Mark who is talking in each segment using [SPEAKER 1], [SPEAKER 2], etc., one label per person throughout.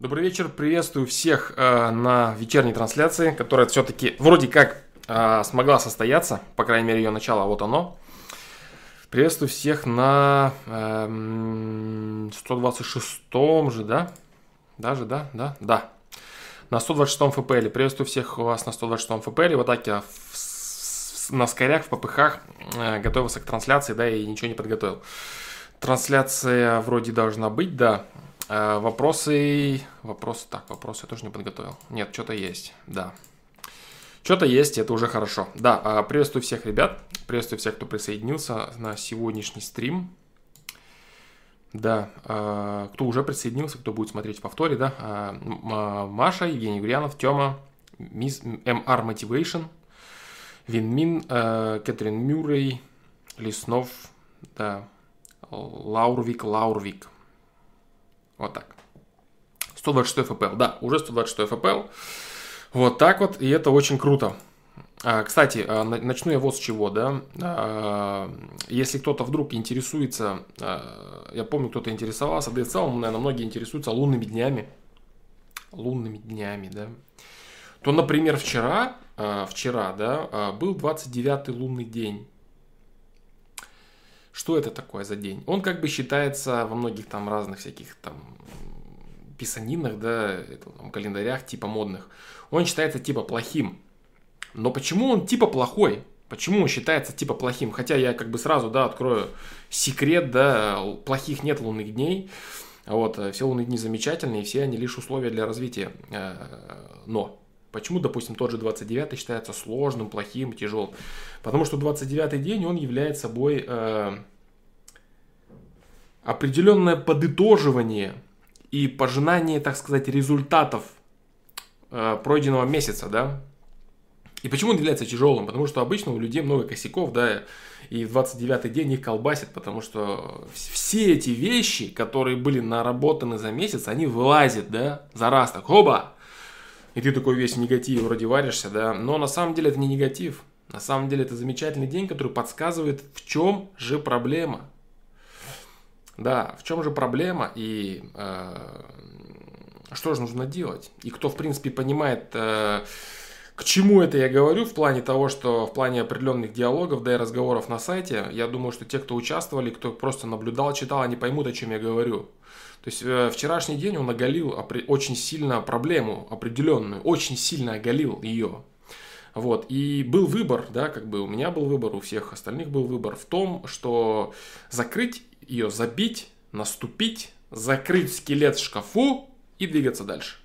[SPEAKER 1] Добрый вечер, приветствую всех э, на вечерней трансляции, которая все-таки вроде как э, смогла состояться, по крайней мере ее начало, вот оно. Приветствую всех на э, 126 же, да? Даже, да? Да? Да. На 126 ФПЛ. Приветствую всех у вас на 126 ФПЛ. Вот так я в, на скорях, в попыхах э, готовился к трансляции, да, и ничего не подготовил. Трансляция вроде должна быть, да. Э, вопросы... Вопросы... Так, вопросы я тоже не подготовил. Нет, что-то есть, да. Что-то есть, это уже хорошо. Да, э, приветствую всех ребят, приветствую всех, кто присоединился на сегодняшний стрим. Да, э, кто уже присоединился, кто будет смотреть в повторе, да. Маша, Евгений Гурьянов, Тёма, Мисс MR Motivation, Винмин, Кэтрин Мюррей, Леснов, да, Лаурвик, Лаурвик. Вот так. 126 FPL, да, уже 126 FPL. Вот так вот, и это очень круто. А, кстати, а, начну я вот с чего, да. А, если кто-то вдруг интересуется, я помню, кто-то интересовался, да и в целом, наверное, многие интересуются лунными днями. Лунными днями, да. То, например, вчера, вчера, да, был 29-й лунный день. Что это такое за день? Он как бы считается во многих там разных всяких там писанинах, да, там, календарях типа модных. Он считается типа плохим. Но почему он типа плохой? Почему он считается типа плохим? Хотя я как бы сразу, да, открою секрет, да, плохих нет лунных дней. Вот, все лунные дни замечательные, все они лишь условия для развития. Э, но Почему, допустим, тот же 29 считается сложным, плохим, тяжелым? Потому что 29 день, он является собой э, определенное подытоживание и пожинание, так сказать, результатов э, пройденного месяца, да? И почему он является тяжелым? Потому что обычно у людей много косяков, да, и в 29-й день их колбасит, потому что все эти вещи, которые были наработаны за месяц, они вылазят, да, за раз так, оба, и ты такой весь в негативе вроде варишься, да, но на самом деле это не негатив. На самом деле это замечательный день, который подсказывает, в чем же проблема. Да, в чем же проблема и э, что же нужно делать. И кто, в принципе, понимает, э, к чему это я говорю, в плане того, что в плане определенных диалогов, да и разговоров на сайте, я думаю, что те, кто участвовали, кто просто наблюдал, читал, они поймут, о чем я говорю. То есть э, вчерашний день он оголил очень сильно проблему определенную, очень сильно оголил ее. Вот, и был выбор, да, как бы у меня был выбор, у всех остальных был выбор в том, что закрыть ее, забить, наступить, закрыть скелет в шкафу и двигаться дальше.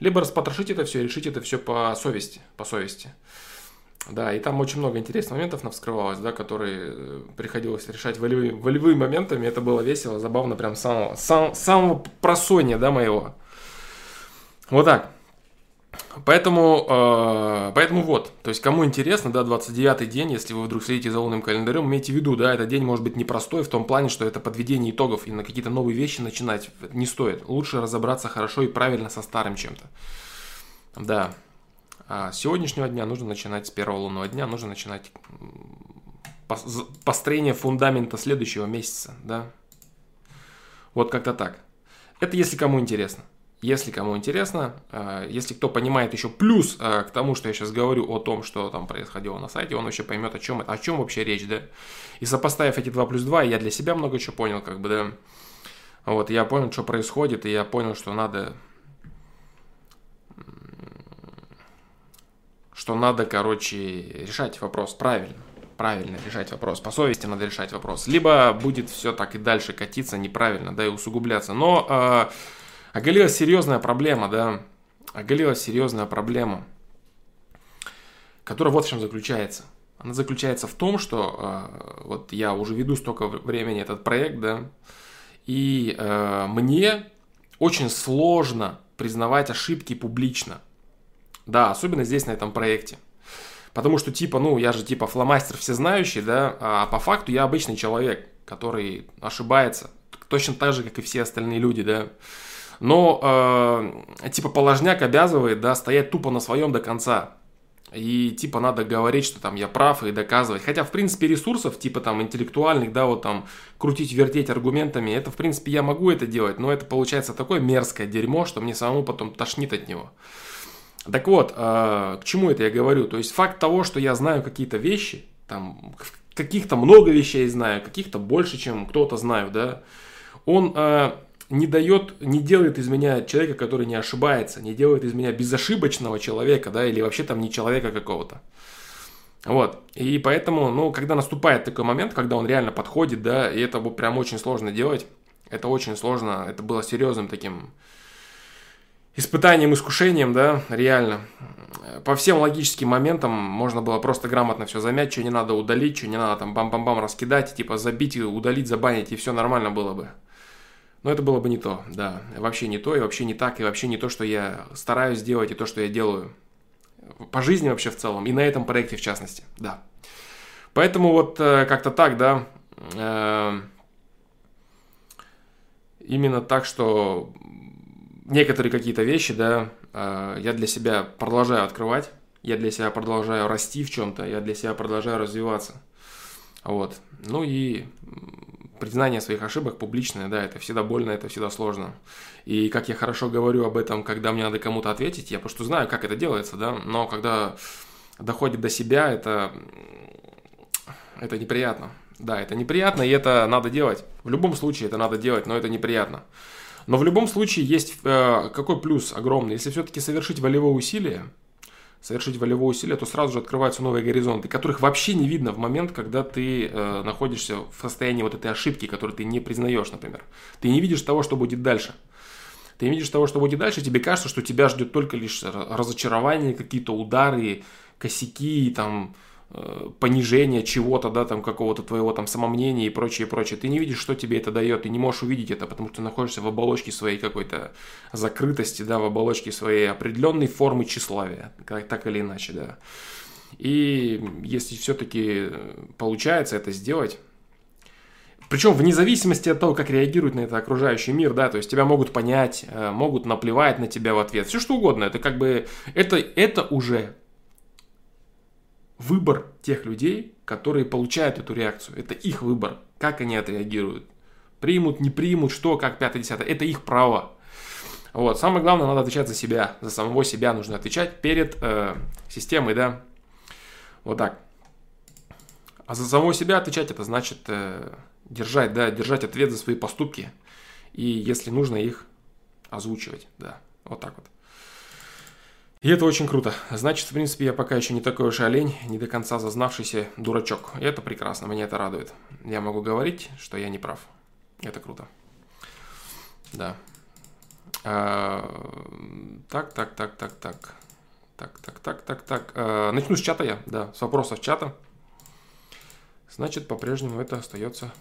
[SPEAKER 1] Либо распотрошить это все, решить это все по совести, по совести. Да, и там очень много интересных моментов нам вскрывалось, да, которые э, приходилось решать волевыми, волевыми моментами. Это было весело, забавно, прям самого, сам, самого просонья, да, моего. Вот так. Поэтому, э, поэтому вот, то есть кому интересно, да, 29-й день, если вы вдруг следите за лунным календарем, имейте в виду, да, этот день может быть непростой в том плане, что это подведение итогов и на какие-то новые вещи начинать не стоит. Лучше разобраться хорошо и правильно со старым чем-то. Да, с сегодняшнего дня нужно начинать, с первого лунного дня нужно начинать построение фундамента следующего месяца, да. Вот как-то так. Это если кому интересно. Если кому интересно, а, если кто понимает еще плюс а, к тому, что я сейчас говорю о том, что там происходило на сайте, он вообще поймет, о чем, о чем вообще речь, да. И сопоставив эти 2 плюс 2, я для себя много чего понял, как бы, да. Вот, я понял, что происходит, и я понял, что надо что надо, короче, решать вопрос правильно. Правильно решать вопрос. По совести надо решать вопрос. Либо будет все так и дальше катиться неправильно, да, и усугубляться. Но э, оголилась серьезная проблема, да. Оголилась серьезная проблема, которая вот в чем заключается. Она заключается в том, что э, вот я уже веду столько времени этот проект, да, и э, мне очень сложно признавать ошибки публично. Да, особенно здесь, на этом проекте. Потому что, типа, ну, я же, типа, фломастер всезнающий, да, а по факту я обычный человек, который ошибается, точно так же, как и все остальные люди, да. Но, э, типа, положняк обязывает, да, стоять тупо на своем до конца. и типа надо говорить, что там я прав и доказывать. Хотя, в принципе, ресурсов типа там интеллектуальных, да, вот там крутить, вертеть аргументами, это, в принципе, я могу это делать, но это получается такое мерзкое дерьмо, что мне самому потом тошнит от него. Так вот, э, к чему это я говорю? То есть факт того, что я знаю какие-то вещи, там, каких-то много вещей знаю, каких-то больше, чем кто-то знаю, да, он э, не дает, не делает из меня человека, который не ошибается, не делает из меня безошибочного человека, да, или вообще там не человека какого-то. Вот, и поэтому, ну, когда наступает такой момент, когда он реально подходит, да, и это прям очень сложно делать, это очень сложно, это было серьезным таким испытанием, искушением, да, реально. По всем логическим моментам можно было просто грамотно все замять, что не надо удалить, что не надо там бам-бам-бам раскидать, типа забить, удалить, забанить, и все нормально было бы. Но это было бы не то, да, вообще не то, и вообще не так, и вообще не то, что я стараюсь сделать, и то, что я делаю. По жизни вообще в целом, и на этом проекте в частности, да. Поэтому вот э, как-то так, да, э, именно так, что некоторые какие-то вещи, да, э, я для себя продолжаю открывать, я для себя продолжаю расти в чем-то, я для себя продолжаю развиваться. Вот. Ну и признание своих ошибок публичное, да, это всегда больно, это всегда сложно. И как я хорошо говорю об этом, когда мне надо кому-то ответить, я просто знаю, как это делается, да, но когда доходит до себя, это, это неприятно. Да, это неприятно, и это надо делать. В любом случае это надо делать, но это неприятно. Но в любом случае есть э, какой плюс огромный. Если все-таки совершить волевое усилие, совершить волевое усилие, то сразу же открываются новые горизонты, которых вообще не видно в момент, когда ты э, находишься в состоянии вот этой ошибки, которую ты не признаешь, например. Ты не видишь того, что будет дальше. Ты не видишь того, что будет дальше, тебе кажется, что тебя ждет только лишь разочарование, какие-то удары, косяки, там, Э, понижение чего-то, да, там какого-то твоего там самомнения и прочее, прочее. Ты не видишь, что тебе это дает, ты не можешь увидеть это, потому что ты находишься в оболочке своей какой-то закрытости, да, в оболочке своей определенной формы тщеславия, как, так или иначе, да. И если все-таки получается это сделать, причем вне зависимости от того, как реагирует на это окружающий мир, да, то есть тебя могут понять, э, могут наплевать на тебя в ответ, все что угодно, это как бы, это, это уже выбор тех людей, которые получают эту реакцию. Это их выбор, как они отреагируют. Примут, не примут, что, как, пятое, десятое. Это их право. Вот. Самое главное, надо отвечать за себя. За самого себя нужно отвечать перед э, системой, да. Вот так. А за самого себя отвечать, это значит э, держать, да, держать ответ за свои поступки. И если нужно их озвучивать, да. Вот так вот. И это очень круто. Значит, в принципе, я пока еще не такой уж олень, не до конца зазнавшийся дурачок. И это прекрасно, меня это радует. Я могу говорить, что я не прав. Это круто. Да. А, так, так, так, так, так. Так, так, так, так, так. А, начну с чата я, да, с вопросов чата. Значит, по-прежнему это остается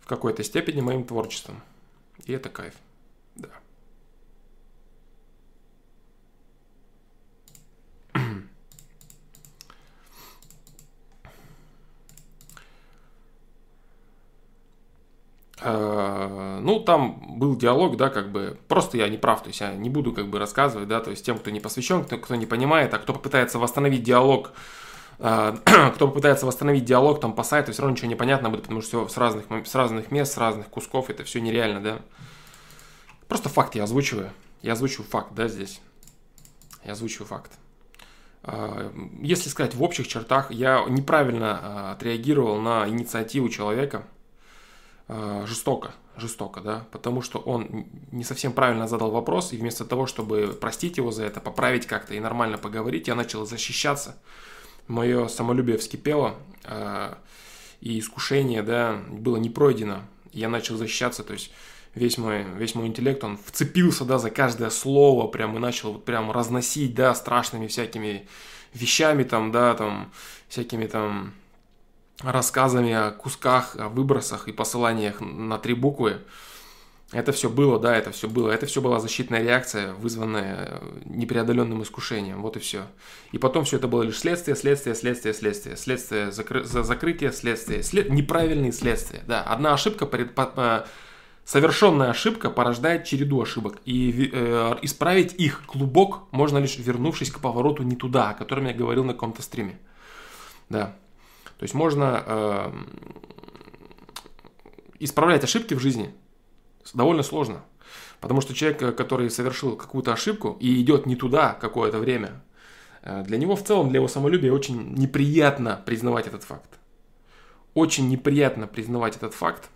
[SPEAKER 1] в какой-то степени моим творчеством. И это кайф. Да. Ну, там был диалог, да, как бы, просто я не прав, то есть я не буду как бы рассказывать, да, то есть тем, кто не посвящен, кто, кто не понимает, а кто попытается восстановить диалог, э, кто попытается восстановить диалог там по сайту, все равно ничего не понятно будет, потому что все с разных, с разных мест, с разных кусков, это все нереально, да. Просто факт я озвучиваю, я озвучиваю факт, да, здесь, я озвучиваю факт. Э, если сказать в общих чертах, я неправильно отреагировал на инициативу человека – э, жестоко, жестоко, да, потому что он не совсем правильно задал вопрос, и вместо того, чтобы простить его за это, поправить как-то и нормально поговорить, я начал защищаться. Мое самолюбие вскипело, э, и искушение, да, было не пройдено. Я начал защищаться, то есть весь мой, весь мой интеллект, он вцепился, да, за каждое слово, прям и начал вот прям разносить, да, страшными всякими вещами там, да, там, всякими там рассказами о кусках, о выбросах и посыланиях на три буквы. Это все было, да, это все было. Это все была защитная реакция, вызванная непреодоленным искушением. Вот и все. И потом все это было лишь следствие, следствие, следствие, следствие. Следствие закры... за закрытие, следствие. След... Неправильные следствия. Да, одна ошибка пред... Совершенная ошибка порождает череду ошибок, и э, исправить их клубок можно лишь вернувшись к повороту не туда, о котором я говорил на каком-то стриме. Да. То есть можно э, исправлять ошибки в жизни довольно сложно. Потому что человек, который совершил какую-то ошибку и идет не туда какое-то время, э, для него в целом, для его самолюбия очень неприятно признавать этот факт. Очень неприятно признавать этот факт,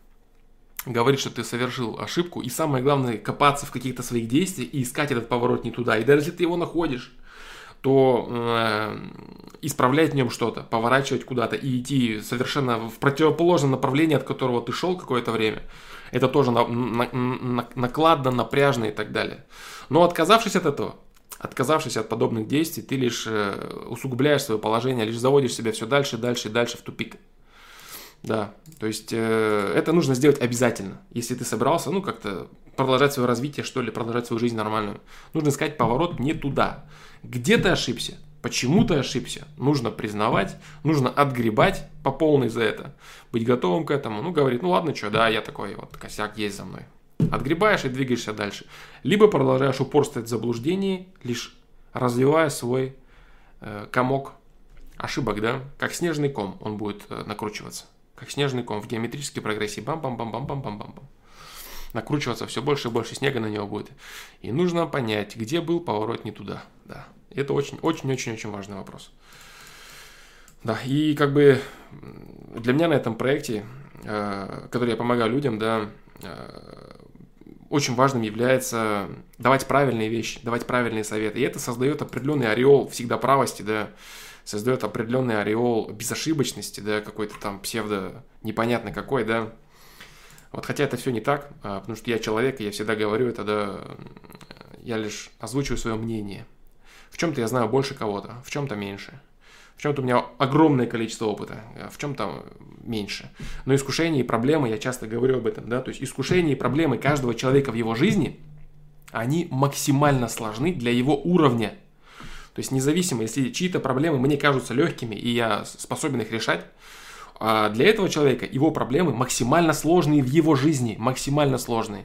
[SPEAKER 1] говорить, что ты совершил ошибку, и самое главное, копаться в каких-то своих действиях и искать этот поворот не туда. И даже если ты его находишь, то э, исправлять в нем что-то, поворачивать куда-то и идти совершенно в противоположном направлении, от которого ты шел какое-то время, это тоже на, на, на, накладно, напряжно и так далее. Но отказавшись от этого, отказавшись от подобных действий, ты лишь э, усугубляешь свое положение, лишь заводишь себя все дальше, дальше и дальше в тупик. Да, то есть э, это нужно сделать обязательно, если ты собирался, ну, как-то продолжать свое развитие, что ли, продолжать свою жизнь нормальную. Нужно искать поворот не туда. Где ты ошибся? Почему ты ошибся? Нужно признавать, нужно отгребать по полной за это. Быть готовым к этому. Ну, говорит, ну ладно, что, да, я такой, вот косяк есть за мной. Отгребаешь и двигаешься дальше. Либо продолжаешь упорствовать в заблуждении, лишь развивая свой э, комок ошибок, да, как снежный ком он будет э, накручиваться как снежный ком в геометрической прогрессии. Бам-бам-бам-бам-бам-бам-бам. Накручиваться все больше и больше снега на него будет. И нужно понять, где был поворот не туда. Да. Это очень-очень-очень-очень важный вопрос. Да, и как бы для меня на этом проекте, э, который я помогаю людям, да, э, очень важным является давать правильные вещи, давать правильные советы. И это создает определенный ореол всегда правости, да, создает определенный ореол безошибочности, да, какой-то там псевдо непонятно какой, да. Вот хотя это все не так, а, потому что я человек, и я всегда говорю это, да, я лишь озвучиваю свое мнение. В чем-то я знаю больше кого-то, в чем-то меньше. В чем-то у меня огромное количество опыта, а в чем-то меньше. Но искушения и проблемы, я часто говорю об этом, да, то есть искушения и проблемы каждого человека в его жизни, они максимально сложны для его уровня то есть независимо, если чьи-то проблемы мне кажутся легкими, и я способен их решать, а для этого человека его проблемы максимально сложные в его жизни, максимально сложные.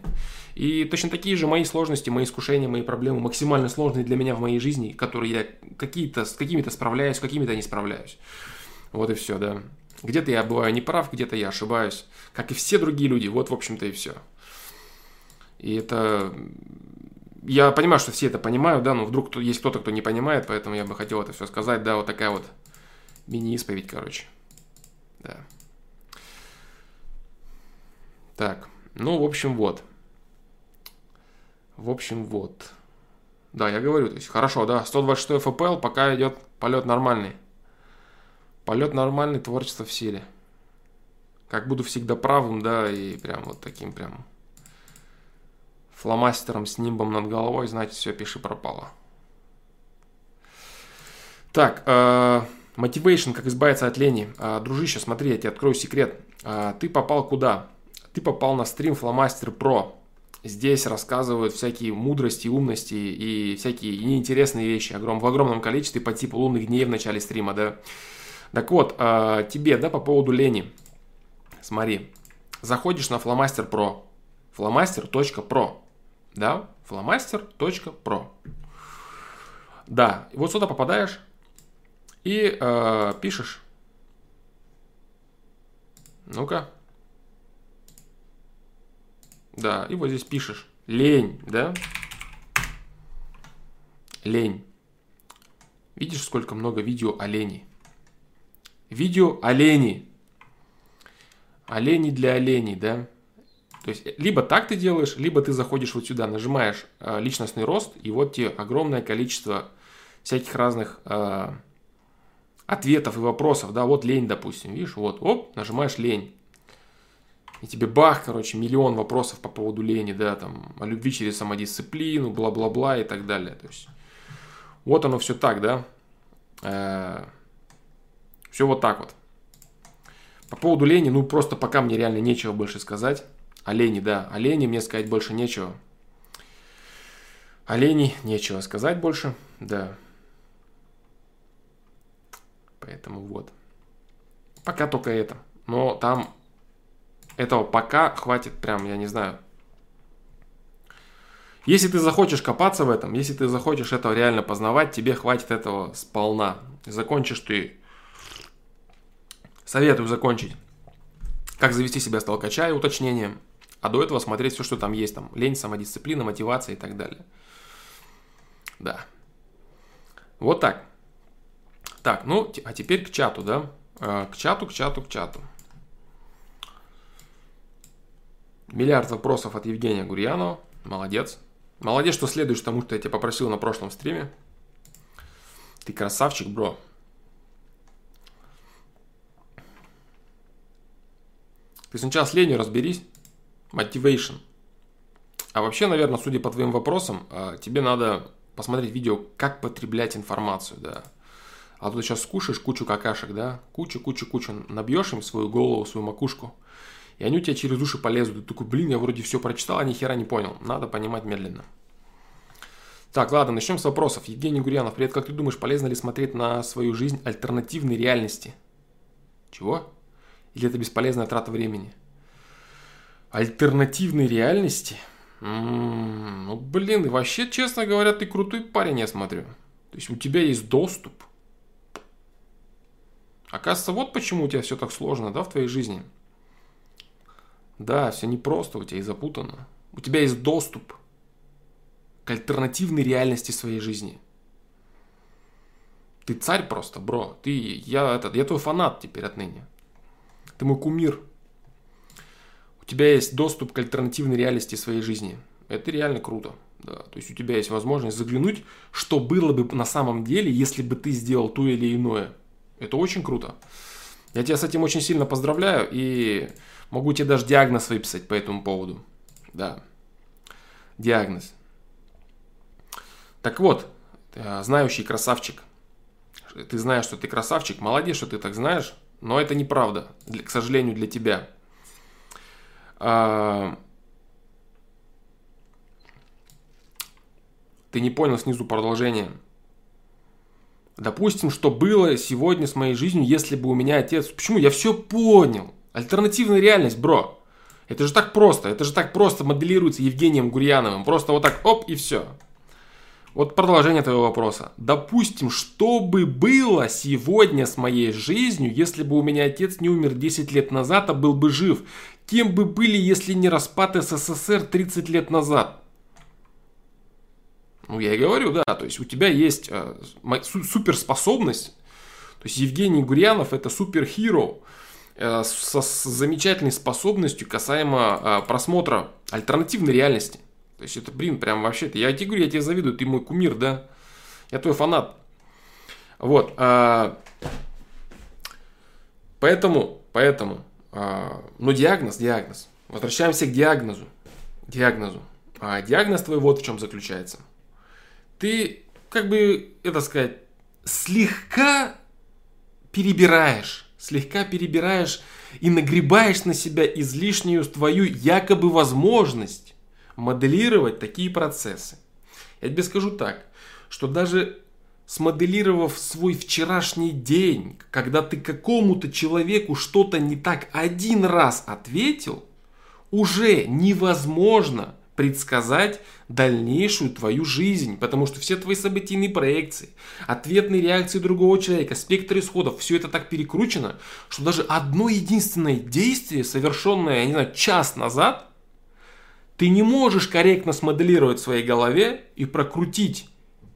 [SPEAKER 1] И точно такие же мои сложности, мои искушения, мои проблемы максимально сложные для меня в моей жизни, которые я какие-то, с какими-то справляюсь, с какими-то не справляюсь. Вот и все, да. Где-то я бываю неправ, где-то я ошибаюсь, как и все другие люди. Вот, в общем-то, и все. И это я понимаю, что все это понимают, да, но вдруг есть кто-то, кто не понимает, поэтому я бы хотел это все сказать, да, вот такая вот мини-исповедь, короче. Да. Так, ну, в общем, вот. В общем, вот. Да, я говорю, то есть, хорошо, да, 126 FPL, пока идет полет нормальный. Полет нормальный, творчество в силе. Как буду всегда правым, да, и прям вот таким прям фломастером с нимбом над головой, значит, все, пиши пропало. Так, э, Motivation, как избавиться от лени. Э, дружище, смотри, я тебе открою секрет. Э, ты попал куда? Ты попал на стрим Flamaster Pro. Здесь рассказывают всякие мудрости, умности и всякие неинтересные вещи в огромном количестве по типу лунных дней в начале стрима, да. Так вот, тебе, да, по поводу лени. Смотри, заходишь на Flamaster Pro, flamaster.pro да, flamaster.pro. Да, и вот сюда попадаешь и э, пишешь. Ну-ка. Да, и вот здесь пишешь. Лень, да? Лень. Видишь, сколько много видео о лени? Видео о лени. Олени для оленей, да? То есть, либо так ты делаешь, либо ты заходишь вот сюда, нажимаешь э, личностный рост, и вот тебе огромное количество всяких разных э, ответов и вопросов, да, вот лень, допустим, видишь, вот, оп, нажимаешь лень. И тебе бах, короче, миллион вопросов по поводу лени, да, там, о любви через самодисциплину, бла-бла-бла и так далее. То есть, вот оно все так, да. Э, все вот так вот. По поводу лени, ну, просто пока мне реально нечего больше сказать. Олени, да, олени, мне сказать больше нечего. Олени, нечего сказать больше, да. Поэтому вот. Пока только это. Но там этого пока хватит прям, я не знаю, Если ты захочешь копаться в этом, если ты захочешь этого реально познавать, тебе хватит этого сполна. Закончишь ты. Советую закончить. Как завести себя с толкача и уточнением. А до этого смотреть все, что там есть. Там лень, самодисциплина, мотивация и так далее. Да. Вот так. Так, ну, а теперь к чату, да? А, к чату, к чату, к чату. Миллиард вопросов от Евгения Гурьянова. Молодец. Молодец, что следуешь тому, что я тебя попросил на прошлом стриме. Ты красавчик, бро. Ты сначала с ленью разберись. Motivation. А вообще, наверное, судя по твоим вопросам, а, тебе надо посмотреть видео, как потреблять информацию, да. А тут сейчас скушаешь кучу какашек, да, кучу, кучу, кучу, набьешь им свою голову, свою макушку, и они у тебя через уши полезут. Ты такой, блин, я вроде все прочитал, а ни хера не понял. Надо понимать медленно. Так, ладно, начнем с вопросов. Евгений Гурьянов, привет, как ты думаешь, полезно ли смотреть на свою жизнь альтернативной реальности? Чего? Или это бесполезная трата времени? Альтернативной реальности? М-м, ну, блин, вообще, честно говоря, ты крутой парень, я смотрю. То есть у тебя есть доступ. Оказывается, вот почему у тебя все так сложно, да, в твоей жизни. Да, все непросто у тебя и запутано. У тебя есть доступ к альтернативной реальности своей жизни. Ты царь просто, бро. Ты, я, этот, я твой фанат теперь отныне. Ты мой кумир. У тебя есть доступ к альтернативной реальности своей жизни. Это реально круто. Да. То есть у тебя есть возможность заглянуть, что было бы на самом деле, если бы ты сделал то или иное. Это очень круто. Я тебя с этим очень сильно поздравляю и могу тебе даже диагноз выписать по этому поводу. Да. Диагноз. Так вот, э, знающий красавчик. Ты знаешь, что ты красавчик. Молодец, что ты так знаешь. Но это неправда, к сожалению, для тебя. А, ты не понял снизу продолжение. Допустим, что было сегодня с моей жизнью, если бы у меня отец... Почему? Я все понял. Альтернативная реальность, бро. Это же так просто. Это же так просто моделируется Евгением Гурьяновым. Просто вот так оп и все. Вот продолжение твоего вопроса. Допустим, что бы было сегодня с моей жизнью, если бы у меня отец не умер 10 лет назад, а был бы жив? Кем бы были, если не распад СССР 30 лет назад? Ну, я и говорю, да, то есть у тебя есть э, суперспособность, то есть Евгений Гурьянов это суперхиро э, со, с замечательной способностью касаемо э, просмотра альтернативной реальности. То есть это, блин, прям вообще-то, я тебе говорю, я тебе завидую, ты мой кумир, да, я твой фанат. Вот, э, поэтому, поэтому, э, ну диагноз, диагноз. Возвращаемся к диагнозу, диагнозу. А диагноз твой вот в чем заключается ты, как бы, это сказать, слегка перебираешь, слегка перебираешь и нагребаешь на себя излишнюю твою якобы возможность моделировать такие процессы. Я тебе скажу так, что даже смоделировав свой вчерашний день, когда ты какому-то человеку что-то не так один раз ответил, уже невозможно предсказать дальнейшую твою жизнь, потому что все твои событийные проекции, ответные реакции другого человека, спектр исходов, все это так перекручено, что даже одно единственное действие, совершенное, я не знаю, час назад, ты не можешь корректно смоделировать в своей голове и прокрутить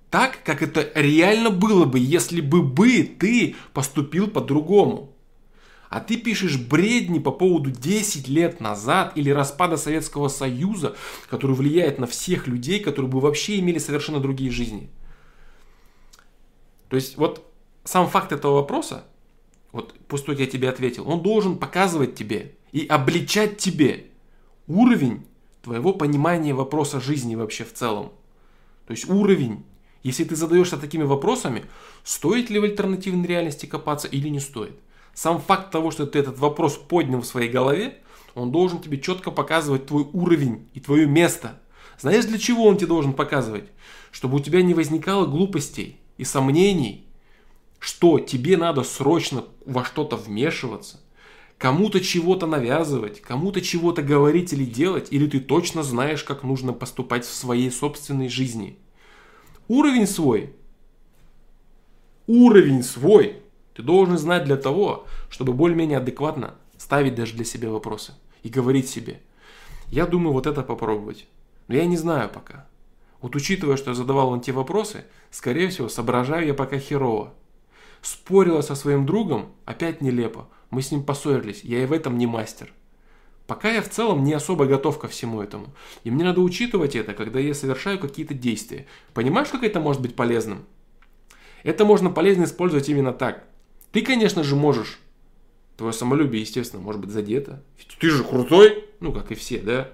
[SPEAKER 1] так, как это реально было бы, если бы бы ты поступил по-другому а ты пишешь бредни по поводу 10 лет назад или распада Советского Союза, который влияет на всех людей, которые бы вообще имели совершенно другие жизни. То есть вот сам факт этого вопроса, вот после того, как я тебе ответил, он должен показывать тебе и обличать тебе уровень твоего понимания вопроса жизни вообще в целом. То есть уровень. Если ты задаешься такими вопросами, стоит ли в альтернативной реальности копаться или не стоит. Сам факт того, что ты этот вопрос поднял в своей голове, он должен тебе четко показывать твой уровень и твое место. Знаешь, для чего он тебе должен показывать? Чтобы у тебя не возникало глупостей и сомнений, что тебе надо срочно во что-то вмешиваться, кому-то чего-то навязывать, кому-то чего-то говорить или делать, или ты точно знаешь, как нужно поступать в своей собственной жизни. Уровень свой, уровень свой ты должен знать для того, чтобы более-менее адекватно ставить даже для себя вопросы и говорить себе. Я думаю вот это попробовать, но я не знаю пока. Вот учитывая, что я задавал вам те вопросы, скорее всего, соображаю я пока херово. Спорила со своим другом, опять нелепо. Мы с ним поссорились, я и в этом не мастер. Пока я в целом не особо готов ко всему этому. И мне надо учитывать это, когда я совершаю какие-то действия. Понимаешь, как это может быть полезным? Это можно полезно использовать именно так. Ты, конечно же, можешь. Твое самолюбие, естественно, может быть задето. Ты же крутой, ну, как и все, да?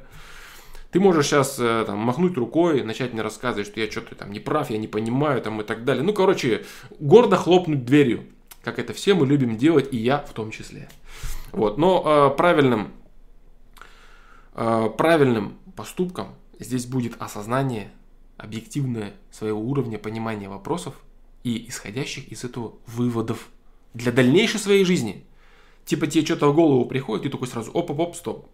[SPEAKER 1] Ты можешь сейчас э, там, махнуть рукой, начать мне рассказывать, что я что-то там не прав, я не понимаю там, и так далее. Ну, короче, гордо хлопнуть дверью, как это все мы любим делать, и я в том числе. Вот. Но э, правильным, э, правильным поступком здесь будет осознание объективное своего уровня понимания вопросов и исходящих из этого выводов для дальнейшей своей жизни. Типа тебе что-то в голову приходит, и такой сразу оп-оп-оп, стоп.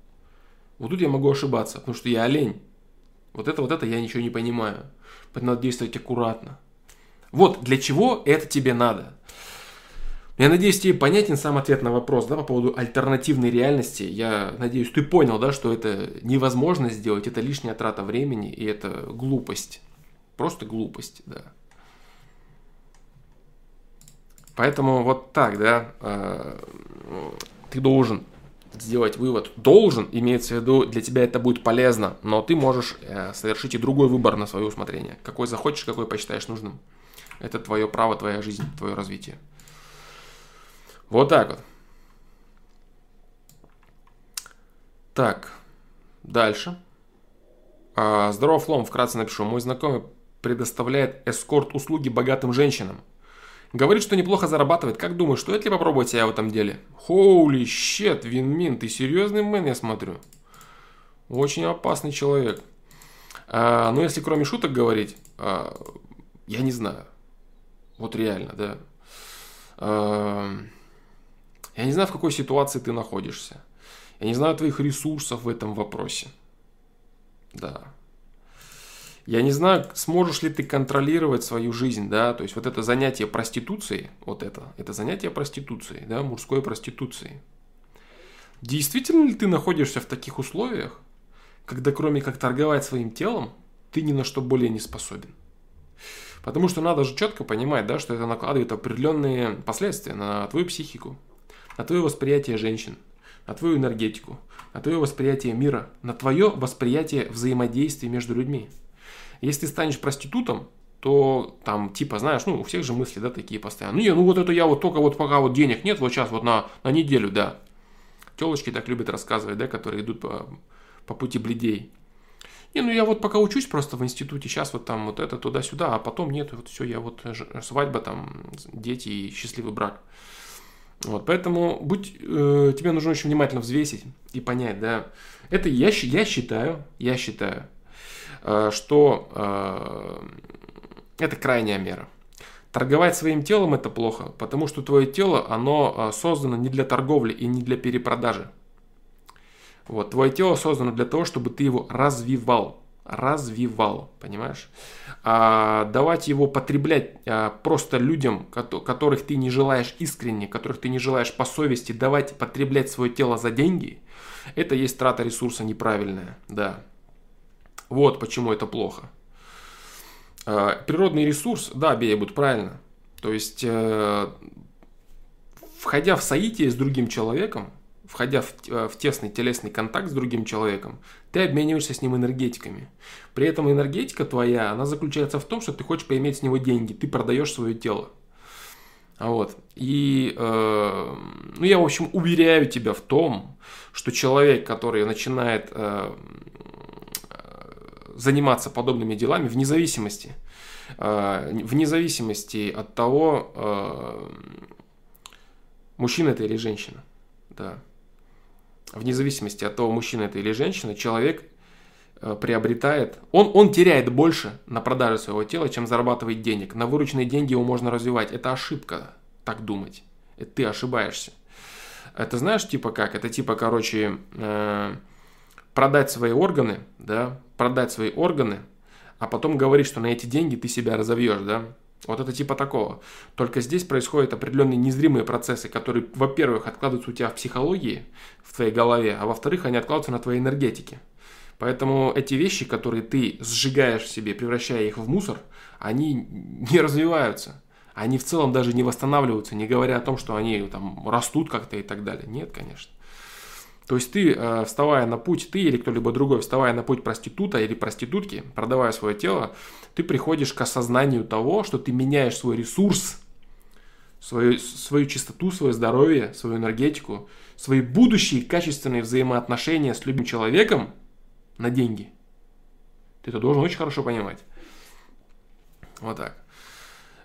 [SPEAKER 1] Вот тут я могу ошибаться, потому что я олень. Вот это, вот это я ничего не понимаю. Поэтому надо действовать аккуратно. Вот для чего это тебе надо. Я надеюсь, тебе понятен сам ответ на вопрос да, по поводу альтернативной реальности. Я надеюсь, ты понял, да, что это невозможно сделать, это лишняя трата времени и это глупость. Просто глупость, да. Поэтому вот так, да, э, ты должен сделать вывод должен, имеется в виду, для тебя это будет полезно, но ты можешь э, совершить и другой выбор на свое усмотрение. Какой захочешь, какой посчитаешь нужным. Это твое право, твоя жизнь, твое развитие. Вот так вот. Так, дальше. А, здорово, Флом, вкратце напишу. Мой знакомый предоставляет эскорт-услуги богатым женщинам. Говорит, что неплохо зарабатывает. Как думаешь, стоит ли попробовать себя в этом деле? Хоули щет, Винмин, ты серьезный мэн, я смотрю. Очень опасный человек. А, ну, если кроме шуток говорить, а, я не знаю. Вот реально, да. А, я не знаю, в какой ситуации ты находишься. Я не знаю твоих ресурсов в этом вопросе. Да. Я не знаю, сможешь ли ты контролировать свою жизнь, да, то есть вот это занятие проституцией, вот это, это занятие проституцией, да, мужской проституцией. Действительно ли ты находишься в таких условиях, когда кроме как торговать своим телом, ты ни на что более не способен? Потому что надо же четко понимать, да, что это накладывает определенные последствия на твою психику, на твое восприятие женщин, на твою энергетику, на твое восприятие мира, на твое восприятие взаимодействия между людьми. Если ты станешь проститутом, то там, типа, знаешь, ну, у всех же мысли, да, такие постоянно. Не, ну вот это я вот только вот пока вот денег нет, вот сейчас вот на, на неделю, да. Телочки так любят рассказывать, да, которые идут по, по пути бледей. Не, ну я вот пока учусь просто в институте, сейчас вот там вот это туда-сюда, а потом нет, вот все, я вот свадьба, там, дети и счастливый брак. Вот, поэтому будь, э, тебе нужно очень внимательно взвесить и понять, да. Это я, я считаю, я считаю, что э, это крайняя мера. Торговать своим телом это плохо, потому что твое тело, оно э, создано не для торговли и не для перепродажи. Вот, твое тело создано для того, чтобы ты его развивал. Развивал, понимаешь? А давать его потреблять просто людям, которых ты не желаешь искренне, которых ты не желаешь по совести, давать потреблять свое тело за деньги, это есть трата ресурса неправильная, да. Вот почему это плохо. А, природный ресурс, да, Бея будет правильно. То есть, э, входя в соитие с другим человеком, входя в, э, в тесный телесный контакт с другим человеком, ты обмениваешься с ним энергетиками. При этом энергетика твоя, она заключается в том, что ты хочешь поиметь с него деньги, ты продаешь свое тело. Вот. И, э, ну, я, в общем, уверяю тебя в том, что человек, который начинает э, заниматься подобными делами вне зависимости, э, вне зависимости от того, э, мужчина это или женщина. Да. Вне зависимости от того, мужчина это или женщина, человек э, приобретает, он, он теряет больше на продаже своего тела, чем зарабатывает денег. На вырученные деньги его можно развивать. Это ошибка так думать. Это ты ошибаешься. Это знаешь, типа как? Это типа, короче, э, продать свои органы, да, продать свои органы, а потом говорить, что на эти деньги ты себя разовьешь, да. Вот это типа такого. Только здесь происходят определенные незримые процессы, которые, во-первых, откладываются у тебя в психологии, в твоей голове, а во-вторых, они откладываются на твоей энергетике. Поэтому эти вещи, которые ты сжигаешь в себе, превращая их в мусор, они не развиваются. Они в целом даже не восстанавливаются, не говоря о том, что они там растут как-то и так далее. Нет, конечно. То есть ты, э, вставая на путь, ты или кто-либо другой, вставая на путь проститута или проститутки, продавая свое тело, ты приходишь к осознанию того, что ты меняешь свой ресурс, свою, свою чистоту, свое здоровье, свою энергетику, свои будущие качественные взаимоотношения с любым человеком на деньги. Ты это должен очень хорошо понимать. Вот так.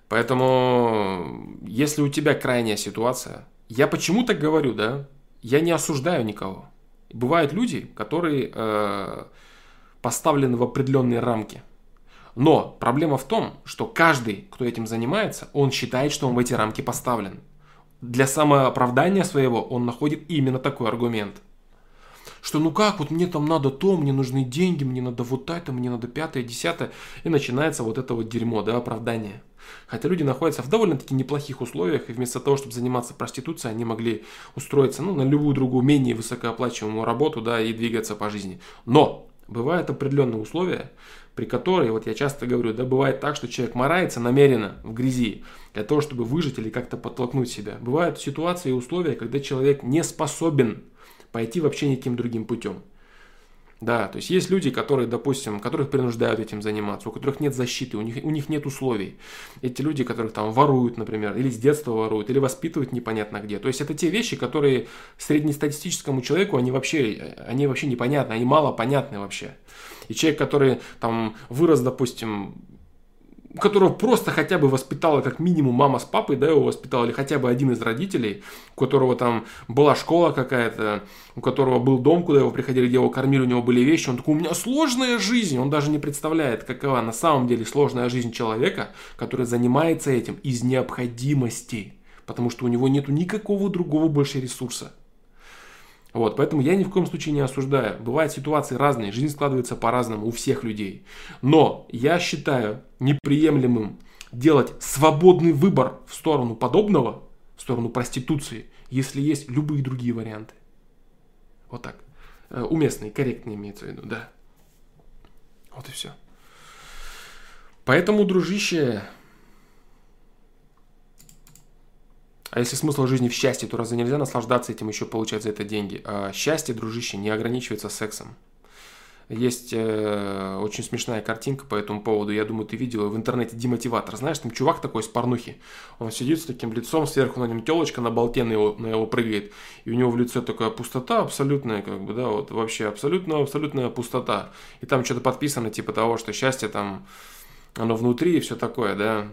[SPEAKER 1] Поэтому, если у тебя крайняя ситуация, я почему так говорю, да? Я не осуждаю никого. Бывают люди, которые э, поставлены в определенные рамки. Но проблема в том, что каждый, кто этим занимается, он считает, что он в эти рамки поставлен. Для самооправдания своего он находит именно такой аргумент – что ну как, вот мне там надо то, мне нужны деньги, мне надо вот это, мне надо пятое, десятое. И начинается вот это вот дерьмо, да, оправдание. Хотя люди находятся в довольно-таки неплохих условиях, и вместо того, чтобы заниматься проституцией, они могли устроиться ну, на любую другую менее высокооплачиваемую работу, да, и двигаться по жизни. Но бывают определенные условия, при которой, вот я часто говорю, да, бывает так, что человек морается намеренно в грязи для того, чтобы выжить или как-то подтолкнуть себя. Бывают ситуации и условия, когда человек не способен пойти вообще никаким другим путем. Да, то есть есть люди, которые, допустим, которых принуждают этим заниматься, у которых нет защиты, у них, у них нет условий. Эти люди, которых там воруют, например, или с детства воруют, или воспитывают непонятно где. То есть это те вещи, которые среднестатистическому человеку, они вообще, они вообще непонятны, они мало понятны вообще. И человек, который там вырос, допустим, которого просто хотя бы воспитала как минимум мама с папой, да, его воспитал, или хотя бы один из родителей, у которого там была школа какая-то, у которого был дом, куда его приходили, где его кормили, у него были вещи, он такой, у меня сложная жизнь, он даже не представляет, какова на самом деле сложная жизнь человека, который занимается этим из необходимости, потому что у него нет никакого другого больше ресурса. Вот, поэтому я ни в коем случае не осуждаю. Бывают ситуации разные, жизнь складывается по-разному у всех людей. Но я считаю неприемлемым делать свободный выбор в сторону подобного, в сторону проституции, если есть любые другие варианты. Вот так. Э, уместные, корректные имеется в виду, да. Вот и все. Поэтому, дружище, А если смысл жизни в счастье, то разве нельзя наслаждаться этим еще получать за это деньги? А счастье, дружище, не ограничивается сексом. Есть э, очень смешная картинка по этому поводу. Я думаю, ты видел в интернете демотиватор. Знаешь, там чувак такой с порнухи. Он сидит с таким лицом, сверху на нем телочка на болте на его, на его прыгает. И у него в лице такая пустота абсолютная, как бы, да, вот вообще абсолютно, абсолютная пустота. И там что-то подписано, типа того, что счастье там, оно внутри и все такое, да.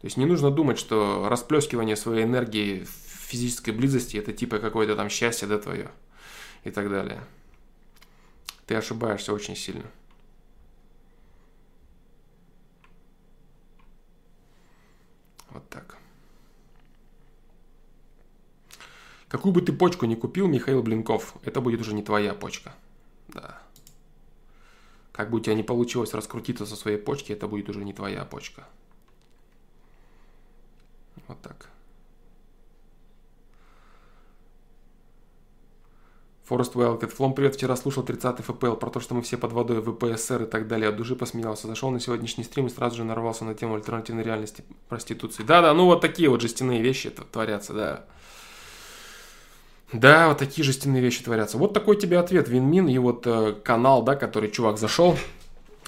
[SPEAKER 1] То есть не нужно думать, что расплескивание своей энергии в физической близости это типа какое-то там счастье, да, твое и так далее. Ты ошибаешься очень сильно. Вот так. Какую бы ты почку ни купил, Михаил Блинков, это будет уже не твоя почка. Да. Как бы у тебя не получилось раскрутиться со своей почки, это будет уже не твоя почка. Вот так. Форест Уэлкет. Флом, привет. Вчера слушал 30-й ФПЛ про то, что мы все под водой, ВПСР и так далее. От души посмеялся. Зашел на сегодняшний стрим и сразу же нарвался на тему альтернативной реальности проституции. Да-да, ну вот такие вот жестяные вещи творятся, да. Да, вот такие жестяные вещи творятся. Вот такой тебе ответ, Винмин, и вот э, канал, да, который чувак зашел,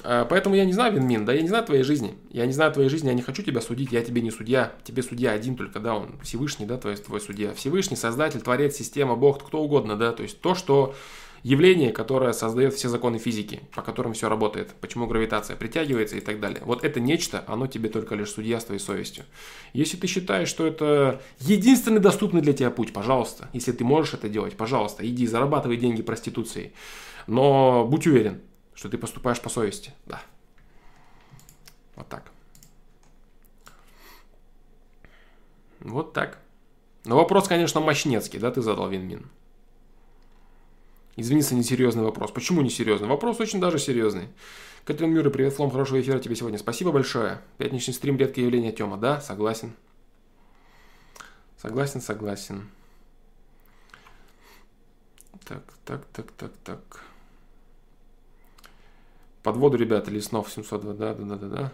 [SPEAKER 1] поэтому я не знаю, Винмин, да, я не знаю твоей жизни. Я не знаю твоей жизни, я не хочу тебя судить, я тебе не судья. Тебе судья один только, да, он Всевышний, да, твой, твой судья. Всевышний, Создатель, Творец, Система, Бог, кто угодно, да, то есть то, что явление, которое создает все законы физики, по которым все работает, почему гравитация притягивается и так далее. Вот это нечто, оно тебе только лишь судья с твоей совестью. Если ты считаешь, что это единственный доступный для тебя путь, пожалуйста, если ты можешь это делать, пожалуйста, иди, зарабатывай деньги проституцией. Но будь уверен, что ты поступаешь по совести. Да. Вот так. Вот так. Но вопрос, конечно, мощнецкий, да, ты задал, Винмин. Извини за несерьезный вопрос. Почему несерьезный? Вопрос очень даже серьезный. Кэтрин Мюррей, привет, Флом, хорошего эфира тебе сегодня. Спасибо большое. Пятничный стрим, редкое явление, Тёма. Да, согласен. Согласен, согласен. Так, так, так, так, так. Под воду, ребята, Леснов 702, да, да, да, да, да.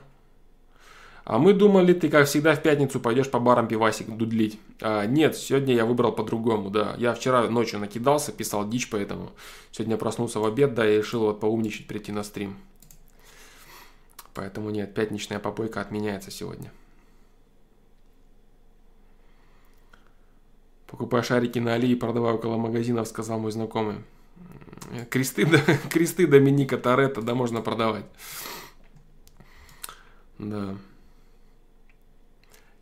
[SPEAKER 1] А мы думали, ты, как всегда, в пятницу пойдешь по барам пивасик дудлить. А, нет, сегодня я выбрал по-другому, да. Я вчера ночью накидался, писал дичь, поэтому сегодня проснулся в обед, да, и решил вот поумничать, прийти на стрим. Поэтому нет, пятничная попойка отменяется сегодня. Покупаю шарики на Али и продаваю около магазинов, сказал мой знакомый. Кресты, кресты Доминика Торетто, да, можно продавать. Да.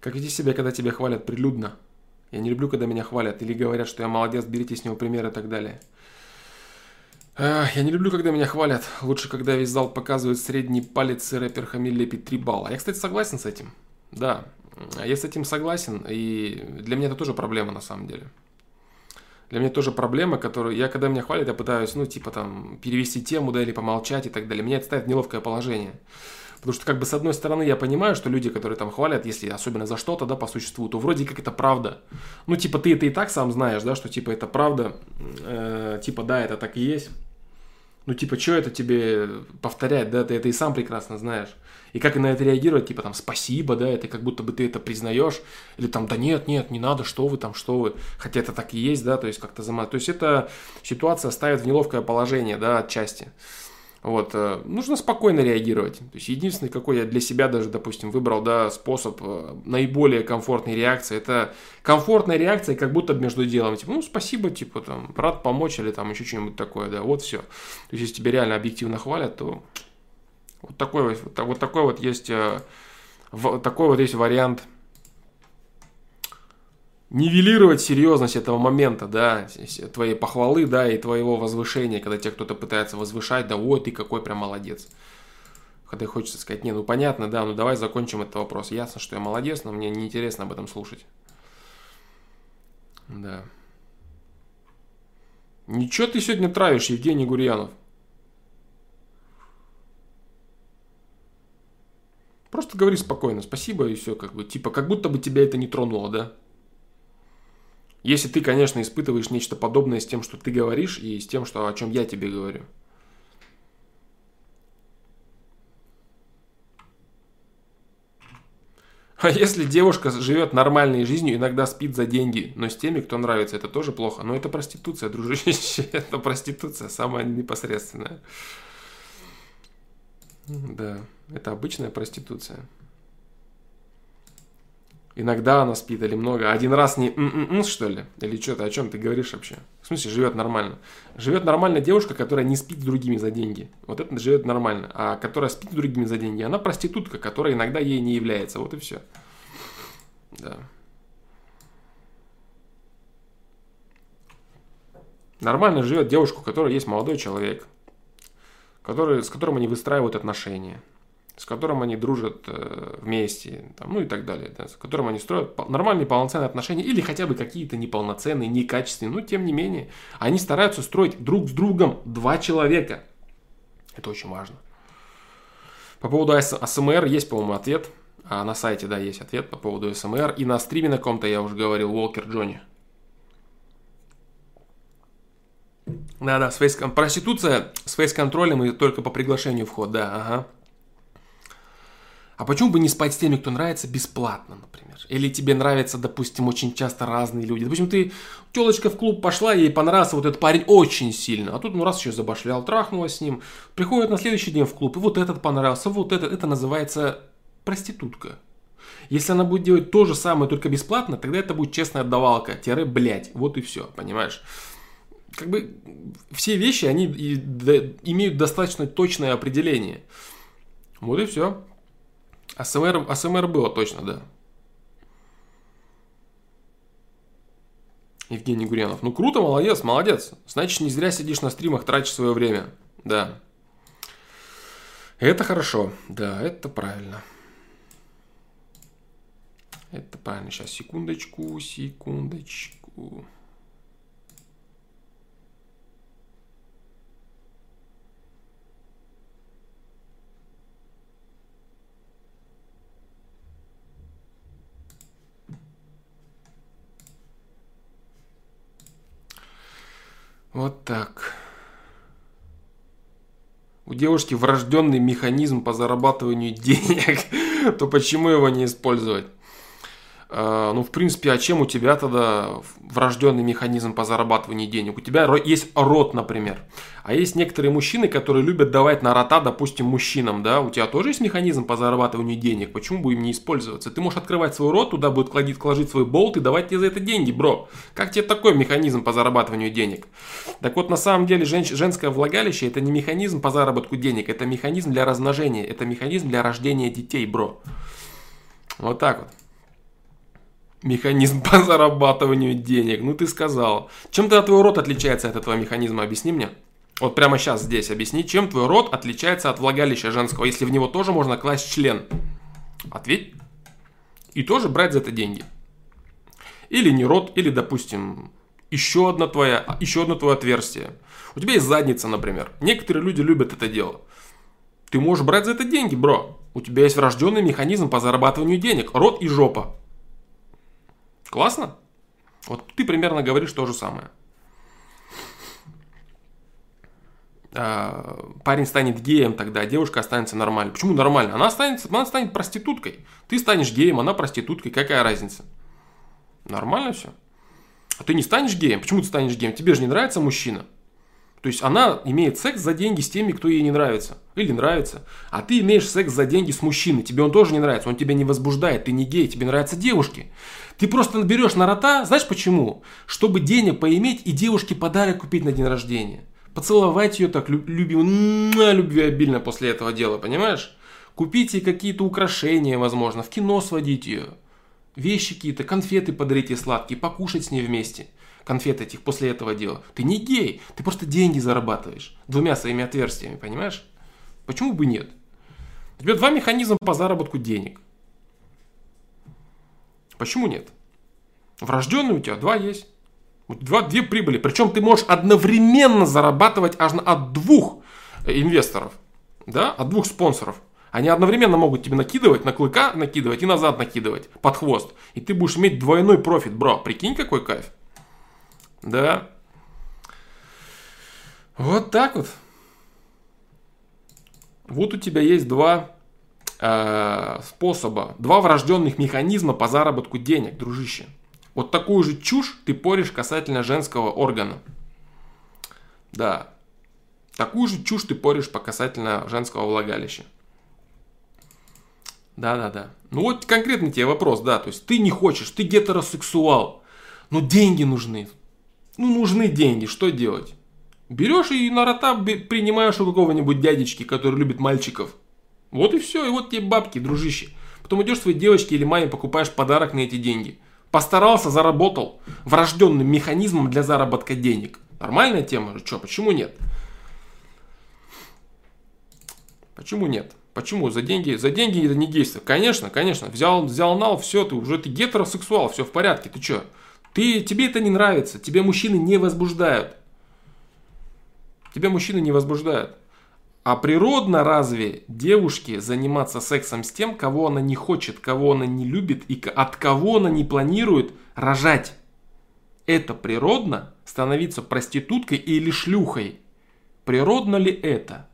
[SPEAKER 1] Как вести себя, когда тебя хвалят прилюдно? Я не люблю, когда меня хвалят или говорят, что я молодец, берите с него пример и так далее. Я не люблю, когда меня хвалят. Лучше, когда весь зал показывает средний палец и рэпер Хамиль лепит 3 балла. Я, кстати, согласен с этим. Да, я с этим согласен. И для меня это тоже проблема на самом деле. Для меня тоже проблема, которую я, когда меня хвалят, я пытаюсь, ну, типа там, перевести тему, да, или помолчать и так далее. Меня это ставит в неловкое положение. Потому что, как бы, с одной стороны, я понимаю, что люди, которые там хвалят, если особенно за что-то, да, по существу, то вроде как это правда. Ну, типа, ты это и так сам знаешь, да, что, типа, это правда, э, типа, да, это так и есть. Ну, типа, что это тебе повторять, да, ты это и сам прекрасно знаешь. И как на это реагировать, типа, там, спасибо, да, это как будто бы ты это признаешь, или там, да нет, нет, не надо, что вы там, что вы, хотя это так и есть, да, то есть как-то замат. То есть эта ситуация ставит в неловкое положение, да, отчасти. Вот, э, нужно спокойно реагировать. То есть единственный, какой я для себя даже, допустим, выбрал, да, способ э, наиболее комфортной реакции, это комфортная реакция, как будто между делом, типа, ну, спасибо, типа, там, рад помочь или там еще что-нибудь такое, да, вот все. То есть, если тебя реально объективно хвалят, то вот такой вот, вот такой вот есть, э, такой вот есть вариант нивелировать серьезность этого момента, да, твоей похвалы, да, и твоего возвышения, когда тебя кто-то пытается возвышать, да, ой, ты какой прям молодец. Когда хочется сказать, не, ну понятно, да, ну давай закончим этот вопрос. Ясно, что я молодец, но мне неинтересно об этом слушать. Да. Ничего ты сегодня травишь, Евгений Гурьянов. Просто говори спокойно, спасибо и все, как бы, типа, как будто бы тебя это не тронуло, да? Если ты, конечно, испытываешь нечто подобное с тем, что ты говоришь, и с тем, что, о чем я тебе говорю. А если девушка живет нормальной жизнью, иногда спит за деньги, но с теми, кто нравится, это тоже плохо. Но это проституция, дружище, это проституция, самая непосредственная. Да, это обычная проституция. Иногда она спит или много. Один раз не м-м-м, что ли? Или что-то, о чем ты говоришь вообще? В смысле, живет нормально. Живет нормально девушка, которая не спит с другими за деньги. Вот это живет нормально. А которая спит с другими за деньги, она проститутка, которая иногда ей не является. Вот и все. Да. Нормально живет девушка, у которой есть молодой человек, который, с которым они выстраивают отношения с которым они дружат э, вместе, там, ну и так далее, да, с которым они строят нормальные полноценные отношения или хотя бы какие-то неполноценные, некачественные, но тем не менее они стараются строить друг с другом два человека. Это очень важно. По поводу АСМР есть, по-моему, ответ. А на сайте, да, есть ответ по поводу СМР. И на стриме на ком-то я уже говорил, Уолкер Джонни. Да-да, с фейс... проституция с фейс-контролем и только по приглашению вход, да, ага. А почему бы не спать с теми, кто нравится бесплатно, например? Или тебе нравятся, допустим, очень часто разные люди. Допустим, ты, телочка в клуб пошла, ей понравился вот этот парень очень сильно. А тут, ну, раз еще забашлял, трахнулась с ним. Приходит на следующий день в клуб, и вот этот понравился, вот этот. Это называется проститутка. Если она будет делать то же самое, только бесплатно, тогда это будет честная отдавалка. Тире, блять. Вот и все, понимаешь? Как бы все вещи, они имеют достаточно точное определение. Вот и все. АСМР, АСМР было точно, да. Евгений Гурьянов. Ну круто, молодец, молодец. Значит, не зря сидишь на стримах, тратишь свое время. Да. Это хорошо. Да, это правильно. Это правильно. Сейчас, секундочку, секундочку. Вот так. У девушки врожденный механизм по зарабатыванию денег, то почему его не использовать? Э, ну, в принципе, а чем у тебя тогда врожденный механизм по зарабатыванию денег? У тебя есть рот, например. А есть некоторые мужчины, которые любят давать на рота, допустим, мужчинам, да? У тебя тоже есть механизм по зарабатыванию денег. Почему бы им не использоваться? Ты можешь открывать свой рот, туда будет кладить, кложить свой болт и давать тебе за это деньги, бро. Как тебе такой механизм по зарабатыванию денег? Так вот, на самом деле, жен, женское влагалище это не механизм по заработку денег, это механизм для размножения, это механизм для рождения детей, бро. Вот так вот механизм по зарабатыванию денег. Ну ты сказал. Чем тогда твой рот отличается от этого механизма? Объясни мне. Вот прямо сейчас здесь объясни, чем твой рот отличается от влагалища женского, если в него тоже можно класть член. Ответь. И тоже брать за это деньги. Или не рот, или, допустим, еще одно твое, еще одно твое отверстие. У тебя есть задница, например. Некоторые люди любят это дело. Ты можешь брать за это деньги, бро. У тебя есть врожденный механизм по зарабатыванию денег. Рот и жопа. Классно? Вот ты примерно говоришь то же самое. А, парень станет геем тогда, девушка останется нормальной. Почему нормально? Она, останется, она станет проституткой. Ты станешь геем, она проституткой. Какая разница? Нормально все. А ты не станешь геем? Почему ты станешь геем? Тебе же не нравится мужчина. То есть она имеет секс за деньги с теми, кто ей не нравится. Или нравится. А ты имеешь секс за деньги с мужчиной. Тебе он тоже не нравится. Он тебя не возбуждает. Ты не гей. Тебе нравятся девушки. Ты просто наберешь на рота. Знаешь почему? Чтобы денег поиметь и девушке подарок купить на день рождения. Поцеловать ее так любимо, любви обильно после этого дела. Понимаешь? Купить ей какие-то украшения, возможно. В кино сводить ее. Вещи какие-то, конфеты подарить ей сладкие. Покушать с ней вместе конфет этих после этого дела. Ты не гей, ты просто деньги зарабатываешь двумя своими отверстиями, понимаешь? Почему бы нет? У тебя два механизма по заработку денег. Почему нет? Врожденные у тебя два есть. Два, две прибыли. Причем ты можешь одновременно зарабатывать аж от двух инвесторов. Да? От двух спонсоров. Они одновременно могут тебе накидывать, на клыка накидывать и назад накидывать под хвост. И ты будешь иметь двойной профит, бро. Прикинь, какой кайф. Да. Вот так вот. Вот у тебя есть два э, способа, два врожденных механизма по заработку денег, дружище. Вот такую же чушь ты поришь касательно женского органа. Да. Такую же чушь ты поришь по касательно женского влагалища. Да-да-да. Ну вот конкретно тебе вопрос, да. То есть ты не хочешь, ты гетеросексуал. Но деньги нужны. Ну, нужны деньги, что делать? Берешь и на рота принимаешь у какого-нибудь дядечки, который любит мальчиков. Вот и все, и вот тебе бабки, дружище. Потом идешь своей девочке или маме покупаешь подарок на эти деньги. Постарался, заработал врожденным механизмом для заработка денег. Нормальная тема? Что, почему нет? Почему нет? Почему? За деньги, за деньги это не действие. Конечно, конечно. Взял, взял нал, все, ты уже ты гетеросексуал, все в порядке. Ты что? Ты, тебе это не нравится, тебя мужчины не возбуждают. Тебя мужчины не возбуждают. А природно разве девушке заниматься сексом с тем, кого она не хочет, кого она не любит и от кого она не планирует рожать? Это природно становиться проституткой или шлюхой? Природно ли это?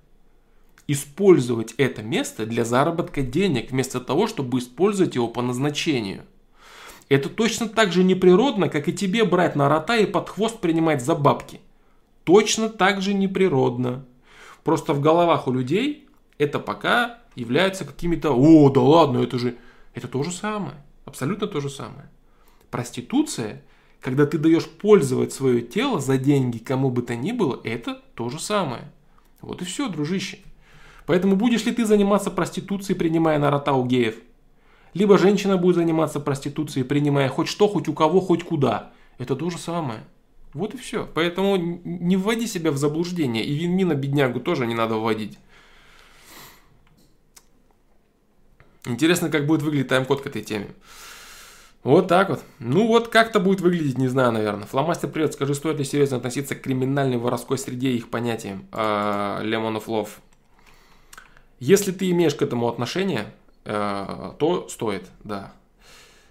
[SPEAKER 1] Использовать это место для заработка денег, вместо того, чтобы использовать его по назначению – это точно так же неприродно, как и тебе брать на рота и под хвост принимать за бабки. Точно так же неприродно. Просто в головах у людей это пока является какими-то «О, да ладно, это же...» Это то же самое. Абсолютно то же самое. Проституция, когда ты даешь пользовать свое тело за деньги кому бы то ни было, это то же самое. Вот и все, дружище. Поэтому будешь ли ты заниматься проституцией, принимая на рота у геев – либо женщина будет заниматься проституцией, принимая хоть что, хоть у кого, хоть куда. Это то же самое. Вот и все. Поэтому не вводи себя в заблуждение. И Винмина беднягу тоже не надо вводить. Интересно, как будет выглядеть тайм-код к этой теме. Вот так вот. Ну вот как-то будет выглядеть, не знаю, наверное. Фломастер, привет. Скажи, стоит ли серьезно относиться к криминальной воровской среде и их понятиям? Lemon of Love. Если ты имеешь к этому отношение, э, то стоит, да.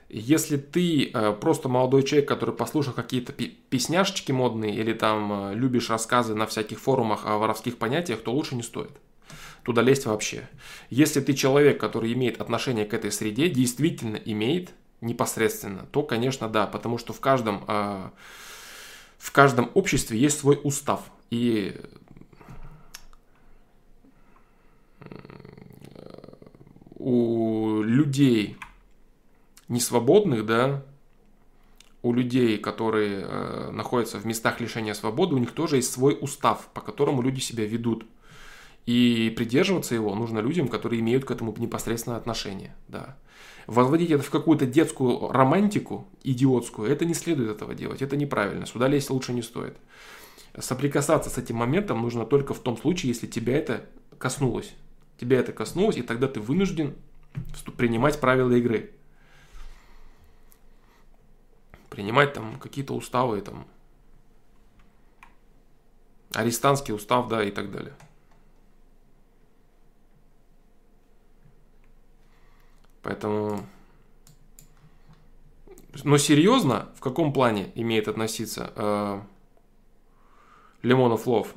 [SPEAKER 1] Если ты э, просто молодой человек, который послушал какие-то песняшечки модные или там любишь рассказы на всяких форумах о воровских понятиях, то лучше не стоит туда лезть вообще. Если ты человек, который имеет отношение к этой среде, действительно имеет, непосредственно, то, конечно, да, потому что в каждом, э, в каждом обществе есть свой устав. И у людей несвободных, да, у людей, которые э, находятся в местах лишения свободы, у них тоже есть свой устав, по которому люди себя ведут. И придерживаться его нужно людям, которые имеют к этому непосредственное отношение. Да. Возводить это в какую-то детскую романтику идиотскую, это не следует этого делать, это неправильно, сюда лезть лучше не стоит. Соприкасаться с этим моментом нужно только в том случае, если тебя это коснулось. Тебя это коснулось, и тогда ты вынужден принимать правила игры. Принимать там какие-то уставы, там, арестантский устав, да, и так далее. Поэтому... Но серьезно, в каком плане имеет относиться э, Лимонов Лов?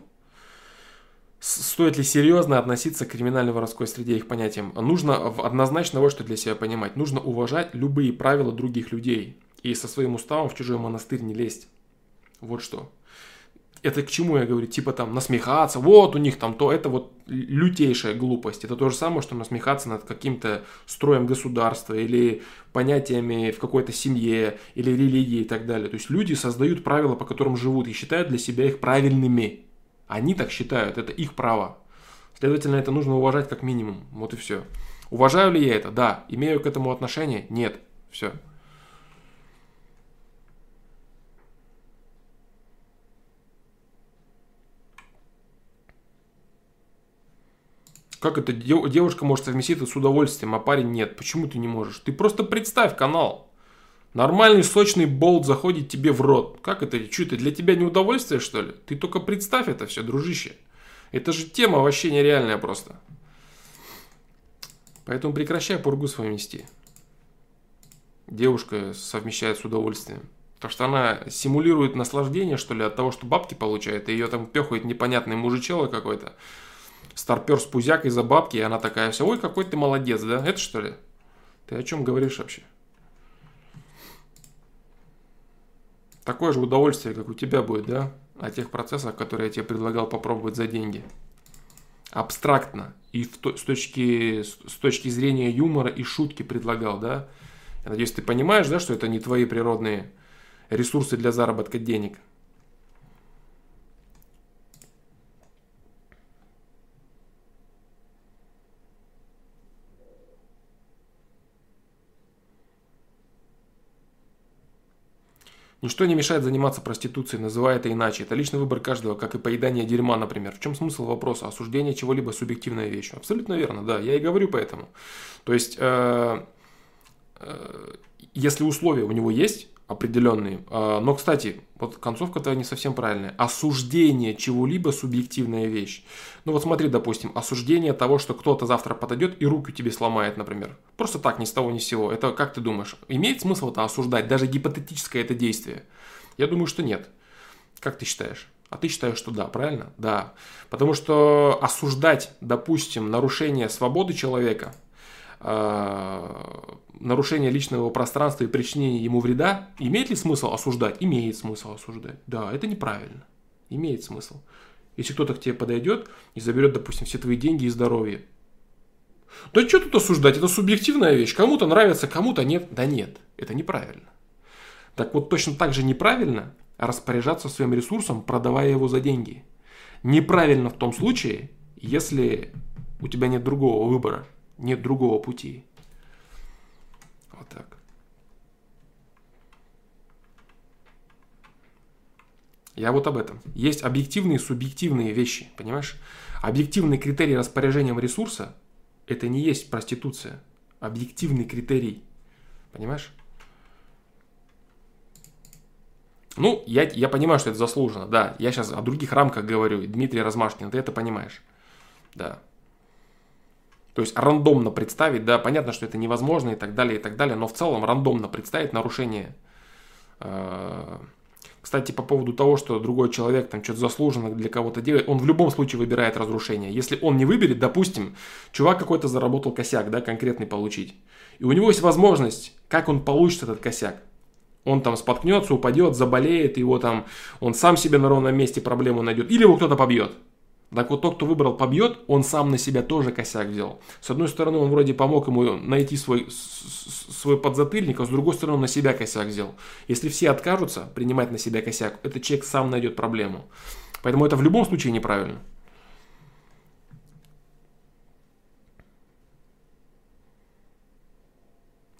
[SPEAKER 1] Стоит ли серьезно относиться к криминально-воровской среде их понятиям? Нужно однозначно вот что для себя понимать. Нужно уважать любые правила других людей. И со своим уставом в чужой монастырь не лезть. Вот что это к чему я говорю? Типа там насмехаться, вот у них там то, это вот лютейшая глупость. Это то же самое, что насмехаться над каким-то строем государства или понятиями в какой-то семье или религии и так далее. То есть люди создают правила, по которым живут и считают для себя их правильными. Они так считают, это их право. Следовательно, это нужно уважать как минимум. Вот и все. Уважаю ли я это? Да. Имею к этому отношение? Нет. Все. Как это девушка может совместить это с удовольствием, а парень нет? Почему ты не можешь? Ты просто представь канал. Нормальный сочный болт заходит тебе в рот. Как это? Что это для тебя не удовольствие, что ли? Ты только представь это все, дружище. Это же тема вообще нереальная просто. Поэтому прекращай пургу свою. Девушка совмещает с удовольствием. Потому что она симулирует наслаждение, что ли, от того, что бабки получает, и ее там пехает непонятный мужичело какой-то старпер с пузякой за бабки, и она такая вся, ой, какой ты молодец, да? Это что ли? Ты о чем говоришь вообще? Такое же удовольствие, как у тебя будет, да? О тех процессах, которые я тебе предлагал попробовать за деньги. Абстрактно. И в то, с, точки, с точки зрения юмора и шутки предлагал, да? Я надеюсь, ты понимаешь, да, что это не твои природные ресурсы для заработка денег. Ничто не мешает заниматься проституцией, называя это иначе. Это личный выбор каждого, как и поедание дерьма, например. В чем смысл вопроса? Осуждение чего-либо субъективная вещь. Абсолютно верно, да. Я и говорю поэтому. То есть, э, э, если условия у него есть, определенные. А, но, кстати, вот концовка-то не совсем правильная. Осуждение чего-либо субъективная вещь. Ну вот смотри, допустим, осуждение того, что кто-то завтра подойдет и руку тебе сломает, например. Просто так, ни с того ни с сего. Это как ты думаешь? Имеет смысл это осуждать, даже гипотетическое это действие? Я думаю, что нет. Как ты считаешь? А ты считаешь, что да, правильно? Да. Потому что осуждать, допустим, нарушение свободы человека – Э, нарушение личного пространства и причинение ему вреда, имеет ли смысл осуждать? Имеет смысл осуждать. Да, это неправильно. Имеет смысл. Если кто-то к тебе подойдет и заберет, допустим, все твои деньги и здоровье. Да что тут осуждать? Это субъективная вещь. Кому-то нравится, кому-то нет. Да нет, это неправильно. Так вот, точно так же неправильно распоряжаться своим ресурсом, продавая его за деньги. Неправильно в том случае, если у тебя нет другого выбора. Нет другого пути. Вот так. Я вот об этом. Есть объективные и субъективные вещи, понимаешь? Объективный критерий распоряжением ресурса – это не есть проституция. Объективный критерий, понимаешь? Ну, я, я понимаю, что это заслуженно, да. Я сейчас о других рамках говорю. Дмитрий Размашкин, ты это понимаешь. Да. То есть рандомно представить, да, понятно, что это невозможно и так далее, и так далее, но в целом рандомно представить нарушение. Э, кстати, по поводу того, что другой человек там что-то заслуженно для кого-то делает, он в любом случае выбирает разрушение. Если он не выберет, допустим, чувак какой-то заработал косяк, да, конкретный получить. И у него есть возможность, как он получит этот косяк. Он там споткнется, упадет, заболеет, его там, он сам себе на ровном месте проблему найдет. Или его кто-то побьет. Так вот, тот, кто выбрал побьет, он сам на себя тоже косяк взял. С одной стороны, он вроде помог ему найти свой, свой подзатыльник, а с другой стороны, он на себя косяк взял. Если все откажутся принимать на себя косяк, этот человек сам найдет проблему. Поэтому это в любом случае неправильно.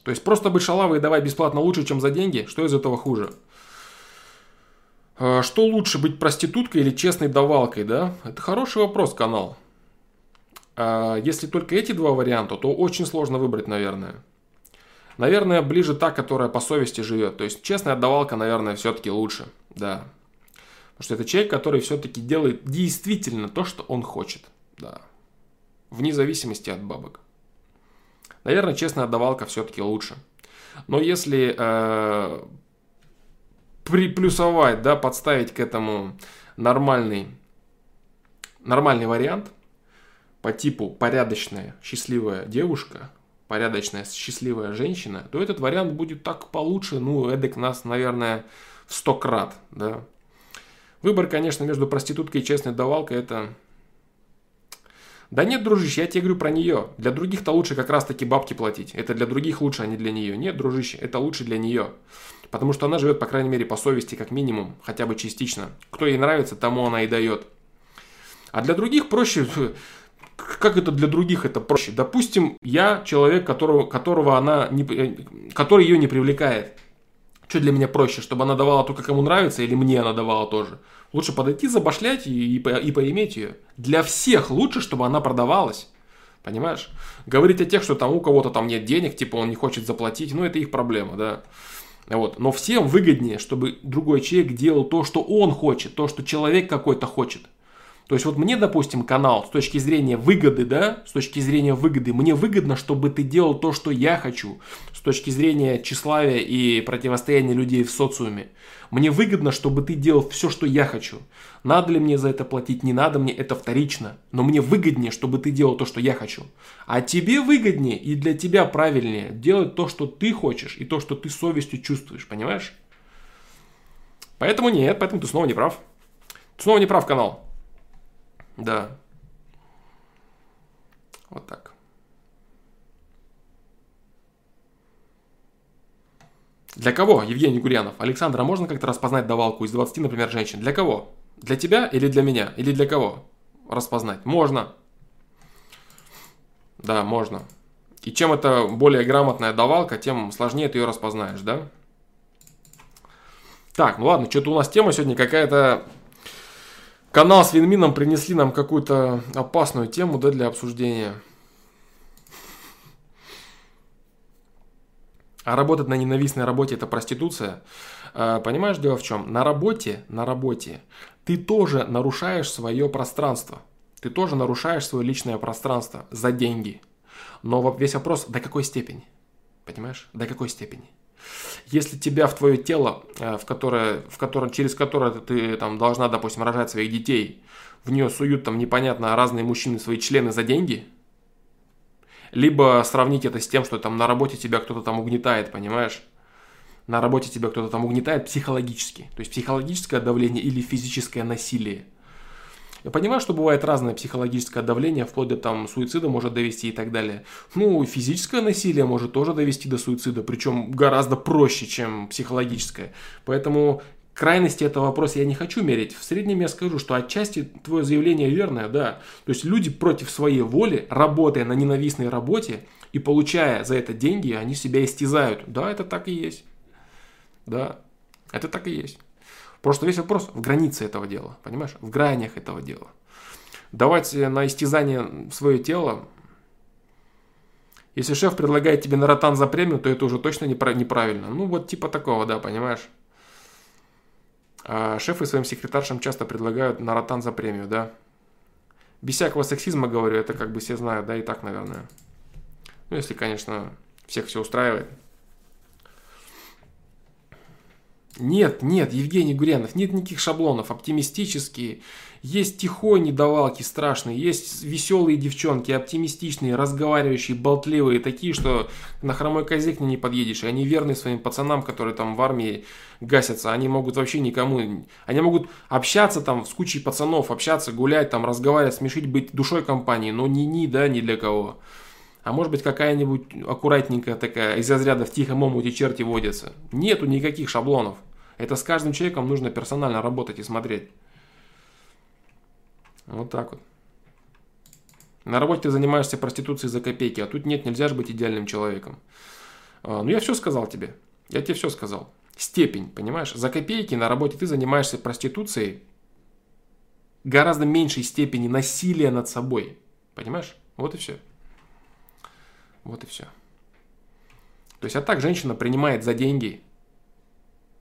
[SPEAKER 1] То есть просто быть шалавой и давать бесплатно лучше, чем за деньги, что из этого хуже? А, что лучше, быть проституткой или честной давалкой, да? Это хороший вопрос, канал. А, если только эти два варианта, то очень сложно выбрать, наверное. Наверное, ближе та, которая по совести живет. То есть честная давалка, наверное, все-таки лучше, да. Потому что это человек, который все-таки делает действительно то, что он хочет, да. Вне зависимости от бабок. Наверное, честная отдавалка все-таки лучше. Но если э, приплюсовать, да, подставить к этому нормальный, нормальный вариант по типу порядочная, счастливая девушка, порядочная, счастливая женщина, то этот вариант будет так получше, ну, эдак нас, наверное, в сто крат, да. Выбор, конечно, между проституткой и честной давалкой, это да нет, дружище, я тебе говорю про нее. Для других-то лучше как раз-таки бабки платить. Это для других лучше, а не для нее. Нет, дружище, это лучше для нее. Потому что она живет, по крайней мере, по совести, как минимум, хотя бы частично. Кто ей нравится, тому она и дает. А для других проще... Как это для других это проще? Допустим, я человек, которого, которого она не, э, который ее не привлекает. Что для меня проще, чтобы она давала только кому нравится или мне она давала тоже? Лучше подойти, забашлять и, и, и поиметь ее. Для всех лучше, чтобы она продавалась. Понимаешь? Говорить о тех, что там у кого-то там нет денег, типа он не хочет заплатить, ну это их проблема, да. Вот. Но всем выгоднее, чтобы другой человек делал то, что он хочет, то, что человек какой-то хочет. То есть вот мне, допустим, канал с точки зрения выгоды, да, с точки зрения выгоды, мне выгодно, чтобы ты делал то, что я хочу, точки зрения тщеславия и противостояния людей в социуме. Мне выгодно, чтобы ты делал все, что я хочу. Надо ли мне за это платить, не надо мне, это вторично. Но мне выгоднее, чтобы ты делал то, что я хочу. А тебе выгоднее и для тебя правильнее делать то, что ты хочешь и то, что ты совестью чувствуешь, понимаешь? Поэтому нет, поэтому ты снова не прав. Ты снова не прав, канал. Да. Вот так. Для кого, Евгений Гурьянов? Александра, можно как-то распознать давалку из 20, например, женщин? Для кого? Для тебя или для меня? Или для кого распознать? Можно. Да, можно. И чем это более грамотная давалка, тем сложнее ты ее распознаешь, да? Так, ну ладно, что-то у нас тема сегодня какая-то канал с Винмином принесли нам какую-то опасную тему да, для обсуждения. А работать на ненавистной работе это проституция. А, понимаешь, дело в чем? На работе, на работе ты тоже нарушаешь свое пространство. Ты тоже нарушаешь свое личное пространство за деньги. Но весь вопрос, до какой степени? Понимаешь? До какой степени? Если тебя в твое тело, э, в которое, в которое, через которое ты там, должна, допустим, рожать своих детей, в нее суют там непонятно разные мужчины свои члены за деньги, либо сравнить это с тем, что там на работе тебя кто-то там угнетает, понимаешь? На работе тебя кто-то там угнетает психологически. То есть психологическое давление или физическое насилие. Я понимаю, что бывает разное психологическое давление, вплоть до там суицида может довести и так далее. Ну, физическое насилие может тоже довести до суицида, причем гораздо проще, чем психологическое. Поэтому крайности этого вопроса я не хочу мерить. В среднем я скажу, что отчасти твое заявление верное, да. То есть люди против своей воли, работая на ненавистной работе и получая за это деньги, они себя истязают. Да, это так и есть. Да, это так и есть. Просто весь вопрос в границе этого дела, понимаешь? В гранях этого дела. Давать на истязание свое тело, если шеф предлагает тебе на ротан за премию, то это уже точно неправильно. Ну, вот типа такого, да, понимаешь? А шефы своим секретаршам часто предлагают на ротан за премию, да? Без всякого сексизма говорю, это как бы все знают, да, и так, наверное. Ну, если, конечно, всех все устраивает. Нет, нет, Евгений Гурьянов, нет никаких шаблонов, оптимистические. Есть тихой недовалки страшные, есть веселые девчонки, оптимистичные, разговаривающие, болтливые, такие, что на хромой козе к ним не подъедешь. И они верны своим пацанам, которые там в армии гасятся. Они могут вообще никому... Они могут общаться там с кучей пацанов, общаться, гулять, там, разговаривать, смешить, быть душой компании, но ни-ни, да, ни для кого. А может быть какая-нибудь аккуратненькая такая из разряда в тихом омуте черти водятся. Нету никаких шаблонов. Это с каждым человеком нужно персонально работать и смотреть. Вот так вот. На работе ты занимаешься проституцией за копейки, а тут нет, нельзя же быть идеальным человеком. А, ну, я все сказал тебе. Я тебе все сказал. Степень, понимаешь? За копейки на работе ты занимаешься проституцией гораздо меньшей степени насилия над собой. Понимаешь? Вот и все. Вот и все. То есть, а так женщина принимает за деньги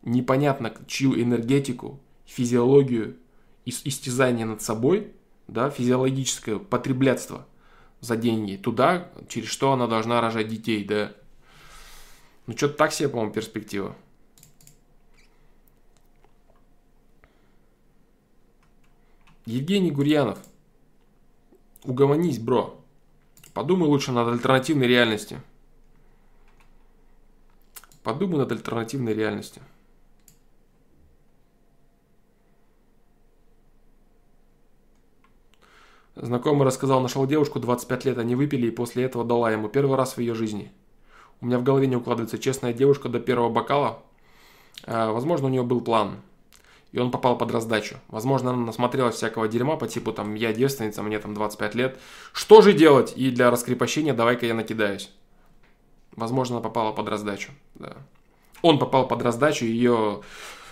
[SPEAKER 1] непонятно чью энергетику, физиологию, истязание над собой, да, физиологическое потреблятство за деньги туда, через что она должна рожать детей, да. Ну, что-то так себе, по-моему, перспектива. Евгений Гурьянов. Угомонись, бро. Подумай лучше над альтернативной реальностью. Подумай над альтернативной реальностью. Знакомый рассказал, нашел девушку, 25 лет, они выпили и после этого дала ему первый раз в ее жизни. У меня в голове не укладывается честная девушка до первого бокала. А, возможно, у нее был план. И он попал под раздачу. Возможно, она насмотрелась всякого дерьма по типу там «я девственница, мне там 25 лет». Что же делать? И для раскрепощения давай-ка я накидаюсь. Возможно, она попала под раздачу. Да. Он попал под раздачу, ее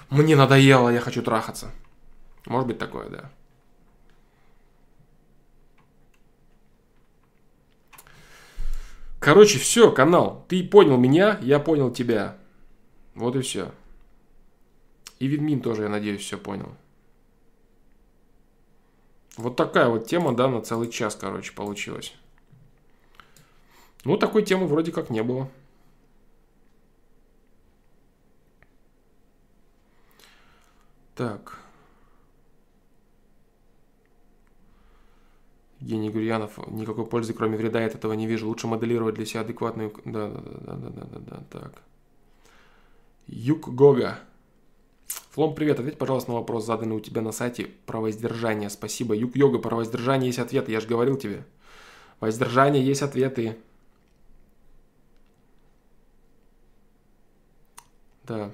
[SPEAKER 1] «мне надоело, я хочу трахаться». Может быть такое, да. Короче, все, канал. Ты понял меня, я понял тебя. Вот и все. И Видмин тоже, я надеюсь, все понял. Вот такая вот тема, да, на целый час, короче, получилась. Ну, такой темы вроде как не было. Так. Евгений Гурьянов, никакой пользы, кроме вреда, я от этого не вижу. Лучше моделировать для себя адекватную... Да, да, да, да, да, да, да, так. Юг Гога. Флом, привет. Ответь, пожалуйста, на вопрос, заданный у тебя на сайте про воздержание. Спасибо. Юг Йога, про воздержание есть ответы. Я же говорил тебе. Воздержание есть ответы. Да.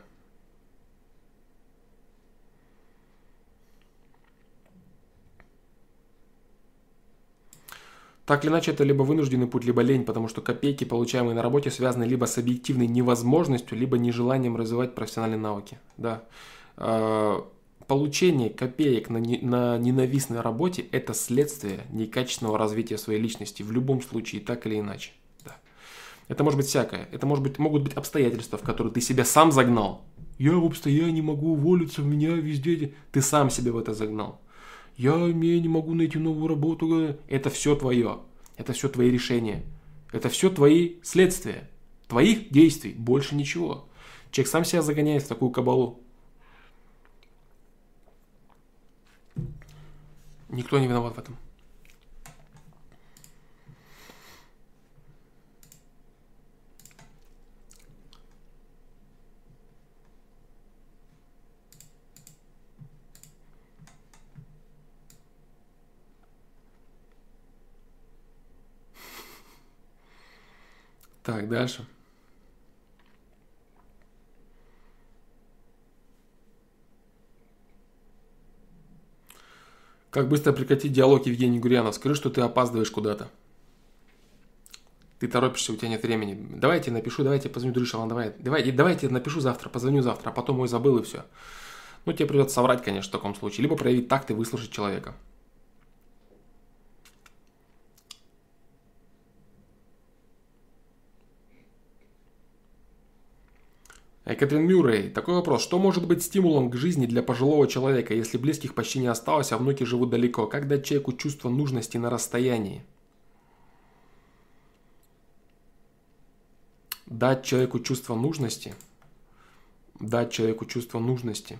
[SPEAKER 1] Так или иначе, это либо вынужденный путь, либо лень, потому что копейки, получаемые на работе, связаны либо с объективной невозможностью, либо нежеланием развивать профессиональные навыки. Да. А, получение копеек на, не, на ненавистной работе – это следствие некачественного развития своей личности в любом случае, так или иначе. Да. Это может быть всякое. Это может быть, могут быть обстоятельства, в которые ты себя сам загнал. Я в обстоянии могу уволиться, в меня везде... Ты сам себя в это загнал я, я не могу найти новую работу. Это все твое. Это все твои решения. Это все твои следствия. Твоих действий. Больше ничего. Человек сам себя загоняет в такую кабалу. Никто не виноват в этом. Так, дальше. Как быстро прекратить диалог Евгений Гурьянов? Скажи, что ты опаздываешь куда-то. Ты торопишься, у тебя нет времени. Давайте напишу, давайте позвоню Дрышалан, давай. Давай, давайте напишу завтра, позвоню завтра, а потом мой забыл и все. Ну, тебе придется соврать, конечно, в таком случае. Либо проявить такт и выслушать человека. Кэтрин Мюррей, такой вопрос. Что может быть стимулом к жизни для пожилого человека, если близких почти не осталось, а внуки живут далеко? Как дать человеку чувство нужности на расстоянии? Дать человеку чувство нужности? Дать человеку чувство нужности?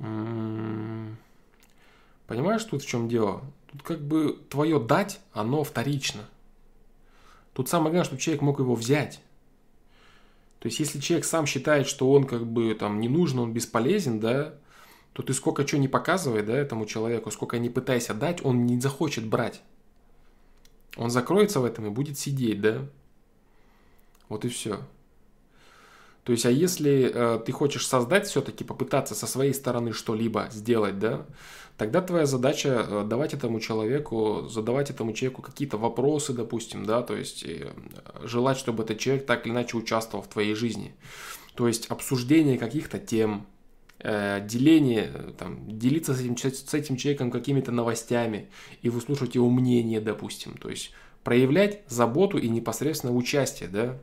[SPEAKER 1] М-м-м. Понимаешь, тут в чем дело? Тут как бы твое дать, оно вторично. Тут самое главное, чтобы человек мог его взять. То есть, если человек сам считает, что он как бы там не нужен, он бесполезен, да, то ты сколько чего не показывай, да, этому человеку, сколько не пытайся дать, он не захочет брать. Он закроется в этом и будет сидеть, да. Вот и все. То есть, а если э, ты хочешь создать все-таки, попытаться со своей стороны что-либо сделать, да, тогда твоя задача э, давать этому человеку, задавать этому человеку какие-то вопросы, допустим, да, то есть э, желать, чтобы этот человек так или иначе участвовал в твоей жизни. То есть обсуждение каких-то тем, э, деление, там, делиться с этим, с этим человеком какими-то новостями и выслушать его мнение, допустим. То есть проявлять заботу и непосредственно участие, да,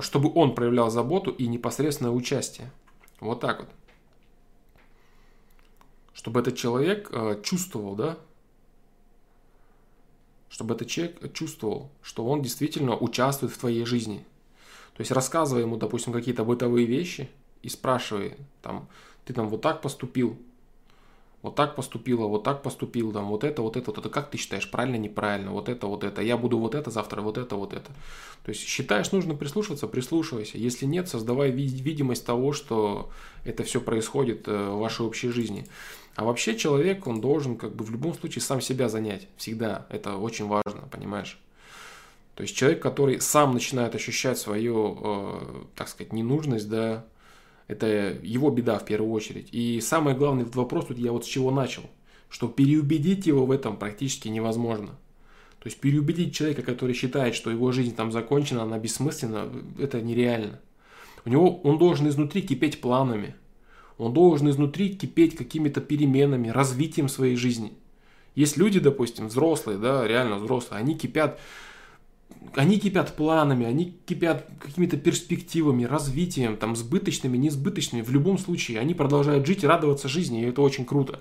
[SPEAKER 1] чтобы он проявлял заботу и непосредственное участие. Вот так вот. Чтобы этот человек э, чувствовал, да, чтобы этот человек чувствовал, что он действительно участвует в твоей жизни. То есть рассказывай ему, допустим, какие-то бытовые вещи и спрашивай, там, ты там вот так поступил, вот так поступила, вот так поступил, там, вот это, вот это, вот это, как ты считаешь, правильно, неправильно, вот это, вот это, я буду вот это завтра, вот это, вот это. То есть считаешь, нужно прислушиваться, прислушивайся. Если нет, создавай видимость того, что это все происходит э, в вашей общей жизни. А вообще человек, он должен как бы в любом случае сам себя занять. Всегда. Это очень важно, понимаешь? То есть человек, который сам начинает ощущать свою, э, так сказать, ненужность, да, это его беда в первую очередь. И самый главный вопрос тут я вот с чего начал. Что переубедить его в этом практически невозможно. То есть переубедить человека, который считает, что его жизнь там закончена, она бессмысленна, это нереально. У него он должен изнутри кипеть планами. Он должен изнутри кипеть какими-то переменами, развитием своей жизни. Есть люди, допустим, взрослые, да, реально взрослые, они кипят они кипят планами, они кипят какими-то перспективами, развитием, там, сбыточными, несбыточными. В любом случае, они продолжают жить и радоваться жизни, и это очень круто.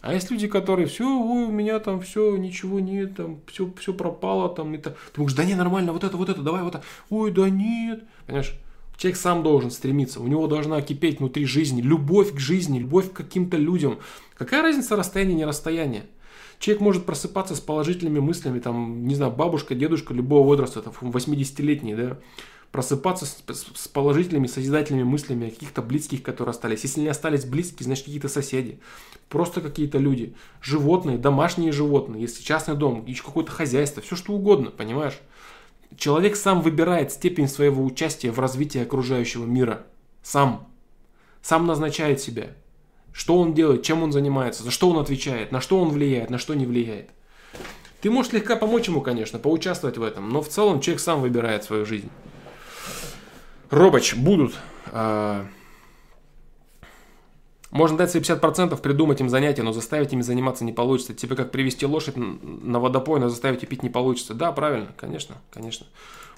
[SPEAKER 1] А есть люди, которые, все, ой, у меня там все, ничего нет, там, все, все пропало, там, это. Ты думаешь, да не, нормально, вот это, вот это, давай вот это. Ой, да нет. Понимаешь? Человек сам должен стремиться, у него должна кипеть внутри жизни, любовь к жизни, любовь к каким-то людям. Какая разница расстояние, не расстояние? Человек может просыпаться с положительными мыслями, там, не знаю, бабушка, дедушка любого возраста, там, 80-летний, да, просыпаться с, с положительными, созидательными мыслями о каких-то близких, которые остались. Если не остались близкие, значит какие-то соседи, просто какие-то люди, животные, домашние животные, если частный дом, еще какое-то хозяйство, все что угодно, понимаешь? Человек сам выбирает степень своего участия в развитии окружающего мира. Сам. Сам назначает себя. Что он делает, чем он занимается, за что он отвечает, на что он влияет, на что не влияет. Ты можешь слегка помочь ему, конечно, поучаствовать в этом, но в целом человек сам выбирает свою жизнь. Робоч, будут. А, можно дать себе 50%, придумать им занятия, но заставить ими заниматься не получится. Тебе как привести лошадь на водопой, но заставить ее пить не получится. Да, правильно, конечно, конечно.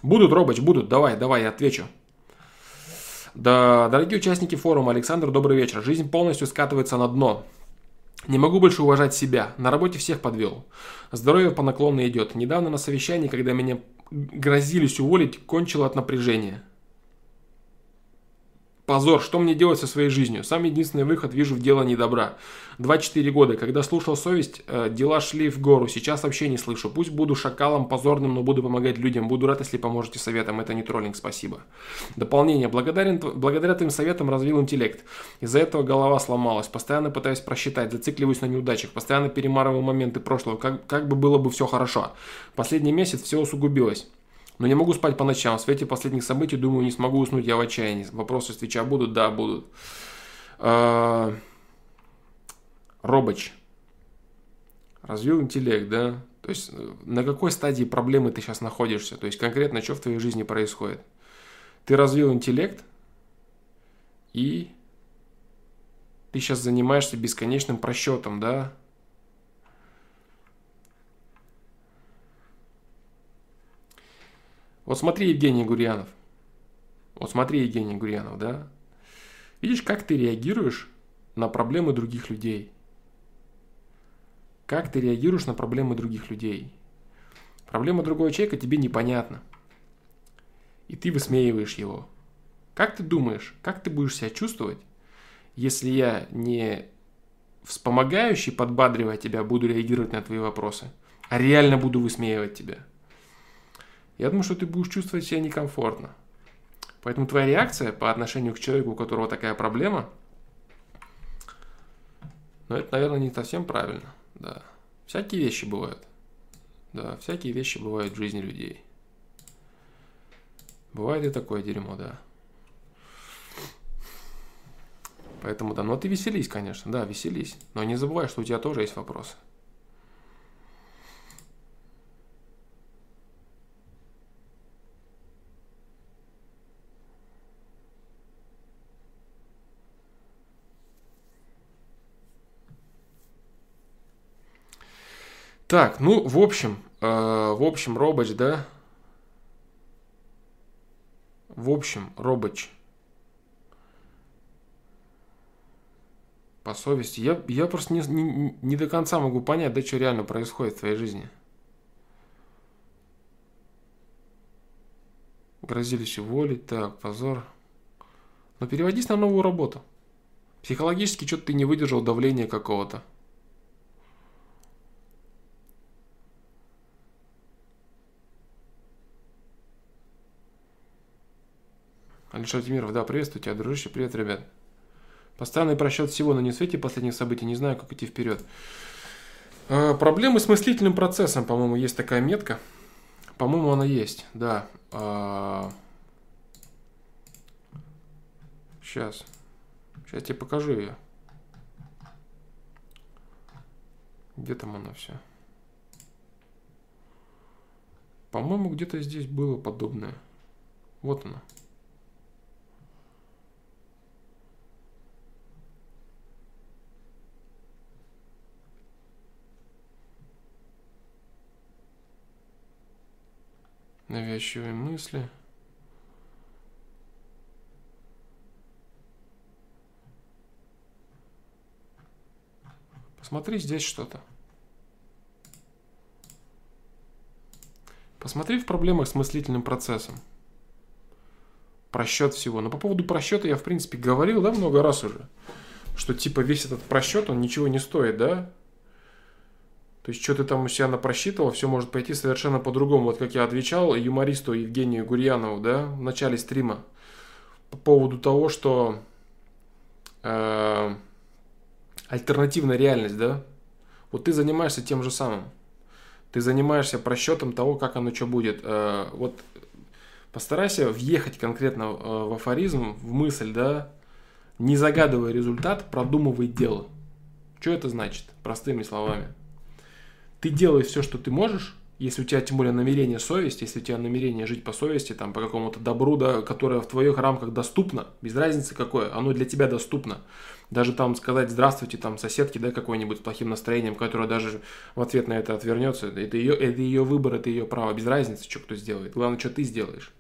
[SPEAKER 1] Будут, Робоч, будут. Давай, давай, я отвечу. Да, дорогие участники форума, Александр, добрый вечер. Жизнь полностью скатывается на дно. Не могу больше уважать себя. На работе всех подвел. Здоровье по наклону идет. Недавно на совещании, когда меня грозились уволить, кончило от напряжения. Позор, что мне делать со своей жизнью? Сам единственный выход вижу в дело недобра. 2-4 года, когда слушал совесть, э, дела шли в гору, сейчас вообще не слышу. Пусть буду шакалом позорным, но буду помогать людям. Буду рад, если поможете советом. Это не троллинг, спасибо. Дополнение. Благодарен, благодаря твоим советам развил интеллект. Из-за этого голова сломалась. Постоянно пытаюсь просчитать, зацикливаюсь на неудачах. Постоянно перемарываю моменты прошлого. Как, как бы было бы все хорошо. Последний месяц все усугубилось. Но не могу спать по ночам. В свете последних событий, думаю, не смогу уснуть, я в отчаянии. Вопросы с Твича будут? Да, будут. А... Робоч. Развил интеллект, да? То есть э, на какой стадии проблемы ты сейчас находишься? То есть конкретно что в твоей жизни происходит? Ты развил интеллект и ты сейчас занимаешься бесконечным просчетом, да? Вот смотри, Евгений Гурьянов. Вот смотри, Евгений Гурьянов, да? Видишь, как ты реагируешь на проблемы других людей? Как ты реагируешь на проблемы других людей? Проблема другого человека тебе непонятна. И ты высмеиваешь его. Как ты думаешь, как ты будешь себя чувствовать, если я не вспомогающий, подбадривая тебя, буду реагировать на твои вопросы, а реально буду высмеивать тебя? Я думаю, что ты будешь чувствовать себя некомфортно. Поэтому твоя реакция по отношению к человеку, у которого такая проблема, ну, это, наверное, не совсем правильно. Да. Всякие вещи бывают. Да, всякие вещи бывают в жизни людей. Бывает и такое дерьмо, да. Поэтому да, но ты веселись, конечно, да, веселись. Но не забывай, что у тебя тоже есть вопросы. Так, ну, в общем, э, в общем, Робоч, да? В общем, Робоч. По совести. Я, я просто не, не, не до конца могу понять, да, что реально происходит в твоей жизни. Грозились уволить, так, позор. Но переводись на новую работу. Психологически что-то ты не выдержал давления какого-то. Алишер Тимиров, да, приветствую тебя, дружище, привет, ребят. Постоянный просчет всего на несвете последних событий, не знаю, как идти вперед. А, проблемы с мыслительным процессом, по-моему, есть такая метка. По-моему, она есть, да. А... Сейчас. Сейчас тебе покажу ее. Где там она все? По-моему, где-то здесь было подобное. Вот она. Навязчивые мысли. Посмотри здесь что-то. Посмотри в проблемах с мыслительным процессом. Просчет всего. Но по поводу просчета я, в принципе, говорил, да, много раз уже. Что, типа, весь этот просчет, он ничего не стоит, да? То есть, что ты там у себя напросчитывал, все может пойти совершенно по-другому. Вот как я отвечал юмористу Евгению Гурьянову, да, в начале стрима, по поводу того, что э, альтернативная реальность, да, вот ты занимаешься тем же самым. Ты занимаешься просчетом того, как оно что будет. Э, вот постарайся въехать конкретно э, в афоризм, в мысль, да, не загадывая результат, продумывай дело. Что это значит? Простыми словами ты делаешь все, что ты можешь, если у тебя тем более намерение совесть, если у тебя намерение жить по совести, там, по какому-то добру, да, которое в твоих рамках доступно, без разницы какое, оно для тебя доступно. Даже там сказать здравствуйте там соседке, да, какой-нибудь с плохим настроением, которая даже в ответ на это отвернется, это ее, это ее выбор, это ее право, без разницы, что кто сделает. Главное, что ты сделаешь.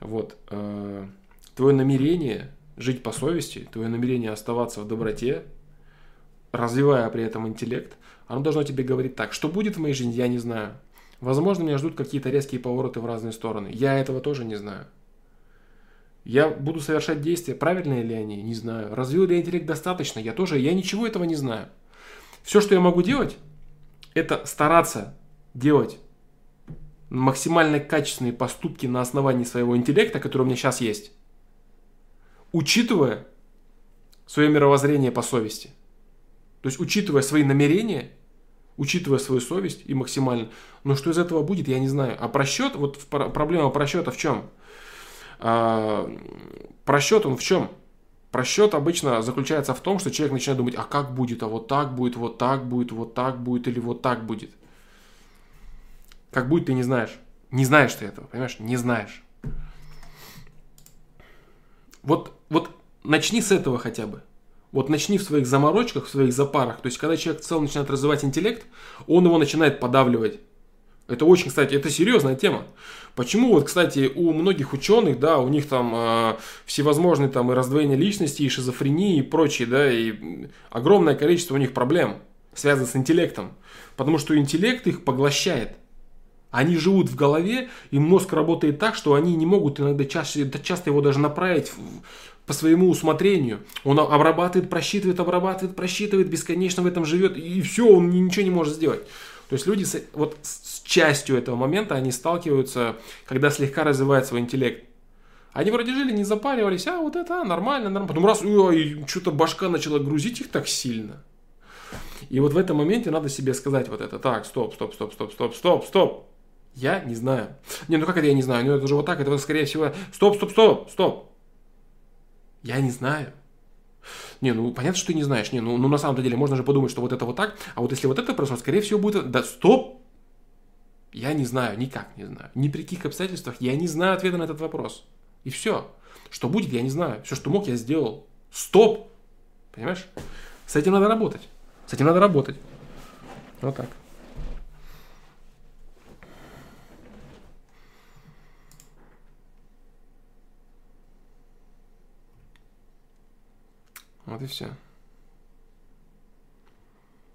[SPEAKER 1] Вот. Э, твое намерение жить по совести, твое намерение оставаться в доброте, развивая при этом интеллект, оно должно тебе говорить так, что будет в моей жизни, я не знаю. Возможно, меня ждут какие-то резкие повороты в разные стороны. Я этого тоже не знаю. Я буду совершать действия, правильные ли они, не знаю. Развил ли я интеллект достаточно, я тоже, я ничего этого не знаю. Все, что я могу делать, это стараться делать максимально качественные поступки на основании своего интеллекта, который у меня сейчас есть, учитывая свое мировоззрение по совести. То есть, учитывая свои намерения, учитывая свою совесть и максимально. Но что из этого будет, я не знаю. А просчет, вот проблема просчета в чем? А, просчет он в чем? Просчет обычно заключается в том, что человек начинает думать, а как будет, а вот так будет, вот так будет, вот так будет или вот так будет. Как будет, ты не знаешь. Не знаешь ты этого, понимаешь? Не знаешь. Вот, вот начни с этого хотя бы. Вот начни в своих заморочках, в своих запарах. То есть, когда человек в целом начинает развивать интеллект, он его начинает подавливать. Это очень, кстати, это серьезная тема. Почему вот, кстати, у многих ученых, да, у них там э, всевозможные там и раздвоение личности, и шизофрении, и прочее, да, и огромное количество у них проблем связано с интеллектом. Потому что интеллект их поглощает. Они живут в голове, и мозг работает так, что они не могут иногда чаще, часто его даже направить по своему усмотрению. Он обрабатывает, просчитывает, обрабатывает, просчитывает, бесконечно в этом живет, и все, он ничего не может сделать. То есть люди с, вот с частью этого момента, они сталкиваются, когда слегка развивает свой интеллект. Они вроде жили, не запаривались, а вот это а, нормально, нормально. Потом раз, ой, что-то башка начала грузить их так сильно. И вот в этом моменте надо себе сказать вот это. Так, стоп, стоп, стоп, стоп, стоп, стоп, стоп. Я не знаю. Не, ну как это я не знаю? Ну это же вот так, это скорее всего... Стоп, стоп, стоп, стоп. Я не знаю. Не, ну понятно, что ты не знаешь. Не, ну, ну на самом деле можно же подумать, что вот это вот так, а вот если вот это произошло, скорее всего будет... Да стоп! Я не знаю, никак не знаю. Ни при каких обстоятельствах я не знаю ответа на этот вопрос. И все. Что будет, я не знаю. Все, что мог, я сделал. Стоп! Понимаешь? С этим надо работать. С этим надо работать. Вот так. Вот и все.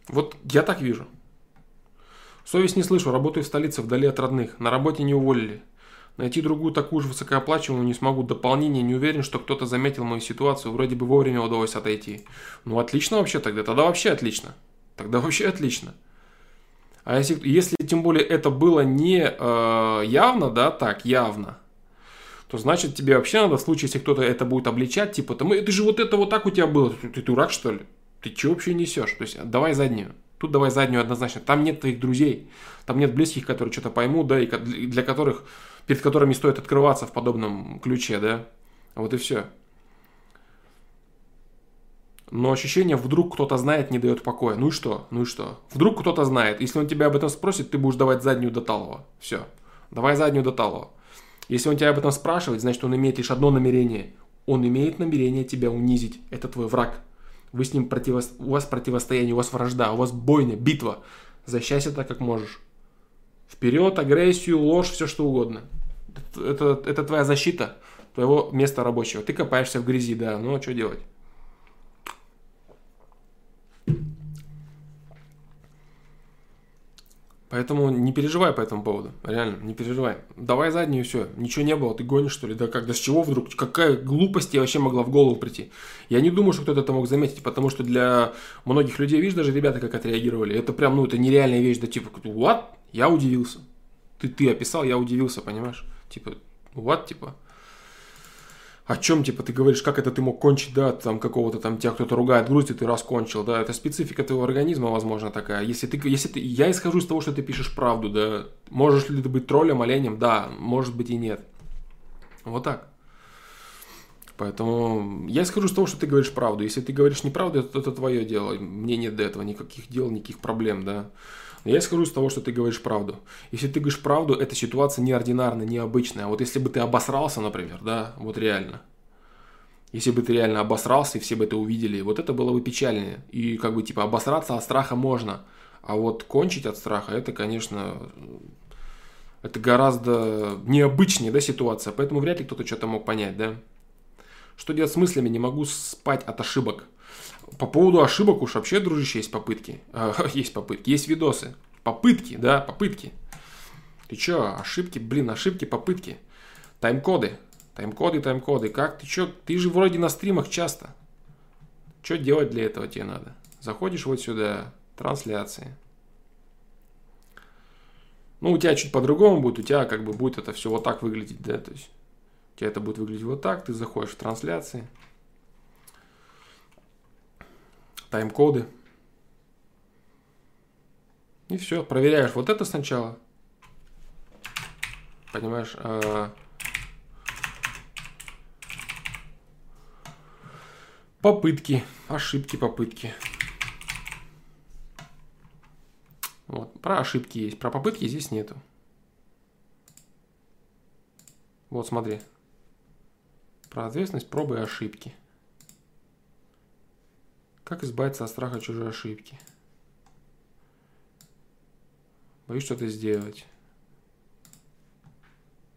[SPEAKER 1] Вот я так вижу. Совесть не слышу, работаю в столице вдали от родных. На работе не уволили. Найти другую такую же высокооплачиваемую не смогу. Дополнение не уверен, что кто-то заметил мою ситуацию. Вроде бы вовремя удалось отойти. Ну отлично вообще тогда. Тогда вообще отлично. Тогда вообще отлично. А если, если тем более это было не э, явно, да, так, явно, то значит тебе вообще надо в случае, если кто-то это будет обличать, типа, там, ты же вот это вот так у тебя было, ты, ты дурак что ли? Ты что вообще несешь? То есть давай заднюю. Тут давай заднюю однозначно. Там нет твоих друзей, там нет близких, которые что-то поймут, да, и для которых, перед которыми стоит открываться в подобном ключе, да. Вот и все. Но ощущение, вдруг кто-то знает, не дает покоя. Ну и что? Ну и что? Вдруг кто-то знает. Если он тебя об этом спросит, ты будешь давать заднюю до талого. Все. Давай заднюю до талого. Если он тебя об этом спрашивает, значит он имеет лишь одно намерение. Он имеет намерение тебя унизить. Это твой враг. Вы с ним противо... У вас противостояние, у вас вражда, у вас бойня, битва. Защищайся так, как можешь. Вперед, агрессию, ложь, все что угодно. Это, это, это твоя защита твоего места рабочего. Ты копаешься в грязи, да, ну а что делать? Поэтому не переживай по этому поводу. Реально, не переживай. Давай заднюю все. Ничего не было, ты гонишь что ли? Да как, да с чего вдруг? Какая глупость тебе вообще могла в голову прийти? Я не думаю, что кто-то это мог заметить, потому что для многих людей, видишь, даже ребята как отреагировали. Это прям, ну, это нереальная вещь, да типа, what? Я удивился. Ты, ты описал, я удивился, понимаешь? Типа, what, типа о чем, типа, ты говоришь, как это ты мог кончить, да, там какого-то там тебя кто-то ругает, грустит, ты раз кончил, да, это специфика твоего организма, возможно, такая. Если ты, если ты, я исхожу из того, что ты пишешь правду, да, можешь ли ты быть троллем, оленем, да, может быть и нет. Вот так. Поэтому я исхожу из того, что ты говоришь правду. Если ты говоришь неправду, это, это твое дело. Мне нет до этого никаких дел, никаких проблем, да. Я исхожу из того, что ты говоришь правду. Если ты говоришь правду, эта ситуация неординарная, необычная. Вот если бы ты обосрался, например, да, вот реально. Если бы ты реально обосрался, и все бы это увидели, вот это было бы печальнее. И как бы типа обосраться от страха можно. А вот кончить от страха, это, конечно, это гораздо необычнее, да, ситуация. Поэтому вряд ли кто-то что-то мог понять, да. Что делать с мыслями? Не могу спать от ошибок. По поводу ошибок уж вообще, дружище, есть попытки. Э, есть попытки, есть видосы. Попытки, да, попытки. Ты чё, ошибки, блин, ошибки, попытки. Тайм-коды. Тайм-коды, тайм-коды. Как ты чё? Ты же вроде на стримах часто. Что делать для этого тебе надо? Заходишь вот сюда, трансляции. Ну, у тебя чуть по-другому будет, у тебя как бы будет это все вот так выглядеть, да, то есть у тебя это будет выглядеть вот так, ты заходишь в трансляции, тайм-коды. И все, проверяешь вот это сначала. Понимаешь? А... Попытки, ошибки, попытки. Вот, про ошибки есть, про попытки здесь нету. Вот, смотри. Про ответственность, пробы и ошибки. Как избавиться от страха чужой ошибки? Боюсь что-то сделать.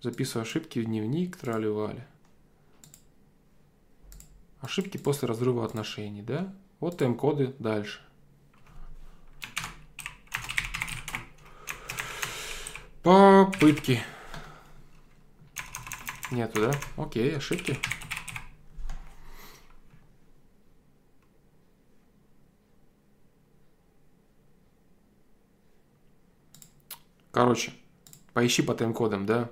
[SPEAKER 1] Записываю ошибки в дневник, трали-вали. Ошибки после разрыва отношений, да? Вот тайм-коды дальше. Попытки. Нету, да? Окей, ошибки. Короче, поищи по тайм-кодам, да?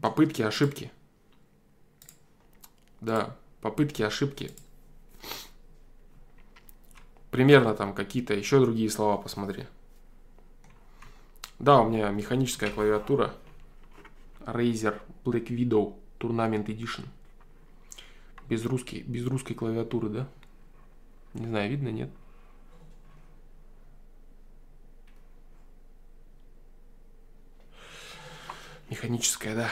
[SPEAKER 1] Попытки, ошибки. Да, попытки, ошибки. Примерно там какие-то еще другие слова посмотри. Да, у меня механическая клавиатура. Razer Black Widow Tournament Edition. Без русской, без русской клавиатуры, да? Не знаю, видно, нет? Механическая, да.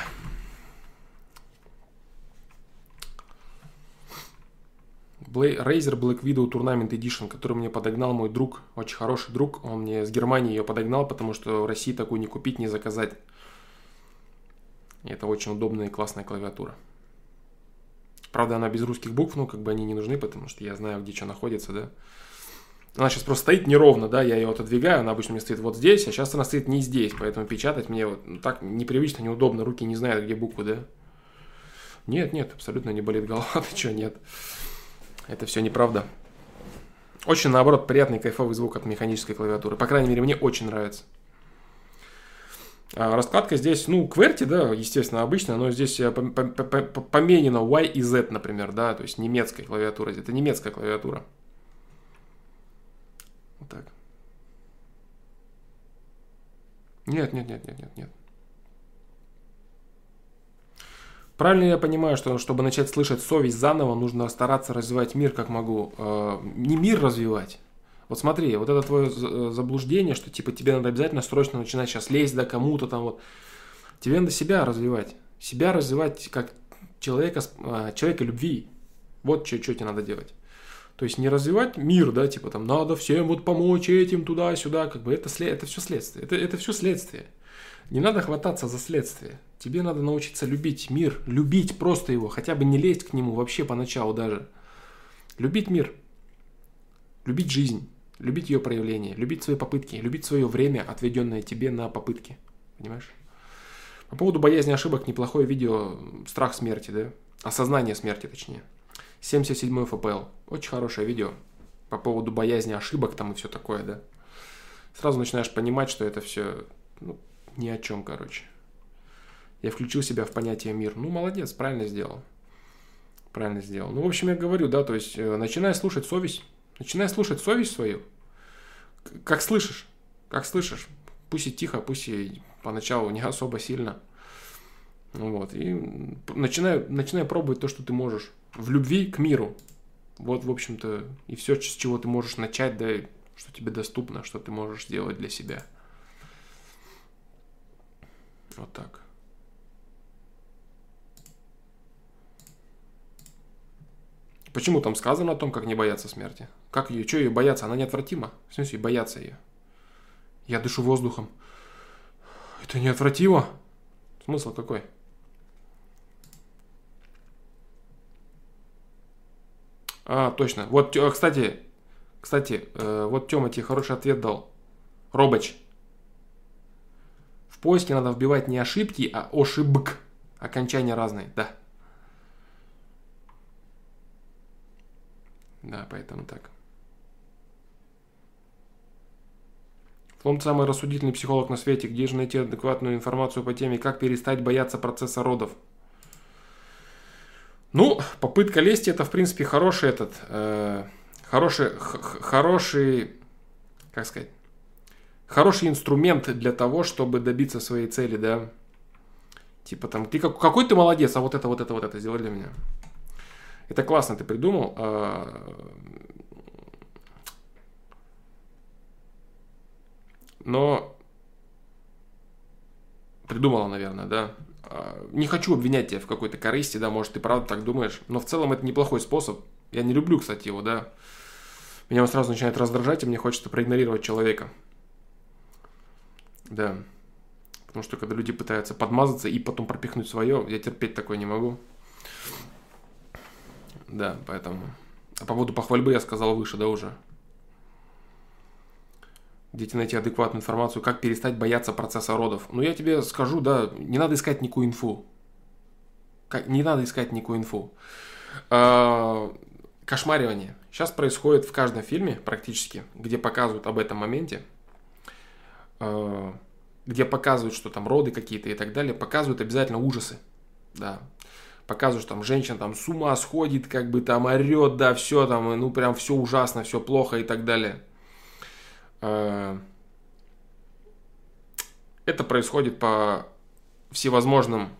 [SPEAKER 1] Razer Black Widow Tournament Edition, который мне подогнал мой друг, очень хороший друг. Он мне с Германии ее подогнал, потому что в России такую не купить, не заказать. И это очень удобная и классная клавиатура. Правда, она без русских букв, ну, как бы они не нужны, потому что я знаю, где что находится, да. Она сейчас просто стоит неровно, да, я ее отодвигаю, она обычно у меня стоит вот здесь, а сейчас она стоит не здесь, поэтому печатать мне вот ну, так непривычно, неудобно, руки не знают, где буквы, да. Нет, нет, абсолютно не болит голова, ты что, нет. Это все неправда. Очень, наоборот, приятный кайфовый звук от механической клавиатуры. По крайней мере, мне очень нравится. А раскладка здесь, ну, QWERTY, да, естественно, обычная, но здесь э, поменено Y и Z, например, да, то есть немецкая клавиатура. Это немецкая клавиатура. Вот так. Нет, нет, нет, нет, нет, нет. Правильно я понимаю, что чтобы начать слышать совесть заново, нужно стараться развивать мир как могу. Э, не мир развивать. Вот смотри, вот это твое э, заблуждение, что типа тебе надо обязательно срочно начинать сейчас лезть да кому-то там вот. Тебе надо себя развивать. Себя развивать как человека, э, человека любви. Вот что, что тебе надо делать. То есть не развивать мир, да, типа там надо всем вот помочь этим туда-сюда, как бы это, это все следствие. Это, это все следствие. Не надо хвататься за следствие. Тебе надо научиться любить мир, любить просто его, хотя бы не лезть к нему вообще поначалу даже. Любить мир, любить жизнь, любить ее проявление, любить свои попытки, любить свое время, отведенное тебе на попытки. Понимаешь? По поводу боязни ошибок неплохое видео «Страх смерти», да? Осознание смерти, точнее. 77 ФПЛ. Очень хорошее видео по поводу боязни ошибок там и все такое, да. Сразу начинаешь понимать, что это все ну, ни о чем, короче. Я включил себя в понятие мир. Ну, молодец, правильно сделал. Правильно сделал. Ну, в общем, я говорю, да, то есть, э, начинай слушать совесть. Начинай слушать совесть свою. Как слышишь. Как слышишь. Пусть и тихо, пусть и поначалу не особо сильно. Вот. И начинай, начинай пробовать то, что ты можешь. В любви к миру. Вот, в общем-то, и все, с чего ты можешь начать, да, что тебе доступно, что ты можешь сделать для себя. Вот так. Почему там сказано о том, как не бояться смерти? Как ее, что ее бояться? Она неотвратима. В смысле, бояться ее. Я дышу воздухом. Это неотвратимо? Смысл какой? А, точно. Вот, кстати, кстати, э, вот Тёма тебе хороший ответ дал. Робоч поиске надо вбивать не ошибки, а ошибк. Окончания разные, да. Да, поэтому так. Флом самый рассудительный психолог на свете. Где же найти адекватную информацию по теме, как перестать бояться процесса родов? Ну, попытка лести это, в принципе, хороший этот, э, хороший, хороший, как сказать, хороший инструмент для того, чтобы добиться своей цели, да. Типа там, ты как, какой ты молодец, а вот это, вот это, вот это сделай для меня. Это классно ты придумал. А, но придумала, наверное, да. А, не хочу обвинять тебя в какой-то корысти, да, может, ты правда так думаешь, но в целом это неплохой способ. Я не люблю, кстати, его, да. Меня он сразу начинает раздражать, и мне хочется проигнорировать человека. Да. Потому что когда люди пытаются подмазаться и потом пропихнуть свое, я терпеть такое не могу. Да, поэтому... А по поводу похвальбы я сказал выше, да, уже. Где найти адекватную информацию, как перестать бояться процесса родов. Ну, я тебе скажу, да, не надо искать никакую инфу. Не надо искать никакую инфу. А, кошмаривание. Сейчас происходит в каждом фильме практически, где показывают об этом моменте, а, где показывают, что там роды какие-то и так далее, показывают обязательно ужасы. Да, показывают, там женщина там с ума сходит, как бы там орет, да, все там, ну прям все ужасно, все плохо и так далее. А, это происходит по всевозможным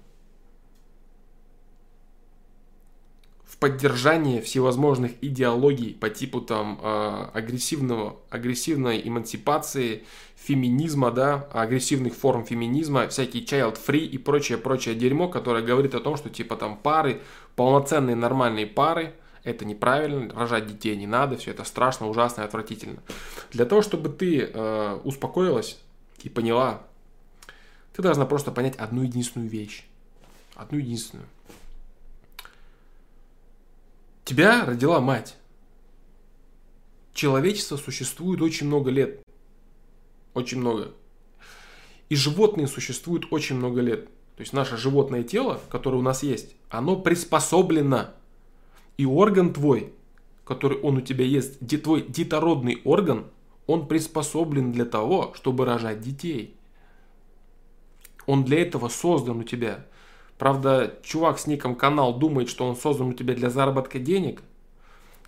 [SPEAKER 1] в поддержание всевозможных идеологий по типу там а, агрессивного, агрессивной эмансипации, феминизма, да, агрессивных форм феминизма, всякий child free и прочее, прочее дерьмо, которое говорит о том, что типа там пары, полноценные нормальные пары, это неправильно, рожать детей не надо, все это страшно, ужасно и отвратительно. Для того, чтобы ты э, успокоилась и поняла, ты должна просто понять одну единственную вещь. Одну единственную. Тебя родила мать. Человечество существует очень много лет. Очень много. И животные существуют очень много лет. То есть наше животное тело, которое у нас есть, оно приспособлено и орган твой, который он у тебя есть, твой детородный орган, он приспособлен для того, чтобы рожать детей. Он для этого создан у тебя. Правда, чувак с ником канал думает, что он создан у тебя для заработка денег,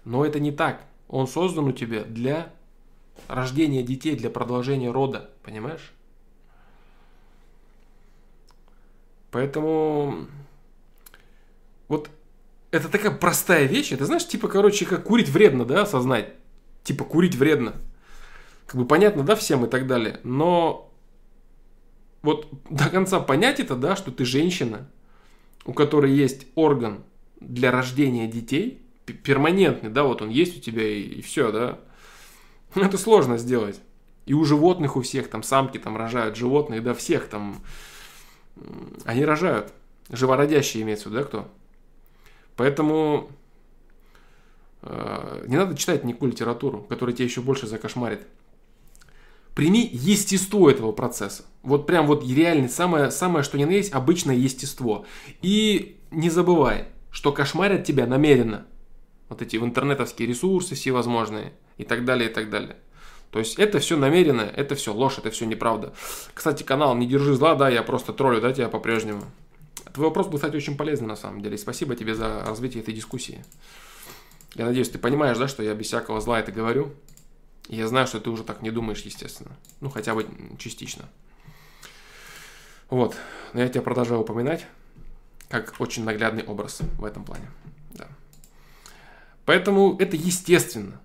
[SPEAKER 1] но это не так. Он создан у тебя для рождения детей, для продолжения рода, понимаешь? Поэтому вот это такая простая вещь. Это знаешь, типа, короче, как курить вредно, да, осознать. Типа, курить вредно. Как бы понятно, да, всем и так далее. Но вот до конца понять это, да, что ты женщина, у которой есть орган для рождения детей, перманентный, да, вот он есть у тебя и, и все, да. Это сложно сделать. И у животных у всех, там самки там рожают, животные, да, всех там, они рожают. Живородящие имеется в виду, да, кто? Поэтому э, не надо читать никакую литературу, которая тебя еще больше закошмарит. Прими естество этого процесса. Вот прям вот реально самое, самое, что ни на есть, обычное естество. И не забывай, что кошмарят тебя намеренно. Вот эти в интернетовские ресурсы всевозможные и так далее, и так далее. То есть это все намеренно, это все ложь, это все неправда. Кстати, канал «Не держи зла», да, я просто троллю, да, тебя по-прежнему. Твой вопрос был, кстати, очень полезный на самом деле. спасибо тебе за развитие этой дискуссии. Я надеюсь, ты понимаешь, да, что я без всякого зла это говорю. И я знаю, что ты уже так не думаешь, естественно. Ну, хотя бы частично. Вот. Но я тебя продолжаю упоминать как очень наглядный образ в этом плане. Да. Поэтому это естественно.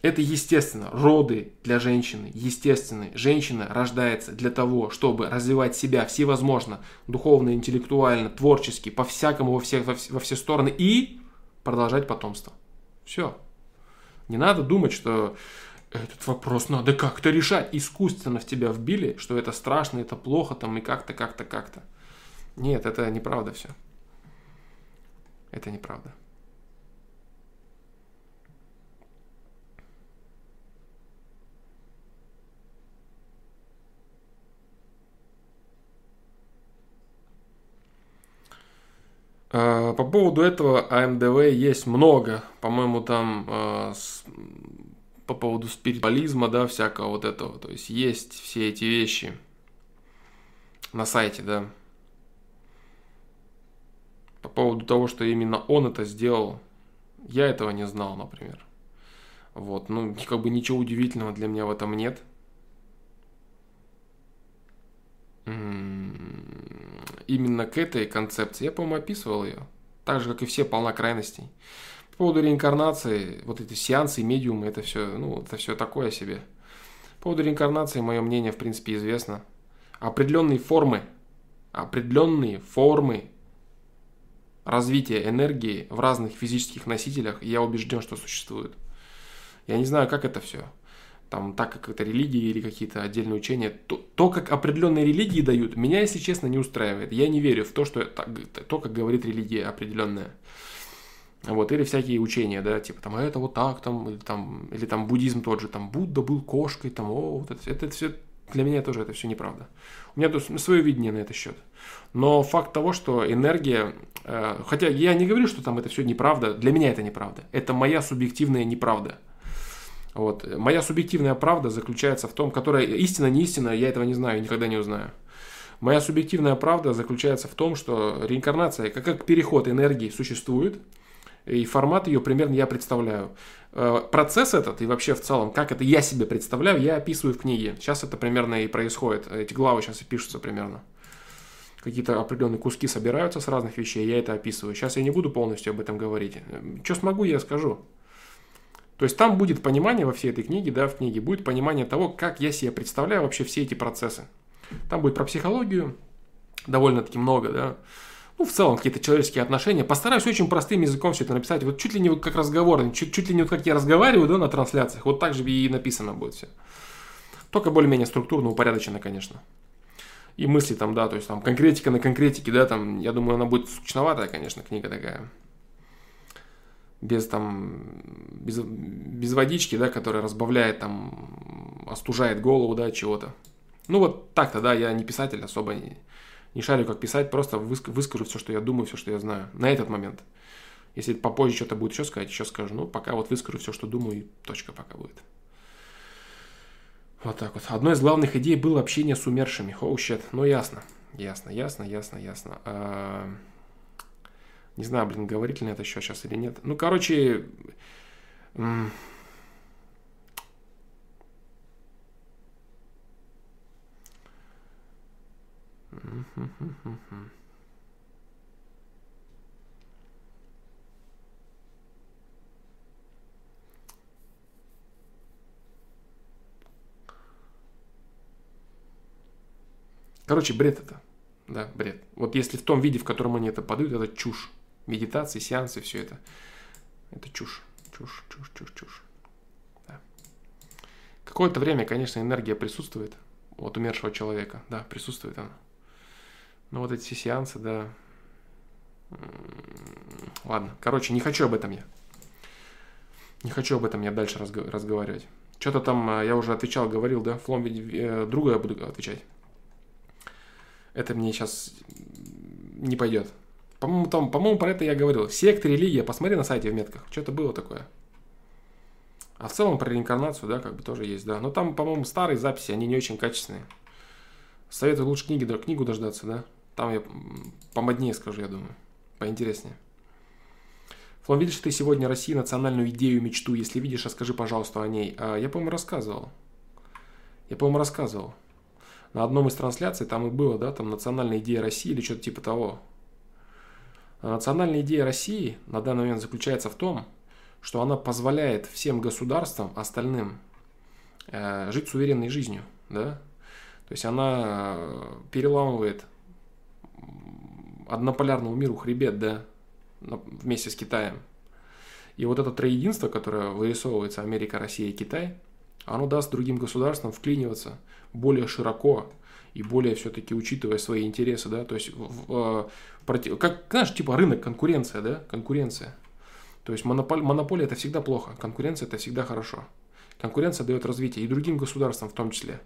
[SPEAKER 1] Это естественно. Роды для женщины естественны. Женщина рождается для того, чтобы развивать себя всевозможно, духовно, интеллектуально, творчески, по-всякому, во все, во все стороны и продолжать потомство. Все. Не надо думать, что этот вопрос надо как-то решать. Искусственно в тебя вбили, что это страшно, это плохо, там и как-то, как-то, как-то. Нет, это неправда все. Это неправда. По поводу этого АМДВ есть много. По-моему, там э, по поводу спиритуализма, да, всякого вот этого. То есть есть все эти вещи на сайте, да. По поводу того, что именно он это сделал, я этого не знал, например. Вот, ну, как бы ничего удивительного для меня в этом нет. Именно к этой концепции. Я, по-моему, описывал ее. Так же, как и все, полна крайностей. По поводу реинкарнации, вот эти сеансы, медиумы, это все, ну, это все такое себе. По поводу реинкарнации мое мнение, в принципе, известно. Определенные формы, определенные формы развития энергии в разных физических носителях, я убежден, что существуют. Я не знаю, как это все. Там, так как это религии или какие-то отдельные учения, то, то, как определенные религии дают, меня, если честно, не устраивает. Я не верю в то, что так, то, как говорит религия определенная. Вот, или всякие учения, да, типа там, это вот так, там, или там, или там буддизм тот же, там, Будда был кошкой, там, о, вот это, это все, для меня тоже это все неправда. У меня тут свое видение на этот счет. Но факт того, что энергия, э, хотя я не говорю, что там это все неправда, для меня это неправда. Это моя субъективная неправда. Вот. Моя субъективная правда заключается в том, которая истина, не истина, я этого не знаю никогда не узнаю. Моя субъективная правда заключается в том, что реинкарнация, как, как переход энергии, существует, и формат ее примерно я представляю. Э, процесс этот и вообще в целом, как это я себе представляю, я описываю в книге. Сейчас это примерно и происходит. Эти главы сейчас и пишутся примерно. Какие-то определенные куски собираются с разных вещей, я это описываю. Сейчас я не буду полностью об этом говорить. Что смогу, я скажу. То есть там будет понимание во всей этой книге, да, в книге будет понимание того, как я себе представляю вообще все эти процессы. Там будет про психологию довольно-таки много, да. Ну, в целом, какие-то человеческие отношения. Постараюсь очень простым языком все это написать. Вот чуть ли не как разговор, чуть, чуть ли не вот как я разговариваю, да, на трансляциях. Вот так же и написано будет все. Только более-менее структурно, упорядочено, конечно. И мысли там, да, то есть там конкретика на конкретике, да, там, я думаю, она будет скучноватая, конечно, книга такая без там, без, без водички, да, которая разбавляет там, остужает голову, да, чего-то. Ну вот так-то, да, я не писатель, особо не, не шарю, как писать, просто выскажу все, что я думаю, все, что я знаю на этот момент. Если попозже что-то будет еще сказать, еще скажу. Ну, пока вот выскажу все, что думаю, и точка пока будет. Вот так вот. Одной из главных идей было общение с умершими. Хоу, oh, shit. Ну, ясно. Ясно, ясно, ясно, ясно. А... Не знаю, блин, говорить ли это еще сейчас или нет. Ну, короче, Короче, бред это. Да, бред. Вот если в том виде, в котором они это подают, это чушь медитации, сеансы, все это. Это чушь, чушь, чушь, чушь, чушь. Да. Какое-то время, конечно, энергия присутствует от умершего человека, да, присутствует она. Но вот эти сеансы, да. Ладно, короче, не хочу об этом я. Не хочу об этом я дальше разго- разговаривать. Что-то там а, я уже отвечал, говорил, да, флом э, другу я буду отвечать. Это мне сейчас не пойдет. По-моему, там, по-моему, про это я говорил. Секта, религия, посмотри на сайте в метках. Что-то было такое. А в целом про реинкарнацию, да, как бы тоже есть, да. Но там, по-моему, старые записи, они не очень качественные. Советую лучше книги, книгу дождаться, да. Там я помоднее скажу, я думаю. Поинтереснее. Флом, видишь ты сегодня России национальную идею, мечту? Если видишь, расскажи, пожалуйста, о ней. А, я, по-моему, рассказывал. Я, по-моему, рассказывал. На одном из трансляций там и было, да, там национальная идея России или что-то типа того. Национальная идея России на данный момент заключается в том, что она позволяет всем государствам остальным э, жить суверенной жизнью, да? То есть она э, переламывает однополярному миру хребет, да, вместе с Китаем. И вот это троединство, которое вырисовывается Америка, Россия и Китай, оно даст другим государствам вклиниваться более широко и более все-таки учитывая свои интересы, да, то есть в, против, как, знаешь, типа рынок, конкуренция, да, конкуренция. То есть монополь, монополия это всегда плохо, конкуренция это всегда хорошо. Конкуренция дает развитие и другим государствам в том числе.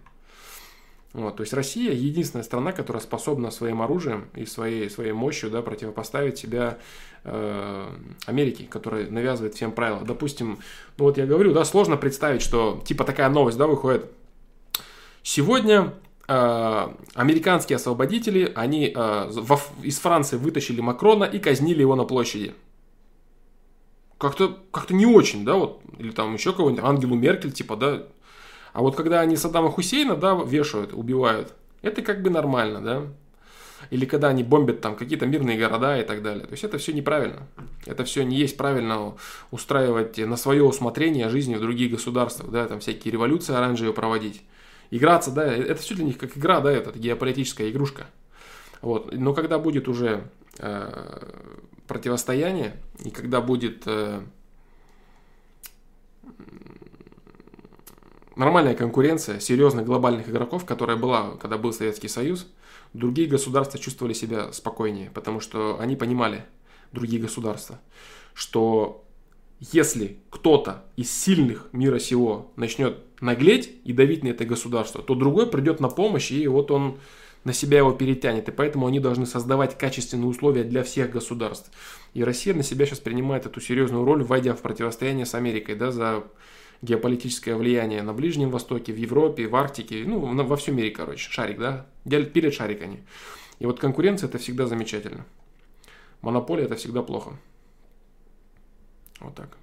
[SPEAKER 1] Вот, то есть Россия единственная страна, которая способна своим оружием и своей, своей мощью да, противопоставить себя э, Америке, которая навязывает всем правила. Допустим, ну вот я говорю, да, сложно представить, что типа такая новость да, выходит. Сегодня американские освободители, они э, из Франции вытащили Макрона и казнили его на площади. Как-то как не очень, да, вот, или там еще кого-нибудь, Ангелу Меркель, типа, да. А вот когда они Саддама Хусейна, да, вешают, убивают, это как бы нормально, да. Или когда они бомбят там какие-то мирные города и так далее. То есть это все неправильно. Это все не есть правильно устраивать на свое усмотрение жизни в других государствах, да, там всякие революции оранжевые проводить играться, да, это все для них как игра, да, это геополитическая игрушка. Вот. Но когда будет уже э, противостояние, и когда будет э, нормальная конкуренция серьезных глобальных игроков, которая была, когда был Советский Союз, другие государства чувствовали себя спокойнее, потому что они понимали, другие государства, что если кто-то из сильных мира сего начнет наглеть и давить на это государство, то другой придет на помощь, и вот он на себя его перетянет. И поэтому они должны создавать качественные условия для всех государств. И Россия на себя сейчас принимает эту серьезную роль, войдя в противостояние с Америкой, да, за геополитическое влияние на Ближнем Востоке, в Европе, в Арктике, ну, во всем мире, короче, шарик, да, делят, перед шарик они. И вот конкуренция это всегда замечательно. Монополия это всегда плохо. Вот так.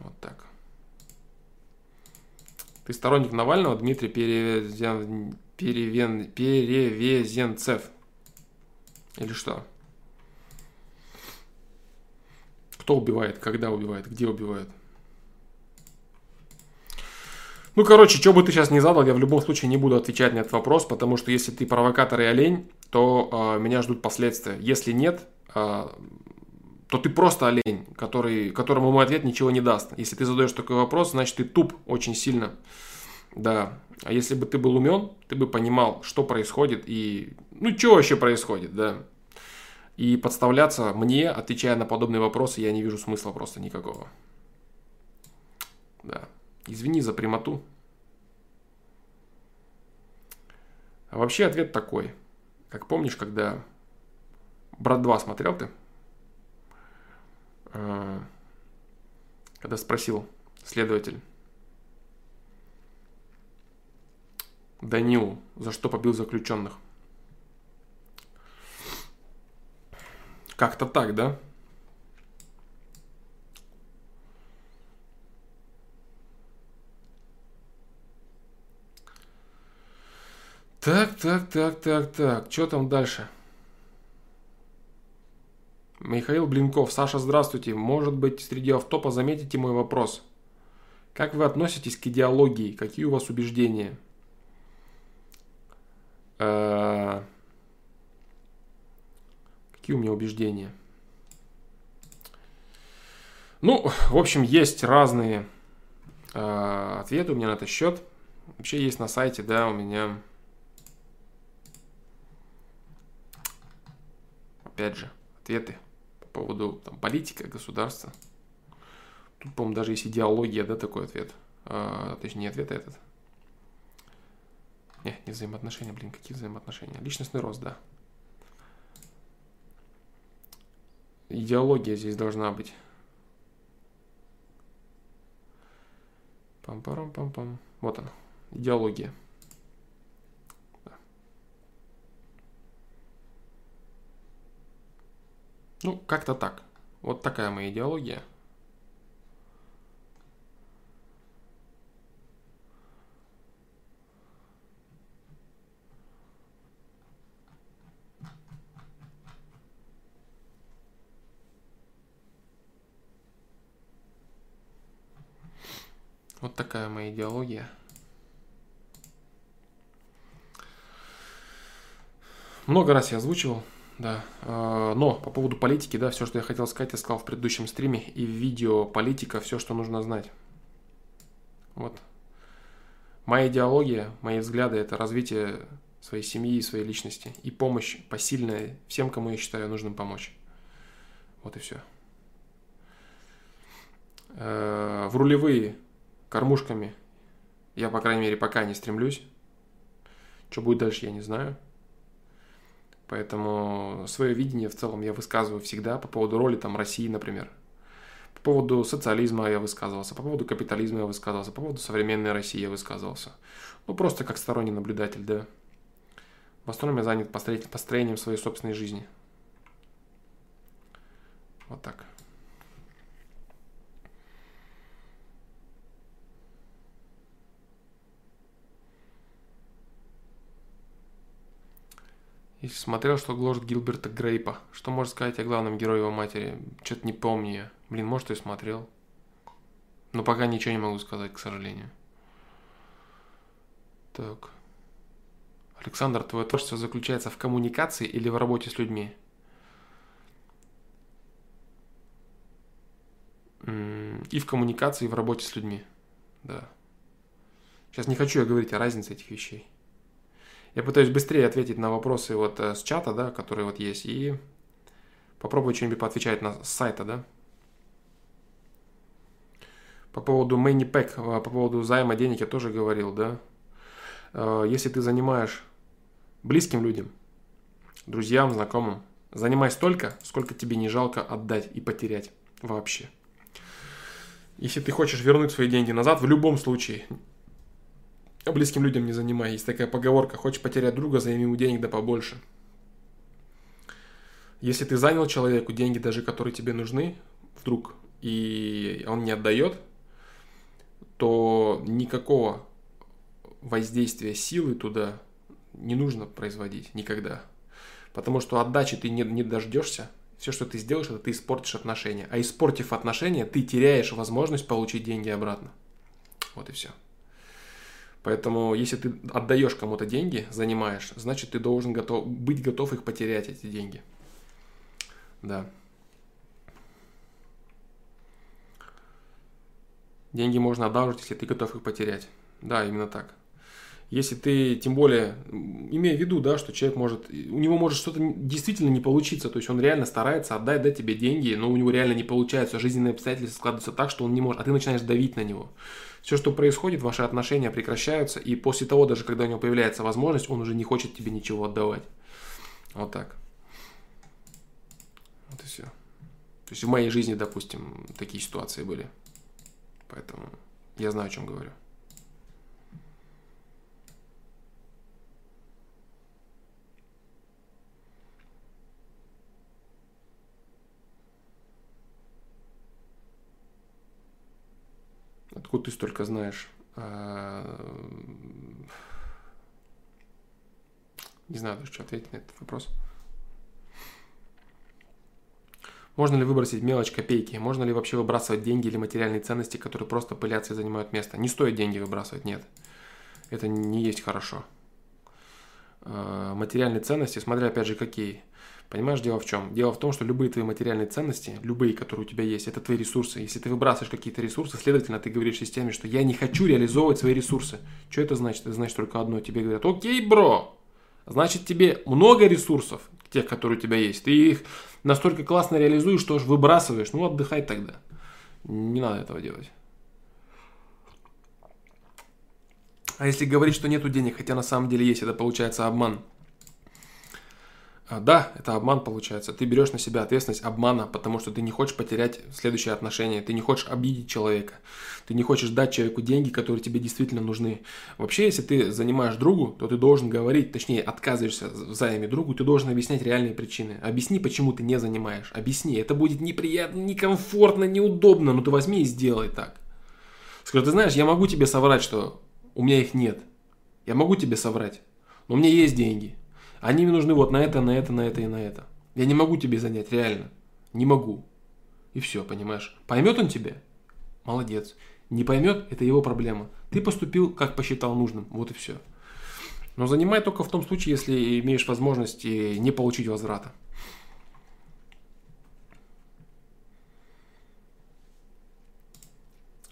[SPEAKER 1] Вот так. Ты сторонник Навального, Дмитрий Перевезен... Перевен... Перевезенцев? Или что? Кто убивает, когда убивает, где убивает? Ну, короче, что бы ты сейчас не задал, я в любом случае не буду отвечать на этот вопрос, потому что если ты провокатор и олень, то э, меня ждут последствия. Если нет, э, то ты просто олень, который, которому мой ответ ничего не даст. Если ты задаешь такой вопрос, значит ты туп очень сильно. Да. А если бы ты был умен, ты бы понимал, что происходит и... Ну, что вообще происходит, да. И подставляться мне, отвечая на подобные вопросы, я не вижу смысла просто никакого. Да. Извини за прямоту. А вообще ответ такой. Как помнишь, когда «Брат 2» смотрел ты? А, когда спросил следователь Данил, за что побил заключенных? Как-то так, да? Так, так, так, так, так. Что там дальше? Михаил Блинков. Саша, здравствуйте. Может быть, среди автопа заметите мой вопрос. Как вы относитесь к идеологии? Какие у вас убеждения? Э, какие у меня убеждения? Ну, в общем, есть разные э, ответы у меня на этот счет. Вообще есть на сайте, да, у меня опять же, ответы по поводу там, политика, государства. Тут, по-моему, даже есть идеология, да, такой ответ. А, точнее, не ответ, а этот. Не, не взаимоотношения, блин, какие взаимоотношения? Личностный рост, да. Идеология здесь должна быть. Пам-парам-пам-пам. Вот она. Идеология. Ну, как-то так. Вот такая моя идеология. Вот такая моя идеология. Много раз я озвучивал да. А, но по поводу политики, да, все, что я хотел сказать, я сказал в предыдущем стриме и в видео политика, все, что нужно знать. Вот. Моя идеология, мои взгляды – это развитие своей семьи и своей личности. И помощь посильная всем, кому я считаю нужным помочь. Вот и все. Э, в рулевые кормушками я, по крайней мере, пока не стремлюсь. Что будет дальше, я не знаю. Поэтому свое видение в целом я высказываю всегда по поводу роли там России, например. По поводу социализма я высказывался, по поводу капитализма я высказывался, по поводу современной России я высказывался. Ну, просто как сторонний наблюдатель, да. В основном я занят построением своей собственной жизни. Вот так. И смотрел, что гложет Гилберта Грейпа. Что можно сказать о главном герое его матери? Что-то не помню я. Блин, может, и смотрел. Но пока ничего не могу сказать, к сожалению. Так. Александр, твое творчество заключается в коммуникации или в работе с людьми? и в коммуникации, и в работе с людьми. Да. Сейчас не хочу я говорить о разнице этих вещей. Я пытаюсь быстрее ответить на вопросы вот э, с чата, да, которые вот есть, и попробую что-нибудь поотвечать на, с сайта, да. По поводу Money Pack, а, по поводу займа денег я тоже говорил, да. Э, если ты занимаешь близким людям, друзьям, знакомым, занимай столько, сколько тебе не жалко отдать и потерять вообще. Если ты хочешь вернуть свои деньги назад, в любом случае, близким людям не занимай. Есть такая поговорка, хочешь потерять друга, займи ему денег да побольше. Если ты занял человеку деньги, даже которые тебе нужны, вдруг, и он не отдает, то никакого воздействия силы туда не нужно производить никогда. Потому что отдачи ты не, не дождешься. Все, что ты сделаешь, это ты испортишь отношения. А испортив отношения, ты теряешь возможность получить деньги обратно. Вот и все. Поэтому, если ты отдаешь кому-то деньги, занимаешь, значит, ты должен готов, быть готов их потерять, эти деньги. Да. Деньги можно одалживать, если ты готов их потерять. Да, именно так. Если ты, тем более, имея в виду, да, что человек может, у него может что-то действительно не получиться, то есть он реально старается отдать, дать тебе деньги, но у него реально не получается, жизненные обстоятельства складываются так, что он не может, а ты начинаешь давить на него. Все, что происходит, ваши отношения прекращаются, и после того, даже когда у него появляется возможность, он уже не хочет тебе ничего отдавать. Вот так. Вот и все. То есть в моей жизни, допустим, такие ситуации были. Поэтому я знаю, о чем говорю. Откуда ты столько знаешь? А, не знаю даже, что ответить на этот вопрос. Можно ли выбросить мелочь копейки? Можно ли вообще выбрасывать деньги или материальные ценности, которые просто пылятся и занимают место? Не стоит деньги выбрасывать, нет. Это не есть хорошо. А, материальные ценности, смотря опять же какие. Понимаешь, дело в чем? Дело в том, что любые твои материальные ценности, любые, которые у тебя есть, это твои ресурсы. Если ты выбрасываешь какие-то ресурсы, следовательно, ты говоришь системе, что я не хочу реализовывать свои ресурсы. Что это значит? Это значит только одно. Тебе говорят, окей, бро, значит тебе много ресурсов, тех, которые у тебя есть. Ты их настолько классно реализуешь, что аж выбрасываешь. Ну, отдыхай тогда. Не надо этого делать. А если говорить, что нету денег, хотя на самом деле есть, это получается обман. А, да, это обман получается. Ты берешь на себя ответственность обмана, потому что ты не хочешь потерять следующее отношение, ты не хочешь обидеть человека, ты не хочешь дать человеку деньги, которые тебе действительно нужны. Вообще, если ты занимаешь другу, то ты должен говорить, точнее, отказываешься в займе другу, ты должен объяснять реальные причины. Объясни, почему ты не занимаешь. Объясни. Это будет неприятно, некомфортно, неудобно, но ты возьми и сделай так. Скажи, ты знаешь, я могу тебе соврать, что у меня их нет. Я могу тебе соврать, но у меня есть деньги. Они мне нужны вот на это, на это, на это и на это. Я не могу тебе занять, реально. Не могу. И все, понимаешь? Поймет он тебя? Молодец. Не поймет, это его проблема. Ты поступил, как посчитал нужным. Вот и все. Но занимай только в том случае, если имеешь возможность не получить возврата.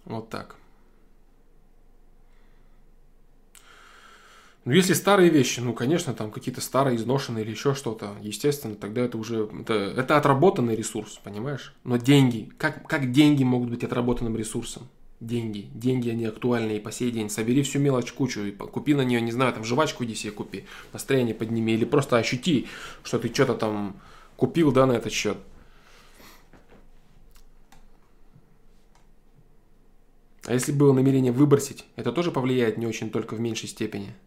[SPEAKER 1] Вот так. Ну, если старые вещи, ну, конечно, там какие-то старые, изношенные или еще что-то, естественно, тогда это уже, это, это отработанный ресурс, понимаешь? Но деньги, как, как деньги могут быть отработанным ресурсом? Деньги, деньги, они актуальны и по сей день. Собери всю мелочь кучу и купи на нее, не знаю, там жвачку иди себе купи, настроение подними, или просто ощути, что ты что-то там купил, да, на этот счет. А если было намерение выбросить, это тоже повлияет не очень, только в меньшей степени –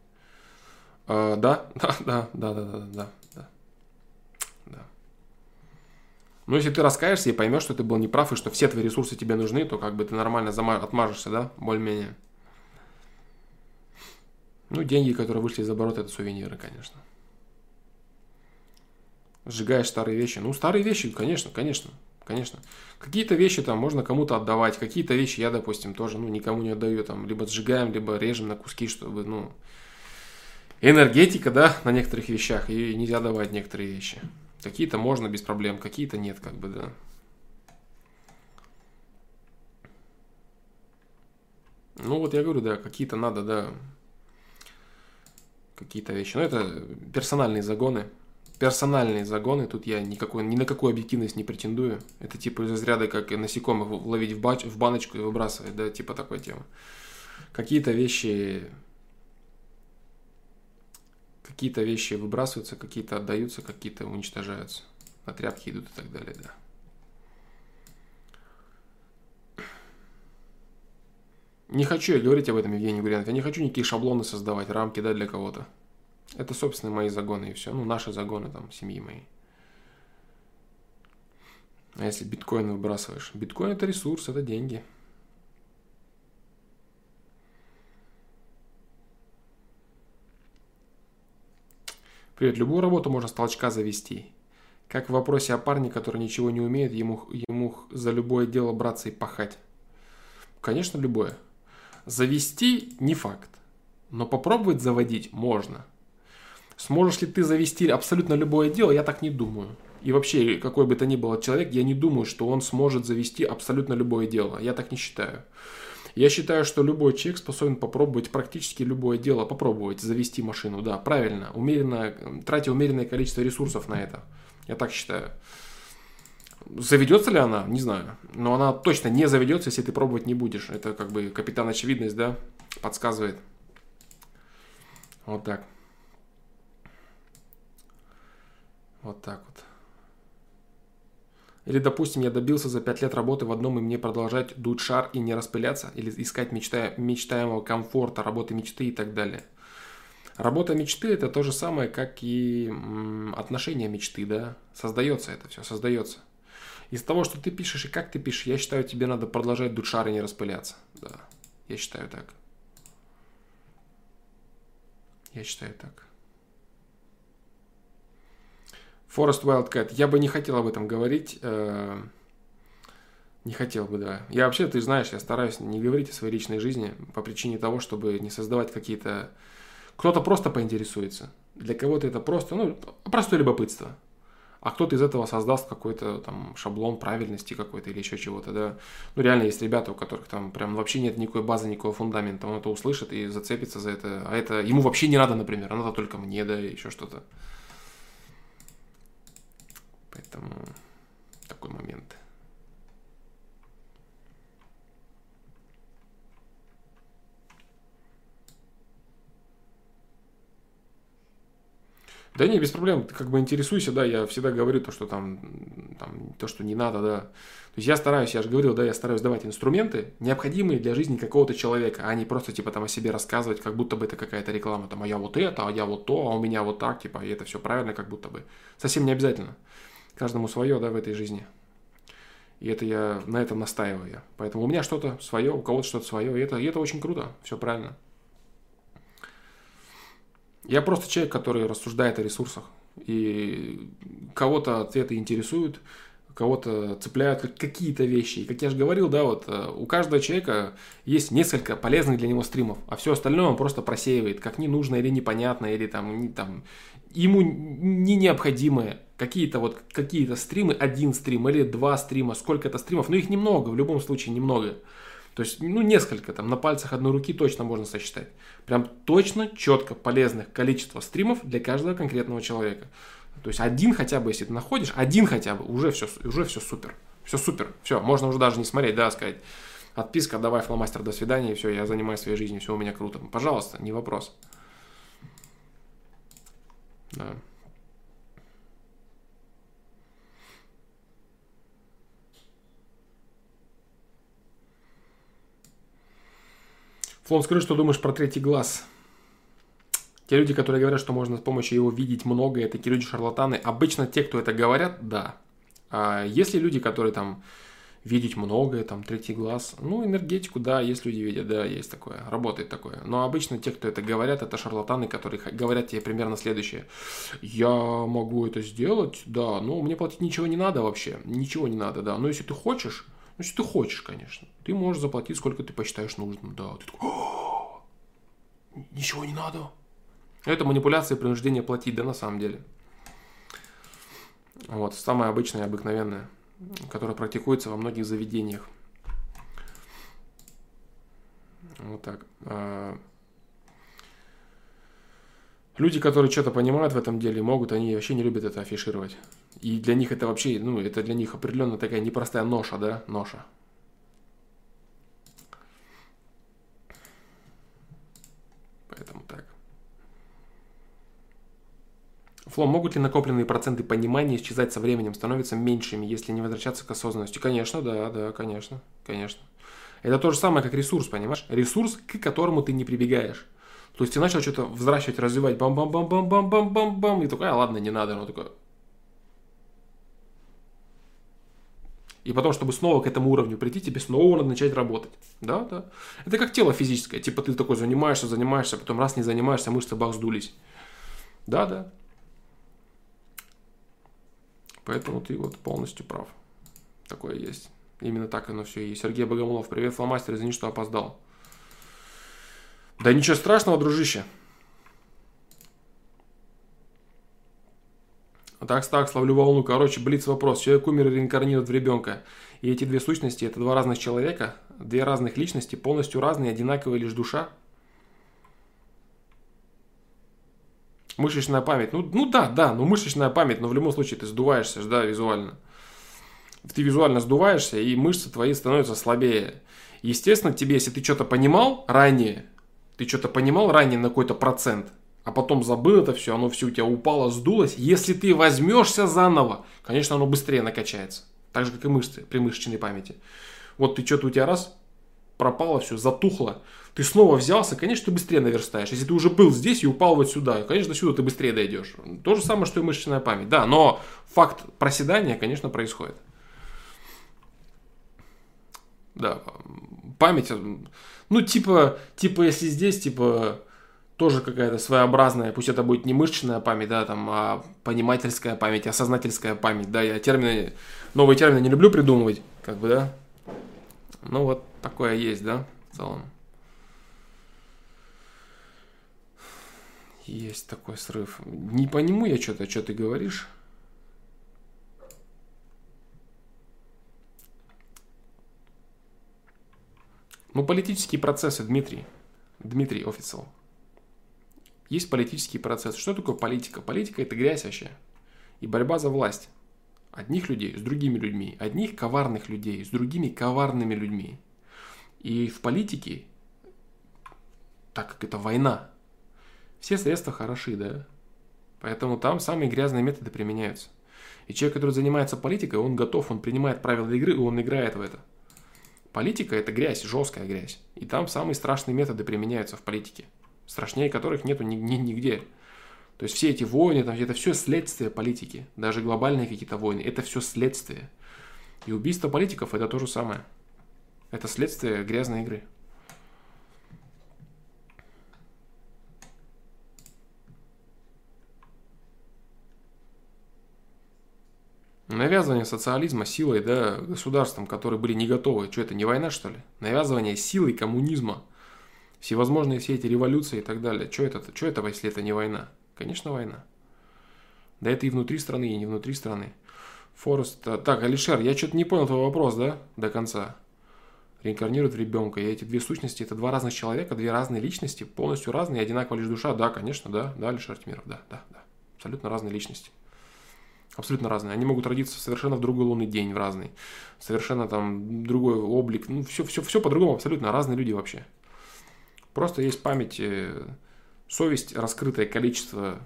[SPEAKER 1] да, да, да, да, да, да, да, да. да. Ну, если ты раскаешься и поймешь, что ты был неправ и что все твои ресурсы тебе нужны, то как бы ты нормально отмажешься, да, более-менее. Ну, деньги, которые вышли из оборота, это сувениры, конечно. Сжигаешь старые вещи. Ну, старые вещи, конечно, конечно, конечно. Какие-то вещи там можно кому-то отдавать, какие-то вещи я, допустим, тоже, ну, никому не отдаю, там, либо сжигаем, либо режем на куски, чтобы, ну, энергетика, да, на некоторых вещах, и нельзя давать некоторые вещи. Какие-то можно без проблем, какие-то нет, как бы, да. Ну вот я говорю, да, какие-то надо, да, какие-то вещи. Но это персональные загоны. Персональные загоны, тут я никакой, ни на какую объективность не претендую. Это типа из разряда, как насекомых ловить в, бач, в баночку и выбрасывать, да, типа такой темы. Какие-то вещи какие-то вещи выбрасываются, какие-то отдаются, какие-то уничтожаются. На тряпки идут и так далее, да. Не хочу я говорить об этом, Евгений Гурьянов. Я не хочу никакие шаблоны создавать, рамки, да, для кого-то. Это, собственно, мои загоны и все. Ну, наши загоны, там, семьи моей. А если биткоин выбрасываешь? Биткоин это ресурс, это деньги. Привет, любую работу можно с толчка завести. Как в вопросе о парне, который ничего не умеет, ему, ему за любое дело браться и пахать. Конечно, любое. Завести не факт, но попробовать заводить можно. Сможешь ли ты завести абсолютно любое дело, я так не думаю. И вообще, какой бы то ни был человек, я не думаю, что он сможет завести абсолютно любое дело. Я так не считаю. Я считаю, что любой человек способен попробовать практически любое дело, попробовать завести машину, да, правильно, умеренно, тратя умеренное количество ресурсов на это. Я так считаю. Заведется ли она? Не знаю. Но она точно не заведется, если ты пробовать не будешь. Это как бы капитан очевидность, да, подсказывает. Вот так. Вот так вот. Или, допустим, я добился за 5 лет работы в одном, и мне продолжать дуть шар и не распыляться, или искать мечта, мечтаемого комфорта, работы мечты и так далее. Работа мечты это то же самое, как и отношения мечты, да. Создается это все, создается. Из того, что ты пишешь и как ты пишешь, я считаю, тебе надо продолжать дуть шар и не распыляться. Да, я считаю так. Я считаю так. Forest Wildcat. Я бы не хотел об этом говорить. Э, не хотел бы, да. Я вообще, ты знаешь, я стараюсь не говорить о своей личной жизни по причине того, чтобы не создавать какие-то... Кто-то просто поинтересуется. Для кого-то это просто, ну, простое любопытство. А кто-то из этого создаст какой-то там шаблон правильности какой-то или еще чего-то, да. Ну, реально есть ребята, у которых там прям вообще нет никакой базы, никакого фундамента. Он это услышит и зацепится за это. А это ему вообще не надо, например. А надо только мне, да, еще что-то. Поэтому такой момент. Да не, без проблем, ты как бы интересуйся, да, я всегда говорю то, что там, там, то, что не надо, да. То есть я стараюсь, я же говорил, да, я стараюсь давать инструменты, необходимые для жизни какого-то человека, а не просто, типа, там о себе рассказывать, как будто бы это какая-то реклама, там, а я вот это, а я вот то, а у меня вот так, типа, и это все правильно, как будто бы. Совсем не обязательно. Каждому свое, да, в этой жизни. И это я на этом настаиваю. Поэтому у меня что-то свое, у кого-то что-то свое. И это, и это очень круто. Все правильно. Я просто человек, который рассуждает о ресурсах. И кого-то ответы интересуют, кого-то цепляют какие-то вещи. И как я же говорил, да, вот э, у каждого человека есть несколько полезных для него стримов, а все остальное он просто просеивает, как ненужное или непонятное, или там, там ему не необходимое. Какие-то вот какие-то стримы, один стрим или два стрима, сколько-то стримов, но их немного, в любом случае немного. То есть, ну, несколько, там, на пальцах одной руки точно можно сосчитать. Прям точно, четко, полезных количество стримов для каждого конкретного человека. То есть, один хотя бы, если ты находишь, один хотя бы, уже все, уже все супер. Все супер. Все, можно уже даже не смотреть, да, сказать, отписка, давай, фломастер, до свидания, и все, я занимаюсь своей жизнью, все у меня круто. Пожалуйста, не вопрос. Да. Флон, скажи, что думаешь про третий глаз? Те люди, которые говорят, что можно с помощью его видеть многое, такие люди шарлатаны. Обычно те, кто это говорят, да. А если люди, которые там видеть многое, там, третий глаз. Ну, энергетику, да, есть люди видят, да, есть такое, работает такое. Но обычно те, кто это говорят, это шарлатаны, которые говорят тебе примерно следующее. Я могу это сделать, да, но мне платить ничего не надо вообще, ничего не надо, да. Но если ты хочешь, ну, если ты хочешь, конечно, ты можешь заплатить, сколько ты посчитаешь нужным, да. Ты такой, ничего не надо. Это манипуляция и принуждение платить, да, на самом деле. Вот, самое обычное и обыкновенное которая практикуется во многих заведениях. Вот так. А, люди, которые что-то понимают в этом деле, могут, они вообще не любят это афишировать. И для них это вообще, ну, это для них определенно такая непростая ноша, да, ноша. Поэтому так. Фло, могут ли накопленные проценты понимания исчезать со временем, становятся меньшими, если не возвращаться к осознанности? Конечно, да, да, конечно, конечно. Это то же самое, как ресурс, понимаешь? Ресурс, к которому ты не прибегаешь. То есть ты начал что-то взращивать, развивать, бам-бам-бам-бам-бам-бам-бам, и такой, а ладно, не надо, ну такой. И потом, чтобы снова к этому уровню прийти, тебе снова надо начать работать. Да, да. Это как тело физическое. Типа ты такой занимаешься, занимаешься, потом раз не занимаешься, мышцы бах сдулись. Да, да. Поэтому ты вот полностью прав. Такое есть. Именно так оно все и Сергей Богомолов, привет, фломастер, извини, что опоздал. Да ничего страшного, дружище. Так, так, словлю волну. Короче, блиц вопрос. Человек умер и реинкарнирует в ребенка. И эти две сущности, это два разных человека, две разных личности, полностью разные, одинаковые лишь душа. Мышечная память. Ну, ну да, да, ну мышечная память, но в любом случае ты сдуваешься, да, визуально ты визуально сдуваешься, и мышцы твои становятся слабее. Естественно, тебе, если ты что-то понимал ранее, ты что-то понимал ранее на какой-то процент, а потом забыл это все, оно все у тебя упало, сдулось. Если ты возьмешься заново, конечно, оно быстрее накачается. Так же, как и мышцы при мышечной памяти. Вот ты что-то у тебя раз, пропало все, затухло. Ты снова взялся, конечно, ты быстрее наверстаешь. Если ты уже был здесь и упал вот сюда, конечно, сюда ты быстрее дойдешь. То же самое, что и мышечная память. Да, но факт проседания, конечно, происходит. Да, память, ну, типа, типа, если здесь, типа, тоже какая-то своеобразная, пусть это будет не мышечная память, да, там, а понимательская память, осознательская память, да, я термины, новые термины не люблю придумывать, как бы, да, ну, вот такое есть, да, в целом. Есть такой срыв. Не по нему я что-то, что ты говоришь. Ну, политические процессы, Дмитрий. Дмитрий Офицел. Есть политический процесс. Что такое политика? Политика – это грязь вообще. И борьба за власть. Одних людей с другими людьми. Одних коварных людей с другими коварными людьми. И в политике, так как это война, все средства хороши, да? Поэтому там самые грязные методы применяются. И человек, который занимается политикой, он готов, он принимает правила игры, и он играет в это. Политика – это грязь, жесткая грязь. И там самые страшные методы применяются в политике, страшнее которых нету ни, ни, нигде. То есть все эти войны, там, это все следствие политики. Даже глобальные какие-то войны – это все следствие. И убийство политиков – это то же самое. Это следствие грязной игры. Навязывание социализма силой, да, государством, которые были не готовы. Что это, не война, что ли? Навязывание силой коммунизма. Всевозможные все эти революции и так далее. Что это, что это, если это не война? Конечно, война. Да это и внутри страны, и не внутри страны. Форест. А, так, Алишер, я что-то не понял твой вопрос, да, до конца. Реинкарнирует ребенка. И эти две сущности, это два разных человека, две разные личности, полностью разные, одинаковая лишь душа. Да, конечно, да, да, Алишер Тимиров, да, да, да. Абсолютно разные личности абсолютно разные. Они могут родиться совершенно в другой лунный день, в разный. Совершенно там другой облик. Ну, все, все, все по-другому, абсолютно разные люди вообще. Просто есть память, э, совесть, раскрытое количество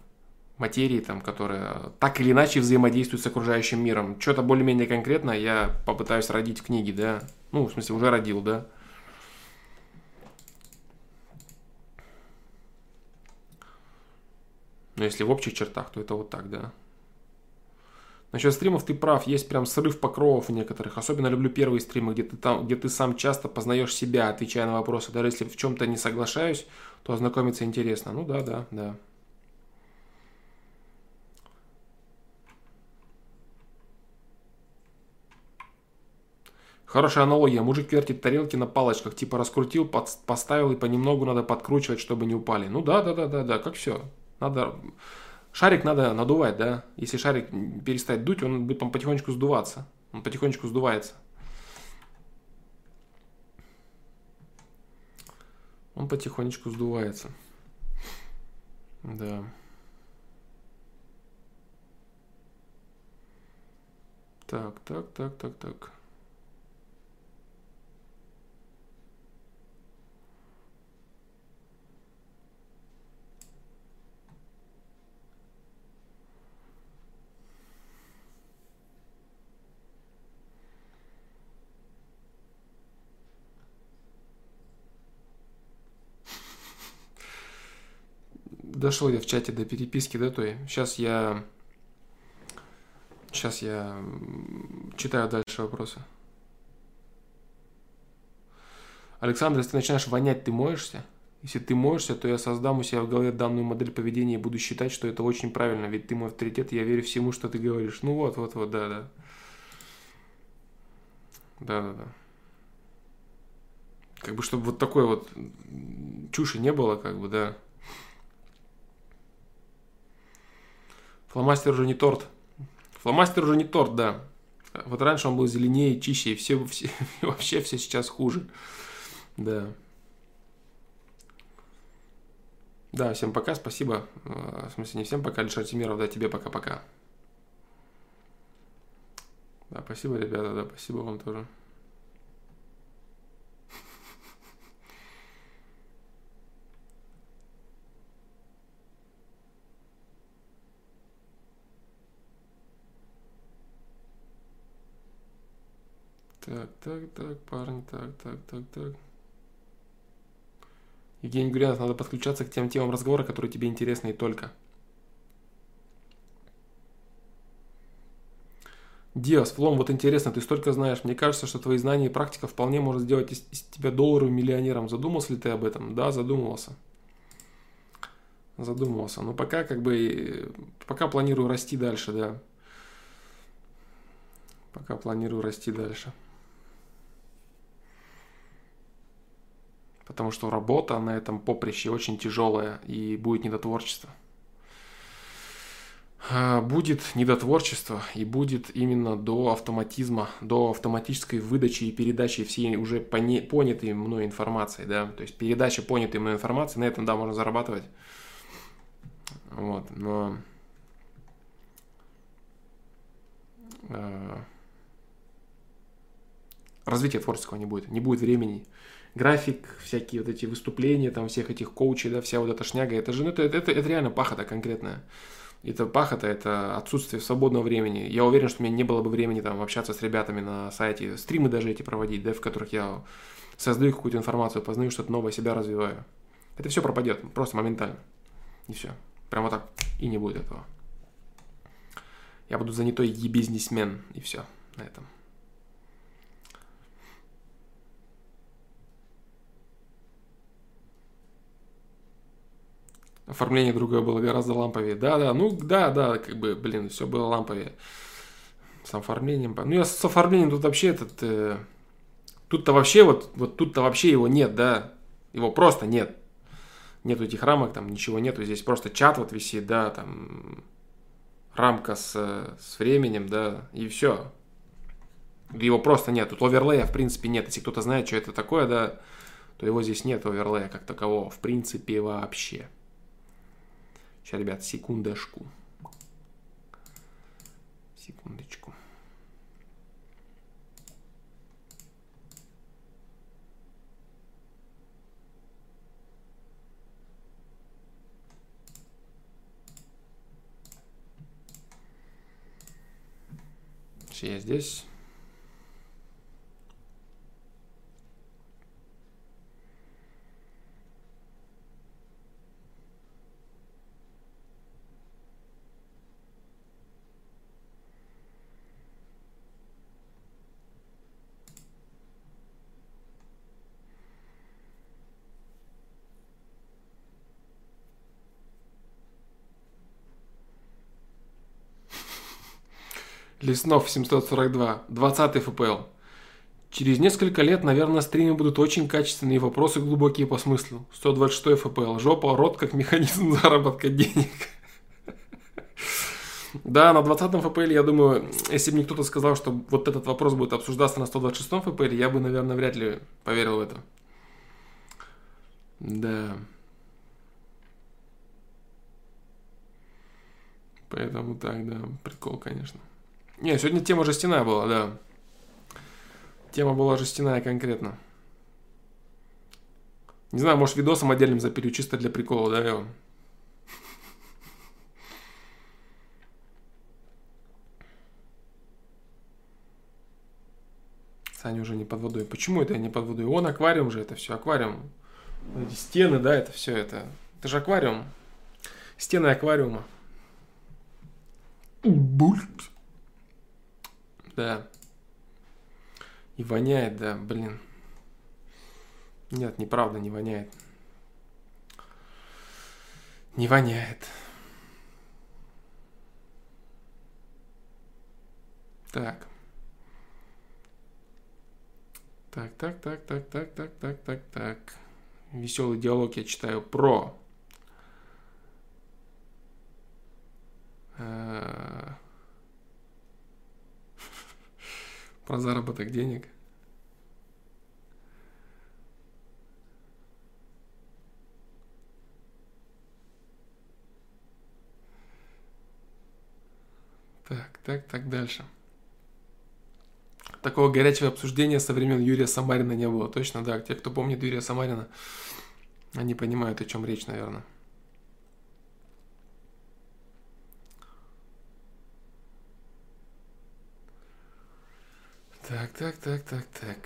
[SPEAKER 1] материи, там, которая так или иначе взаимодействует с окружающим миром. Что-то более-менее конкретно я попытаюсь родить в книге, да. Ну, в смысле, уже родил, да. Но если в общих чертах, то это вот так, да. Насчет стримов ты прав, есть прям срыв покровов у некоторых. Особенно люблю первые стримы, где ты, там, где ты сам часто познаешь себя, отвечая на вопросы. Даже если в чем-то не соглашаюсь, то ознакомиться интересно. Ну да, да, да. Хорошая аналогия. Мужик вертит тарелки на палочках, типа раскрутил, под, поставил и понемногу надо подкручивать, чтобы не упали. Ну да, да, да, да, да, как все. Надо Шарик надо надувать, да? Если шарик перестать дуть, он будет потихонечку сдуваться. Он потихонечку сдувается. Он потихонечку сдувается. Да. Так, так, так, так, так. Дошел я в чате до переписки, да, той. Сейчас я... Сейчас я читаю дальше вопросы. Александр, если ты начинаешь вонять, ты моешься? Если ты моешься, то я создам у себя в голове данную модель поведения и буду считать, что это очень правильно, ведь ты мой авторитет, и я верю всему, что ты говоришь. Ну вот, вот, вот, да, да. Да, да, да. Как бы, чтобы вот такой вот чуши не было, как бы, да. Фломастер уже не торт. Фломастер уже не торт, да. Вот раньше он был зеленее, чище, и все, все, вообще все сейчас хуже. Да. Да, всем пока, спасибо. Э, в смысле, не всем пока, лишь Артемиров, да, тебе пока-пока. Да, спасибо, ребята, да, спасибо вам тоже. Так, так, так, парни, так, так, так, так. Евгений Гурянов, надо подключаться к тем темам разговора, которые тебе интересны и только. Диас, Флом, вот интересно, ты столько знаешь. Мне кажется, что твои знания и практика вполне может сделать из, из тебя долларовым миллионером. Задумался ли ты об этом? Да, задумывался. Задумывался. Но пока как бы, пока планирую расти дальше, да. Пока планирую расти дальше. Потому что работа на этом поприще очень тяжелая и будет недотворчество. А, будет недотворчество и будет именно до автоматизма, до автоматической выдачи и передачи всей уже поне, понятой мной информации, да, то есть передача понятой мной информации, на этом, да, можно зарабатывать, вот, но э, развития творческого не будет, не будет времени, график, всякие вот эти выступления, там всех этих коучей, да, вся вот эта шняга, это же, ну, это, это, это реально пахота конкретная. Это пахота, это отсутствие свободного времени. Я уверен, что у меня не было бы времени там общаться с ребятами на сайте, стримы даже эти проводить, да, в которых я создаю какую-то информацию, познаю что-то новое, себя развиваю. Это все пропадет, просто моментально. И все. Прямо так. И не будет этого. Я буду занятой е-бизнесмен, и все на этом. Оформление другое было гораздо ламповее. Да, да, ну да, да, как бы, блин, все было ламповее. С оформлением. Ну, я с оформлением тут вообще этот... Э, тут-то вообще, вот, вот тут-то вообще его нет, да. Его просто нет. Нет этих рамок, там ничего нету. Здесь просто чат вот висит, да, там рамка с, с временем, да, и все. Его просто нет. Тут оверлея, в принципе, нет. Если кто-то знает, что это такое, да, то его здесь нет оверлея как такового, в принципе, вообще. Сейчас, ребят, секундочку. Секундочку. Все, я здесь. Леснов 742, 20 ФПЛ. Через несколько лет, наверное, стримы будут очень качественные, вопросы глубокие по смыслу. 126 ФПЛ. Жопа, рот как механизм заработка денег. Да, на 20 ФПЛ, я думаю, если бы мне кто-то сказал, что вот этот вопрос будет обсуждаться на 126 ФПЛ, я бы, наверное, вряд ли поверил в это. Да. Поэтому так, да, прикол, конечно. Не, сегодня тема жестяная была, да. Тема была жестяная конкретно. Не знаю, может видосом отдельным запилю, чисто для прикола, да, его. Саня уже не под водой. Почему это я не под водой? Он аквариум же, это все аквариум. Эти стены, да, это все это. Это же аквариум. Стены аквариума. Бульт. Да. И воняет, да, блин. Нет, неправда, не воняет. Не воняет. Так. Так, так, так, так, так, так, так, так, так. Веселый диалог я читаю про э, про заработок денег. Так, так, так, дальше. Такого горячего обсуждения со времен Юрия Самарина не было. Точно, да. Те, кто помнит Юрия Самарина, они понимают, о чем речь, наверное. Так, так, так, так, так.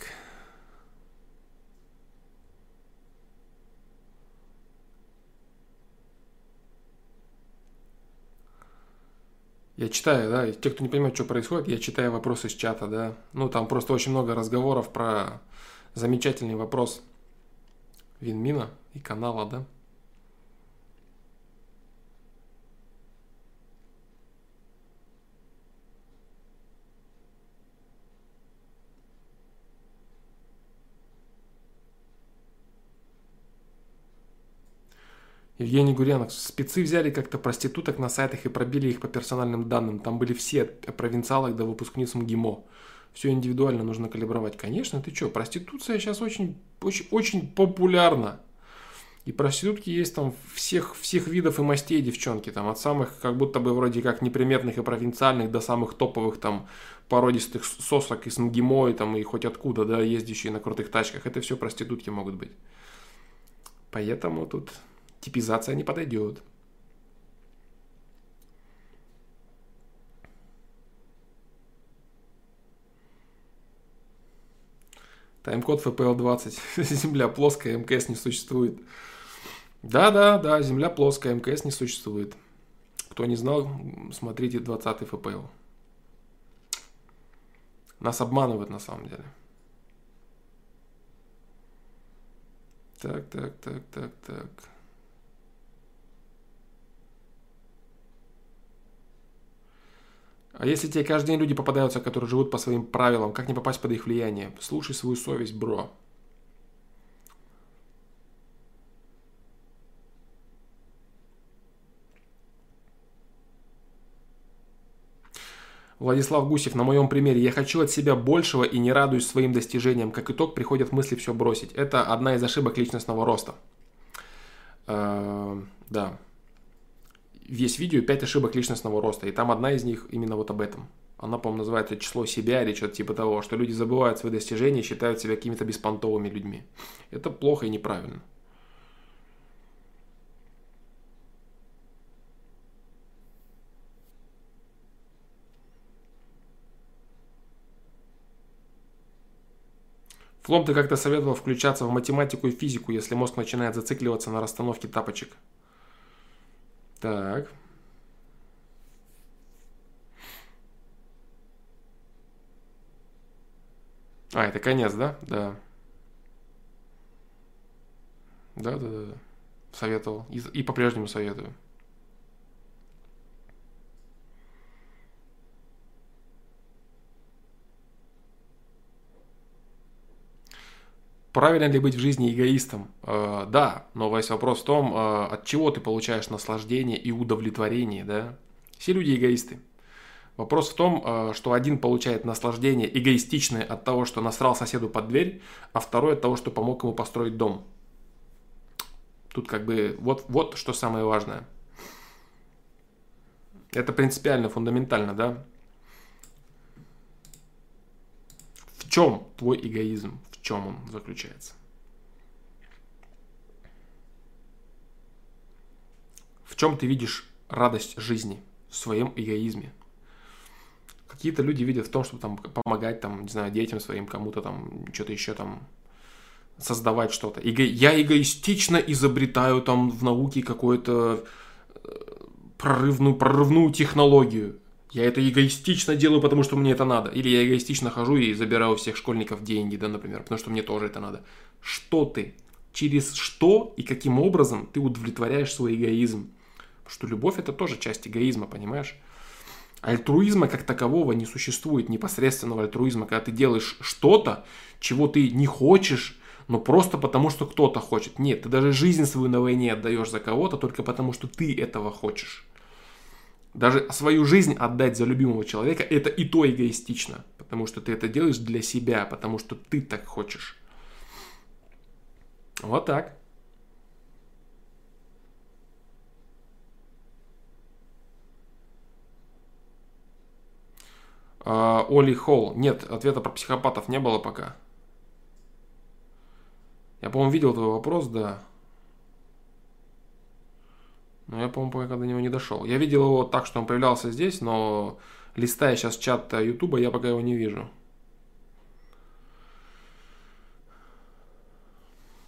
[SPEAKER 1] Я читаю, да, те, кто не понимает, что происходит, я читаю вопросы из чата, да. Ну, там просто очень много разговоров про замечательный вопрос Винмина и канала, да. Евгений Гурьянов. Спецы взяли как-то проституток на сайтах и пробили их по персональным данным. Там были все от провинциалок до выпускниц МГИМО. Все индивидуально нужно калибровать. Конечно, ты что, проституция сейчас очень, очень, очень популярна. И проститутки есть там всех, всех видов и мастей девчонки. Там от самых как будто бы вроде как неприметных и провинциальных до самых топовых там породистых сосок из МГИМО и там и хоть откуда, да, ездящие на крутых тачках. Это все проститутки могут быть. Поэтому тут типизация не подойдет. Тайм-код FPL20. Земля плоская, МКС не существует. Да-да, да, Земля плоская, МКС не существует. Кто не знал, смотрите 20 FPL. Нас обманывают на самом деле. Так, так, так, так, так. А если тебе каждый день люди попадаются, которые живут по своим правилам, как не попасть под их влияние? Слушай свою совесть, бро. Владислав Гусев, на моем примере, я хочу от себя большего и не радуюсь своим достижениям. Как итог, приходят мысли все бросить. Это одна из ошибок личностного роста. Э, да весь видео 5 ошибок личностного роста, и там одна из них именно вот об этом. Она, по-моему, называется «Число себя» или что-то типа того, что люди забывают свои достижения и считают себя какими-то беспонтовыми людьми. Это плохо и неправильно. Флом, ты как-то советовал включаться в математику и физику, если мозг начинает зацикливаться на расстановке тапочек. Так. А, это конец, да? Да. Да, да, да. Советовал. И, и по-прежнему советую. Правильно ли быть в жизни эгоистом? Э, да, но весь вопрос в том, э, от чего ты получаешь наслаждение и удовлетворение, да? Все люди эгоисты. Вопрос в том, э, что один получает наслаждение эгоистичное от того, что насрал соседу под дверь, а второй от того, что помог ему построить дом. Тут как бы вот, вот что самое важное. Это принципиально, фундаментально, да? В чем твой эгоизм? Чем он заключается? В чем ты видишь радость жизни? В своем эгоизме. Какие-то люди видят в том, чтобы там помогать, там, не знаю, детям своим, кому-то там, что-то еще там, создавать что-то. Эго... Я эгоистично изобретаю там в науке какую-то э, прорывную, прорывную технологию. Я это эгоистично делаю, потому что мне это надо. Или я эгоистично хожу и забираю у всех школьников деньги, да, например, потому что мне тоже это надо. Что ты? Через что и каким образом ты удовлетворяешь свой эгоизм? Потому что любовь это тоже часть эгоизма, понимаешь? Альтруизма как такового не существует, непосредственного альтруизма, когда ты делаешь что-то, чего ты не хочешь, но просто потому, что кто-то хочет. Нет, ты даже жизнь свою на войне отдаешь за кого-то только потому, что ты этого хочешь. Даже свою жизнь отдать за любимого человека, это и то эгоистично, потому что ты это делаешь для себя, потому что ты так хочешь. Вот так. А, Оли Холл. Нет, ответа про психопатов не было пока. Я, по-моему, видел твой вопрос, да. Но я, по-моему, пока до него не дошел. Я видел его так, что он появлялся здесь, но листая сейчас чат Ютуба, я пока его не вижу.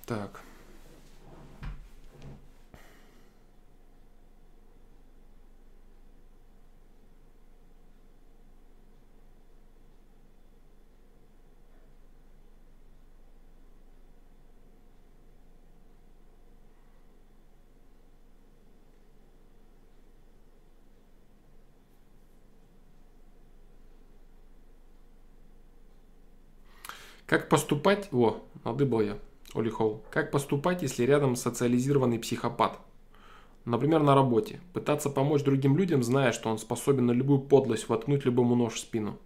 [SPEAKER 1] Так. Как поступать... О, надыбал я. Оли Холл. Как поступать, если рядом социализированный психопат? Например, на работе. Пытаться помочь другим людям, зная, что он способен на любую подлость воткнуть любому нож в спину.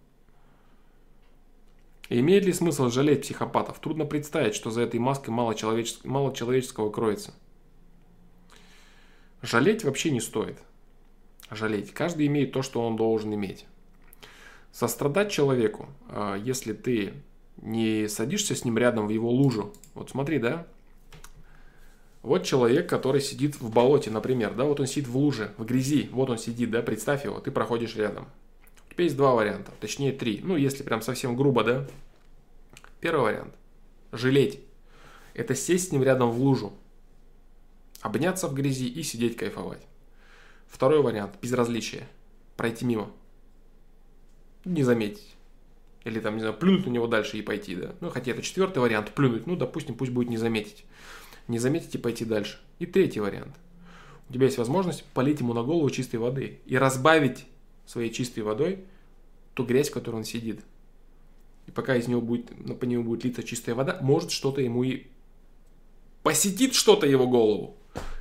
[SPEAKER 1] И имеет ли смысл жалеть психопатов? Трудно представить, что за этой маской мало, человечес... мало человеческого кроется. Жалеть вообще не стоит. Жалеть. Каждый имеет то, что он должен иметь. Сострадать человеку, а, если ты не садишься с ним рядом в его лужу. Вот смотри, да? Вот человек, который сидит в болоте, например, да, вот он сидит в луже, в грязи, вот он сидит, да, представь его, ты проходишь рядом. Тебя есть два варианта, точнее три, ну, если прям совсем грубо, да. Первый вариант – жалеть. Это сесть с ним рядом в лужу, обняться в грязи и сидеть кайфовать. Второй вариант – безразличие, пройти мимо, не заметить. Или там, не знаю, плюнуть на него дальше и пойти, да. Ну, хотя это четвертый вариант, плюнуть. Ну, допустим, пусть будет не заметить. Не заметить и пойти дальше. И третий вариант. У тебя есть возможность полить ему на голову чистой воды и разбавить своей чистой водой ту грязь, в которой он сидит. И пока из него будет, ну, по нему будет литься чистая вода, может что-то ему и посетит что-то его голову,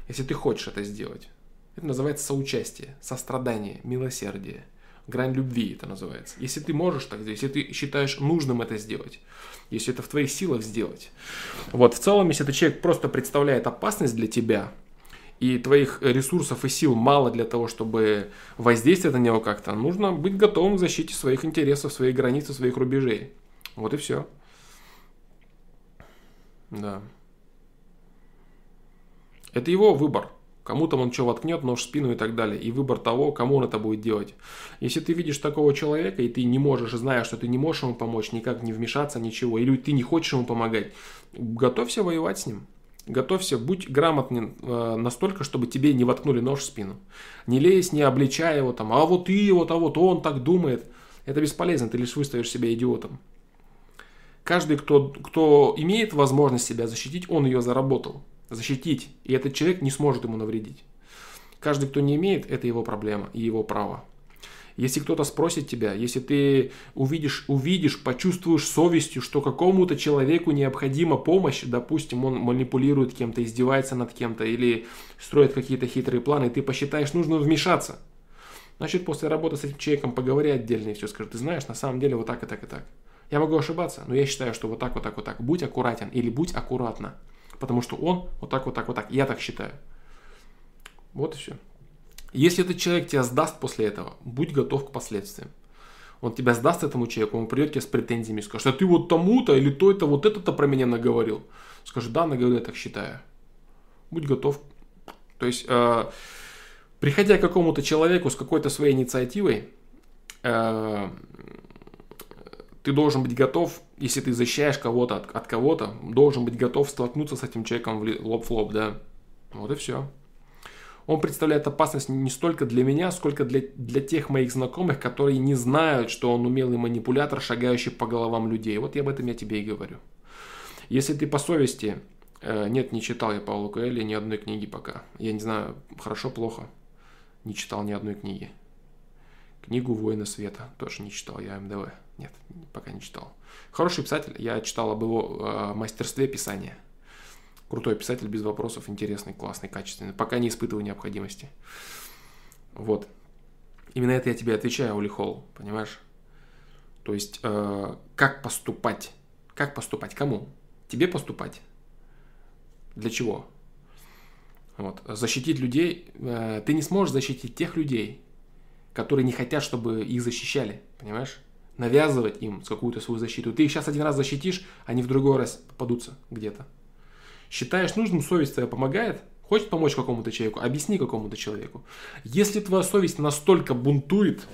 [SPEAKER 1] если ты хочешь это сделать. Это называется соучастие, сострадание, милосердие грань любви это называется. Если ты можешь так сделать, если ты считаешь нужным это сделать, если это в твоих силах сделать. Вот, в целом, если этот человек просто представляет опасность для тебя, и твоих ресурсов и сил мало для того, чтобы воздействовать на него как-то, нужно быть готовым к защите своих интересов, своих границ, своих рубежей. Вот и все. Да. Это его выбор. Кому-то он что воткнет, нож в спину и так далее. И выбор того, кому он это будет делать. Если ты видишь такого человека, и ты не можешь, зная, что ты не можешь ему помочь, никак не вмешаться, ничего, или ты не хочешь ему помогать, готовься воевать с ним. Готовься, будь грамотным э, настолько, чтобы тебе не воткнули нож в спину. Не лезь, не обличай его там, а вот ты, вот, а вот он так думает. Это бесполезно, ты лишь выставишь себя идиотом. Каждый, кто, кто имеет возможность себя защитить, он ее заработал защитить, и этот человек не сможет ему навредить. Каждый, кто не имеет, это его проблема и его право. Если кто-то спросит тебя, если ты увидишь, увидишь, почувствуешь совестью, что какому-то человеку необходима помощь, допустим, он манипулирует кем-то, издевается над кем-то или строит какие-то хитрые планы, и ты посчитаешь, нужно вмешаться. Значит, после работы с этим человеком поговори отдельно и все скажи, ты знаешь, на самом деле вот так и так и так. Я могу ошибаться, но я считаю, что вот так, вот так, вот так. Будь аккуратен или будь аккуратна. Потому что он вот так, вот так, вот так. Я так считаю. Вот и все. Если этот человек тебя сдаст после этого, будь готов к последствиям. Он тебя сдаст этому человеку, он придет тебе с претензиями скажет, а ты вот тому-то или то-то, вот это-то про меня наговорил. Скажи, да, наговорил, я так считаю. Будь готов. То есть, э, приходя к какому-то человеку с какой-то своей инициативой, э, ты должен быть готов, если ты защищаешь кого-то от, от кого-то, должен быть готов столкнуться с этим человеком в лоб в лоб, да. Вот и все он представляет опасность не столько для меня, сколько для, для тех моих знакомых, которые не знают, что он умелый манипулятор, шагающий по головам людей. Вот я об этом я тебе и говорю. Если ты по совести... Э, нет, не читал я Паула Коэли ни одной книги пока. Я не знаю, хорошо, плохо. Не читал ни одной книги. Книгу «Воины света» тоже не читал я МДВ. Нет, пока не читал. Хороший писатель. Я читал об его э, мастерстве писания. Крутой писатель, без вопросов, интересный, классный, качественный. Пока не испытываю необходимости. Вот. Именно это я тебе отвечаю, Ули Холл, понимаешь? То есть, э, как поступать? Как поступать? Кому? Тебе поступать? Для чего? Вот. Защитить людей. Э, ты не сможешь защитить тех людей, которые не хотят, чтобы их защищали, понимаешь? Навязывать им какую-то свою защиту. Ты их сейчас один раз защитишь, они в другой раз попадутся где-то считаешь нужным, совесть твоя помогает, хочет помочь какому-то человеку, объясни какому-то человеку. Если твоя совесть настолько бунтует,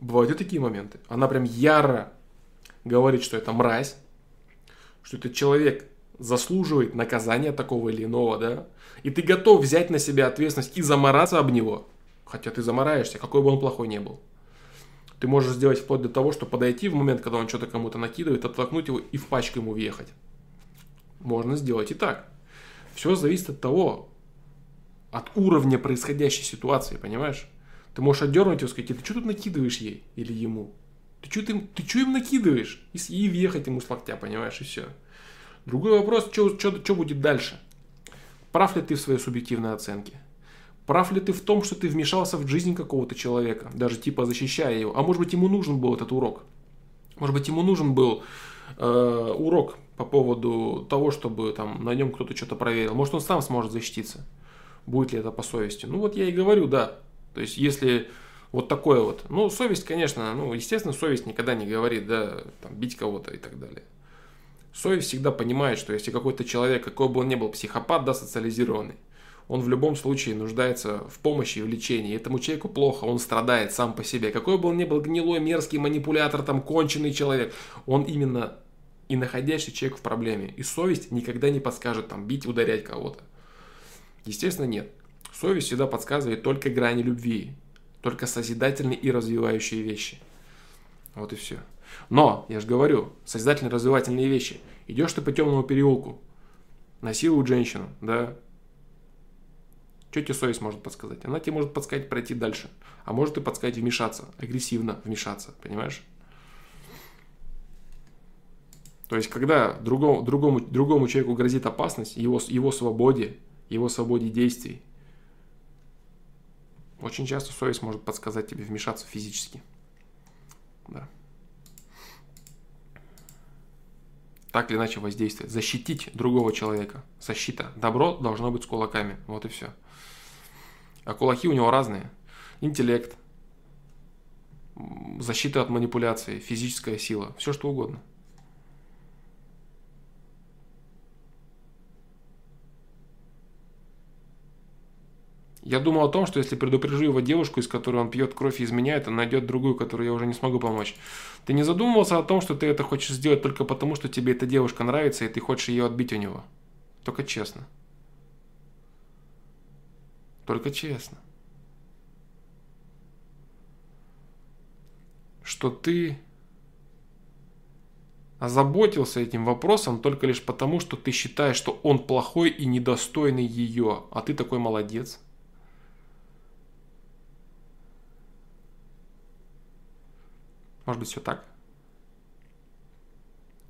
[SPEAKER 1] бывают и такие моменты, она прям яро говорит, что это мразь, что этот человек заслуживает наказания такого или иного, да, и ты готов взять на себя ответственность и замораться об него, хотя ты замораешься, какой бы он плохой не был. Ты можешь сделать вплоть до того, что подойти в момент, когда он что-то кому-то накидывает, оттолкнуть его и в пачку ему въехать. Можно сделать и так. Все зависит от того, от уровня происходящей ситуации, понимаешь? Ты можешь отдернуть его и сказать, ты что тут накидываешь ей или ему? Ты что, ты, ты что им накидываешь? И, и въехать ему с локтя, понимаешь, и все. Другой вопрос, что, что, что будет дальше? Прав ли ты в своей субъективной оценке? Прав ли ты в том, что ты вмешался в жизнь какого-то человека, даже типа защищая его? А может быть ему нужен был этот урок? Может быть ему нужен был э, урок по поводу того, чтобы там на нем кто-то что-то проверил. Может, он сам сможет защититься. Будет ли это по совести? Ну, вот я и говорю, да. То есть, если вот такое вот. Ну, совесть, конечно, ну, естественно, совесть никогда не говорит, да, там, бить кого-то и так далее. Совесть всегда понимает, что если какой-то человек, какой бы он ни был психопат, да, социализированный, он в любом случае нуждается в помощи и в лечении. Этому человеку плохо, он страдает сам по себе. Какой бы он ни был гнилой, мерзкий манипулятор, там, конченый человек, он именно и находящийся человек в проблеме. И совесть никогда не подскажет там бить, ударять кого-то. Естественно, нет. Совесть всегда подсказывает только грани любви, только созидательные и развивающие вещи. Вот и все. Но, я же говорю, созидательные развивательные вещи. Идешь ты по темному переулку, насилуют женщину, да, что тебе совесть может подсказать? Она тебе может подсказать пройти дальше. А может и подсказать вмешаться, агрессивно вмешаться, понимаешь? То есть, когда другому, другому, другому человеку грозит опасность, его, его свободе, его свободе действий, очень часто совесть может подсказать тебе вмешаться физически. Да. Так или иначе воздействовать. Защитить другого человека. Защита. Добро должно быть с кулаками. Вот и все. А кулаки у него разные. Интеллект, защита от манипуляции, физическая сила, все что угодно. Я думал о том, что если предупрежу его девушку, из которой он пьет кровь и изменяет, он найдет другую, которую я уже не смогу помочь. Ты не задумывался о том, что ты это хочешь сделать только потому, что тебе эта девушка нравится, и ты хочешь ее отбить у него? Только честно. Только честно. Что ты озаботился этим вопросом только лишь потому, что ты считаешь, что он плохой и недостойный ее, а ты такой молодец. Может быть, все так?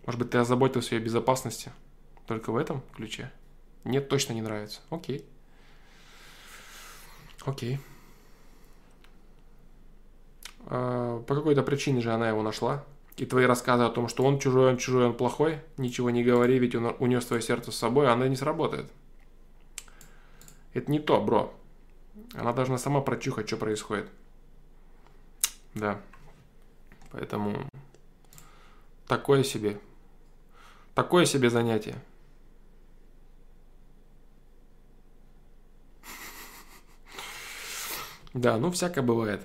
[SPEAKER 1] Может быть, ты озаботился ее безопасности только в этом ключе? Нет, точно не нравится. Окей. Окей. А, по какой-то причине же она его нашла. И твои рассказы о том, что он чужой, он чужой, он плохой, ничего не говори, ведь он унес твое сердце с собой, она не сработает. Это не то, бро. Она должна сама прочухать, что происходит. Да. Поэтому такое себе. Такое себе занятие. Да, ну всякое бывает.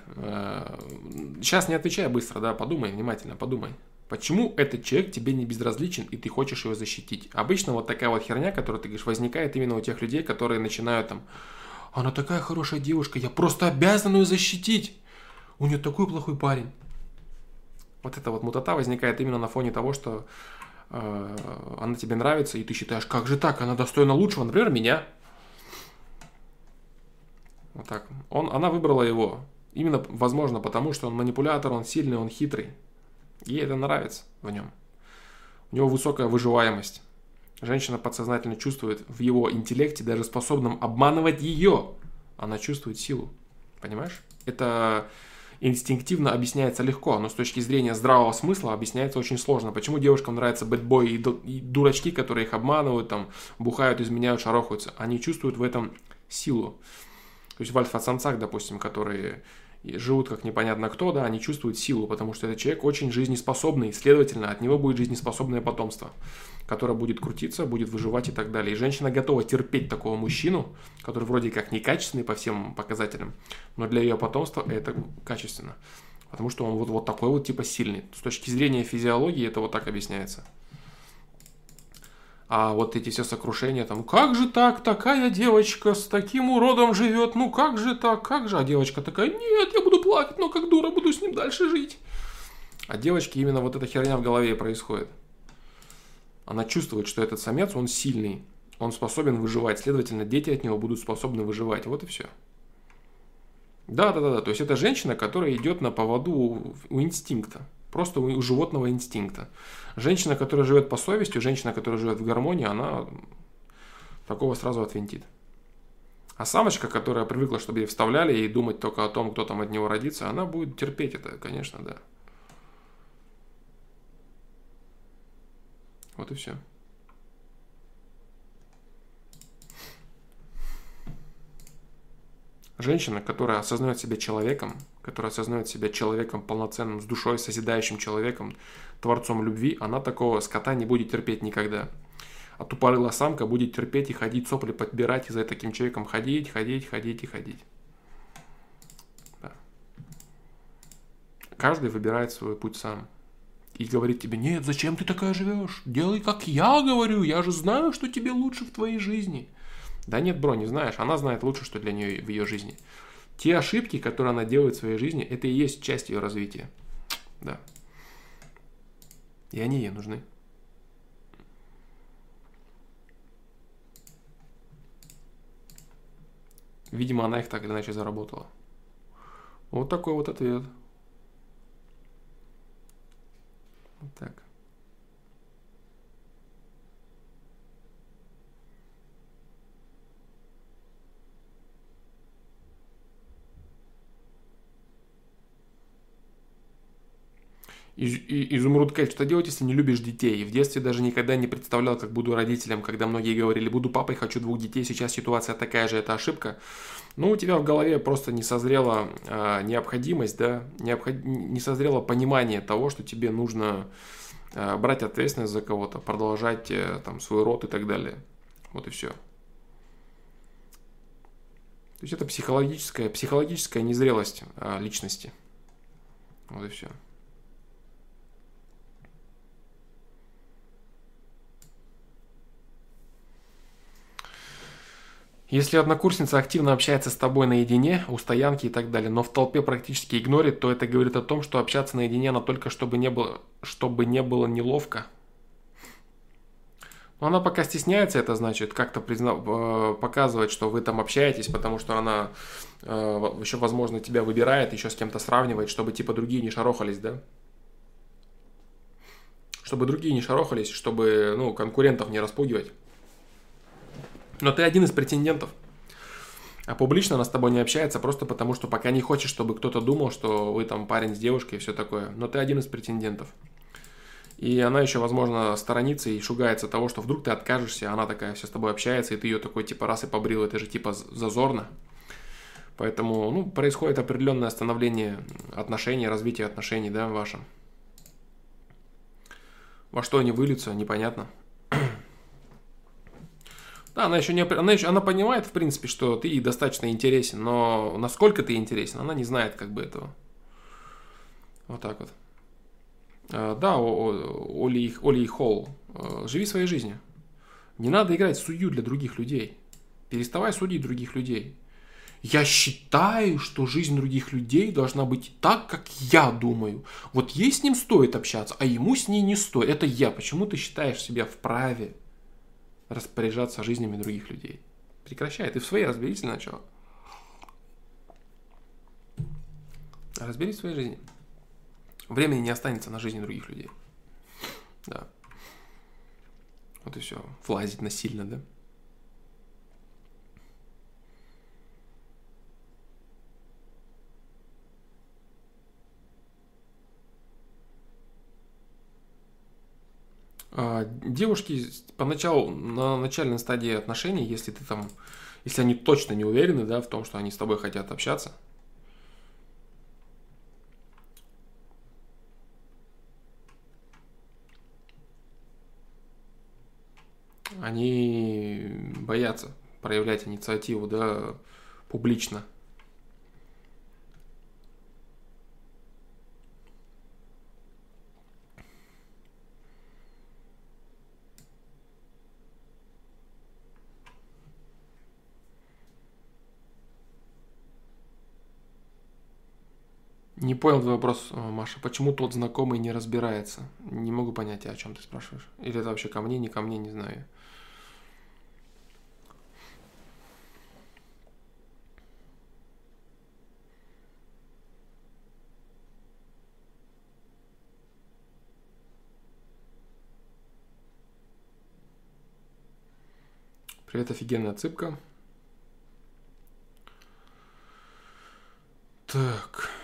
[SPEAKER 1] Сейчас э, не отвечай быстро, да, подумай внимательно, подумай. Почему этот человек тебе не безразличен, и ты хочешь его защитить? Обычно вот такая вот херня, которую ты говоришь, возникает именно у тех людей, которые начинают там, она такая хорошая девушка, я просто обязан ее защитить. У нее такой плохой парень. Вот эта вот мутата возникает именно на фоне того, что э, она тебе нравится, и ты считаешь, как же так, она достойна лучшего, например, меня. Вот так. Он, она выбрала его. Именно, возможно, потому что он манипулятор, он сильный, он хитрый. Ей это нравится в нем. У него высокая выживаемость. Женщина подсознательно чувствует в его интеллекте, даже способном обманывать ее, она чувствует силу. Понимаешь? Это инстинктивно объясняется легко, но с точки зрения здравого смысла объясняется очень сложно. Почему девушкам нравятся бэтбои и дурачки, которые их обманывают, там, бухают, изменяют, шарохаются? Они чувствуют в этом силу. То есть в альфа-самцах, допустим, которые живут как непонятно кто, да, они чувствуют силу, потому что этот человек очень жизнеспособный, следовательно, от него будет жизнеспособное потомство, которое будет крутиться, будет выживать и так далее. И женщина готова терпеть такого мужчину, который вроде как некачественный по всем показателям, но для ее потомства это качественно. Потому что он вот, вот такой вот типа сильный. С точки зрения физиологии это вот так объясняется. А вот эти все сокрушения, там, как же так, такая девочка с таким уродом живет, ну как же так, как же? А девочка такая, нет, я буду плакать, но как дура буду с ним дальше жить. А девочке именно вот эта херня в голове происходит. Она чувствует, что этот самец, он сильный, он способен выживать, следовательно, дети от него будут способны выживать. Вот и все. Да, да, да, да. То есть это женщина, которая идет на поводу у инстинкта. Просто у животного инстинкта. Женщина, которая живет по совести, женщина, которая живет в гармонии, она такого сразу отвинтит. А самочка, которая привыкла, чтобы ей вставляли и думать только о том, кто там от него родится, она будет терпеть это, конечно, да. Вот и все. Женщина, которая осознает себя человеком, которая осознает себя человеком полноценным, с душой, созидающим человеком, творцом любви, она такого скота не будет терпеть никогда. А тупорылая самка будет терпеть и ходить, сопли подбирать, и за таким человеком ходить, ходить, ходить и ходить. Да. Каждый выбирает свой путь сам. И говорит тебе, нет, зачем ты такая живешь? Делай, как я говорю, я же знаю, что тебе лучше в твоей жизни. Да нет, бро, не знаешь. Она знает лучше, что для нее в ее жизни. Те ошибки, которые она делает в своей жизни, это и есть часть ее развития. Да. И они ей нужны. Видимо, она их так или иначе заработала. Вот такой вот ответ. Вот так. Изумруд Кэль, что делать, если не любишь детей? В детстве даже никогда не представлял, как буду родителем, когда многие говорили, буду папой, хочу двух детей, сейчас ситуация такая же, это ошибка. Ну, у тебя в голове просто не созрела э, необходимость, да, необход... не созрело понимание того, что тебе нужно э, брать ответственность за кого-то, продолжать э, там свой род и так далее. Вот и все. То есть это психологическая, психологическая незрелость э, личности. Вот и все. Если однокурсница активно общается с тобой наедине, у стоянки и так далее, но в толпе практически игнорит, то это говорит о том, что общаться наедине она только чтобы не было, чтобы не было неловко. Но она пока стесняется, это значит как-то призна... Э, показывать, что вы там общаетесь, потому что она э, еще, возможно, тебя выбирает, еще с кем-то сравнивает, чтобы типа другие не шарохались, да? Чтобы другие не шарохались, чтобы ну, конкурентов не распугивать. Но ты один из претендентов. А публично она с тобой не общается просто потому, что пока не хочет, чтобы кто-то думал, что вы там парень с девушкой и все такое. Но ты один из претендентов. И она еще, возможно, сторонится и шугается того, что вдруг ты откажешься, она такая все с тобой общается, и ты ее такой типа раз и побрил, это же типа зазорно. Поэтому, ну, происходит определенное становление отношений, развитие отношений, да, вашим. Во что они выльются, непонятно. Да, она еще не она еще она понимает, в принципе, что ты ей достаточно интересен, но насколько ты интересен, она не знает как бы этого. Вот так вот. А, да, Оли, Оли Холл, а, живи своей жизнью. Не надо играть судью для других людей. Переставай судить других людей. Я считаю, что жизнь других людей должна быть так, как я думаю. Вот ей с ним стоит общаться, а ему с ней не стоит. Это я. Почему ты считаешь себя вправе распоряжаться жизнями других людей? Прекращай. Ты в своей разберись для начала. Разберись в своей жизни. Времени не останется на жизни других людей. Да. Вот и все. Влазить насильно, да? Девушки поначалу на начальной стадии отношений, если ты там, если они точно не уверены, да, в том, что они с тобой хотят общаться, они боятся проявлять инициативу, да, публично. Не понял твой вопрос, э, Маша. Почему тот знакомый не разбирается? Не могу понять, о чем ты спрашиваешь. Или это вообще ко мне, не ко мне, не знаю. Привет, офигенная цыпка. Так.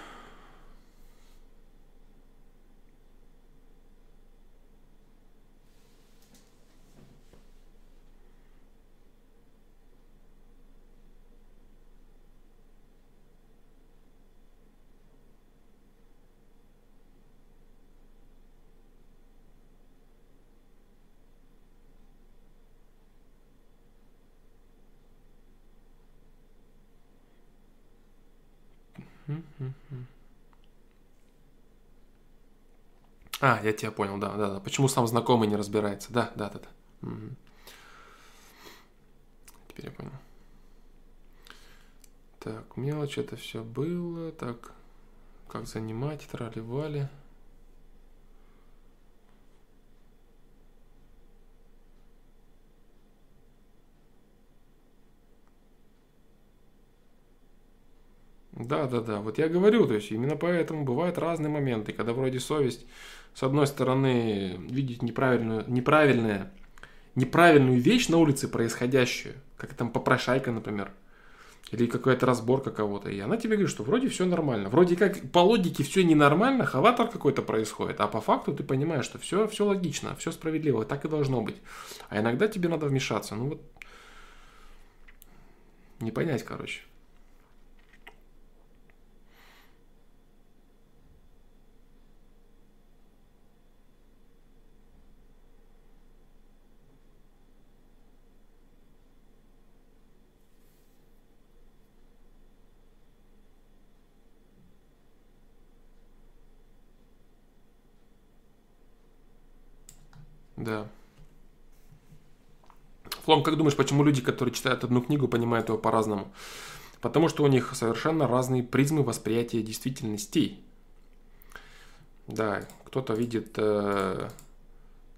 [SPEAKER 1] А, я тебя понял, да, да, да. Почему сам знакомый не разбирается? Да, да, да, да. Угу. Теперь я понял. Так, мелочь это все было. Так, как занимать, трали-вали. Да, да, да. Вот я говорю, то есть именно поэтому бывают разные моменты, когда вроде совесть, с одной стороны, видит неправильную, неправильное, неправильную вещь на улице происходящую, как там попрошайка, например, или какая-то разборка кого-то, и она тебе говорит, что вроде все нормально. Вроде как по логике все ненормально, хаватор какой-то происходит, а по факту ты понимаешь, что все, все логично, все справедливо, так и должно быть. А иногда тебе надо вмешаться. Ну вот, не понять, короче. Да. Флом, как думаешь, почему люди, которые читают одну книгу, понимают его по-разному? Потому что у них совершенно разные призмы восприятия действительностей. Да, кто-то видит... Э,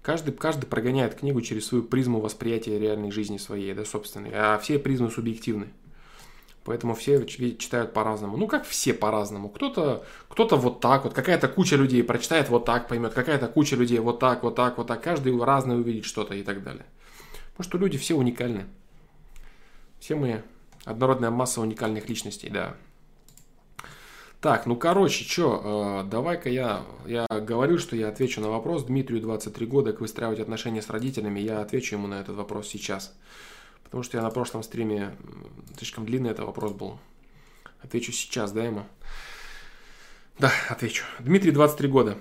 [SPEAKER 1] каждый, каждый прогоняет книгу через свою призму восприятия реальной жизни своей, да, собственной. А все призмы субъективны. Поэтому все читают по-разному. Ну, как все по-разному. Кто-то кто вот так вот, какая-то куча людей прочитает вот так, поймет, какая-то куча людей вот так, вот так, вот так. Каждый разный увидит что-то и так далее. Потому что люди все уникальны. Все мы однородная масса уникальных личностей, да. Так, ну короче, что, э, давай-ка я, я говорю, что я отвечу на вопрос. Дмитрию 23 года, как выстраивать отношения с родителями, я отвечу ему на этот вопрос сейчас. Потому что я на прошлом стриме, слишком длинный этот вопрос был. Отвечу сейчас, да, ему? Да, отвечу. Дмитрий, 23 года.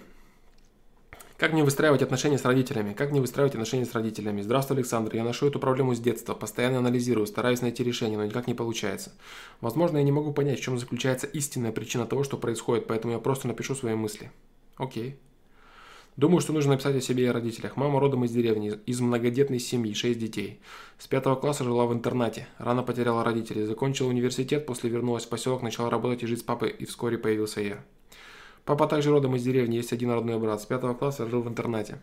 [SPEAKER 1] Как мне выстраивать отношения с родителями? Как мне выстраивать отношения с родителями? Здравствуй, Александр. Я ношу эту проблему с детства, постоянно анализирую, стараюсь найти решение, но никак не получается. Возможно, я не могу понять, в чем заключается истинная причина того, что происходит, поэтому я просто напишу свои мысли. Окей. Думаю, что нужно написать о себе и о родителях. Мама родом из деревни, из многодетной семьи, шесть детей. С пятого класса жила в интернате. Рано потеряла родителей. Закончила университет, после вернулась в поселок, начала работать и жить с папой, и вскоре появился я. Папа также родом из деревни, есть один родной брат. С пятого класса жил в интернате.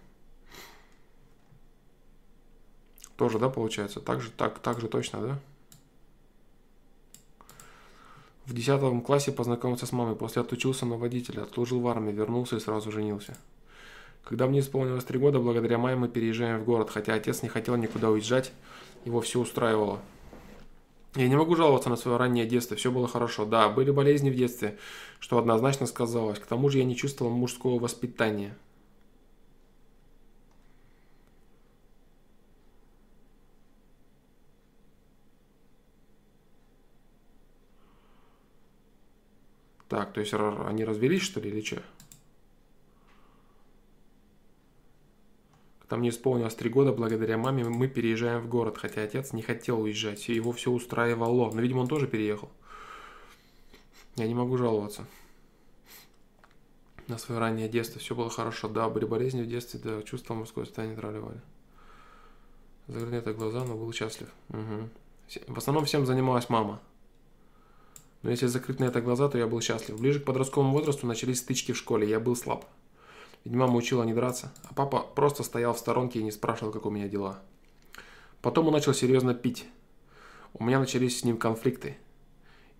[SPEAKER 1] Тоже, да, получается? Так же, так, так же точно, да? В десятом классе познакомился с мамой, после отучился на водителя, отслужил в армии, вернулся и сразу женился. Когда мне исполнилось три года, благодаря маме мы переезжаем в город, хотя отец не хотел никуда уезжать, его все устраивало. Я не могу жаловаться на свое раннее детство, все было хорошо. Да, были болезни в детстве, что однозначно сказалось. К тому же я не чувствовал мужского воспитания. Так, то есть они развелись, что ли, или что? Там мне исполнилось три года, благодаря маме мы переезжаем в город, хотя отец не хотел уезжать, его все устраивало. Но, видимо, он тоже переехал. Я не могу жаловаться. На свое раннее детство все было хорошо. Да, были болезни в детстве, да, чувства мужское состояние травливали. Это глаза, но был счастлив. Угу. В основном всем занималась мама. Но если закрыть на это глаза, то я был счастлив. Ближе к подростковому возрасту начались стычки в школе, я был слаб. Ведь мама учила не драться, а папа просто стоял в сторонке и не спрашивал, как у меня дела. Потом он начал серьезно пить. У меня начались с ним конфликты.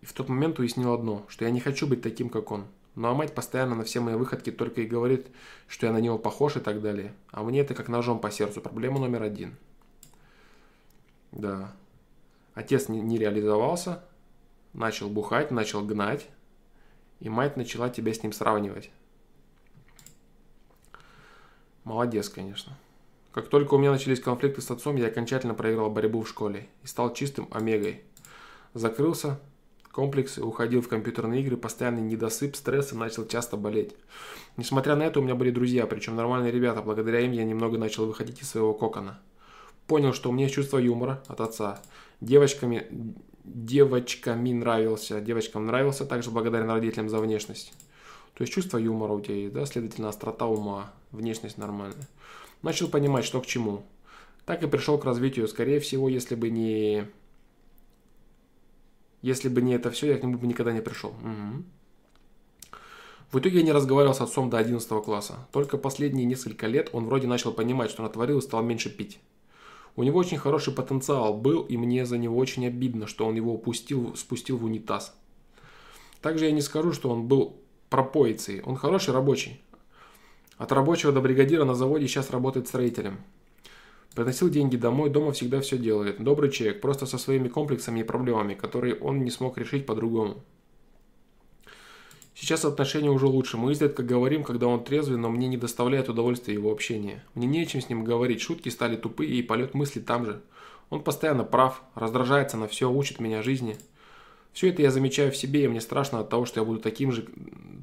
[SPEAKER 1] И в тот момент уяснил одно, что я не хочу быть таким, как он. Ну а мать постоянно на все мои выходки только и говорит, что я на него похож и так далее. А мне это как ножом по сердцу. Проблема номер один. Да. Отец не, не реализовался, начал бухать, начал гнать, и мать начала тебя с ним сравнивать. Молодец, конечно. Как только у меня начались конфликты с отцом, я окончательно проиграл борьбу в школе и стал чистым омегой. Закрылся, комплексы, уходил в компьютерные игры, постоянный недосып, стресс и начал часто болеть. Несмотря на это, у меня были друзья, причем нормальные ребята, благодаря им я немного начал выходить из своего кокона. Понял, что у меня есть чувство юмора от отца. Девочками, девочками нравился, девочкам нравился, также благодарен родителям за внешность. То есть чувство юмора у тебя есть, да, следовательно, острота ума, внешность нормальная. Начал понимать, что к чему. Так и пришел к развитию. Скорее всего, если бы не... Если бы не это все, я к нему бы никогда не пришел. Угу. В итоге я не разговаривал с отцом до 11 класса. Только последние несколько лет он вроде начал понимать, что натворил и стал меньше пить. У него очень хороший потенциал был, и мне за него очень обидно, что он его упустил, спустил в унитаз. Также я не скажу, что он был пропоицей. Он хороший рабочий. От рабочего до бригадира на заводе сейчас работает строителем. Приносил деньги домой, дома всегда все делает. Добрый человек, просто со своими комплексами и проблемами, которые он не смог решить по-другому. Сейчас отношения уже лучше. Мы изредка говорим, когда он трезвый, но мне не доставляет удовольствия его общение. Мне не о чем с ним говорить, шутки стали тупые и полет мысли там же. Он постоянно прав, раздражается на все, учит меня жизни. Все это я замечаю в себе, и мне страшно от того, что я буду таким же,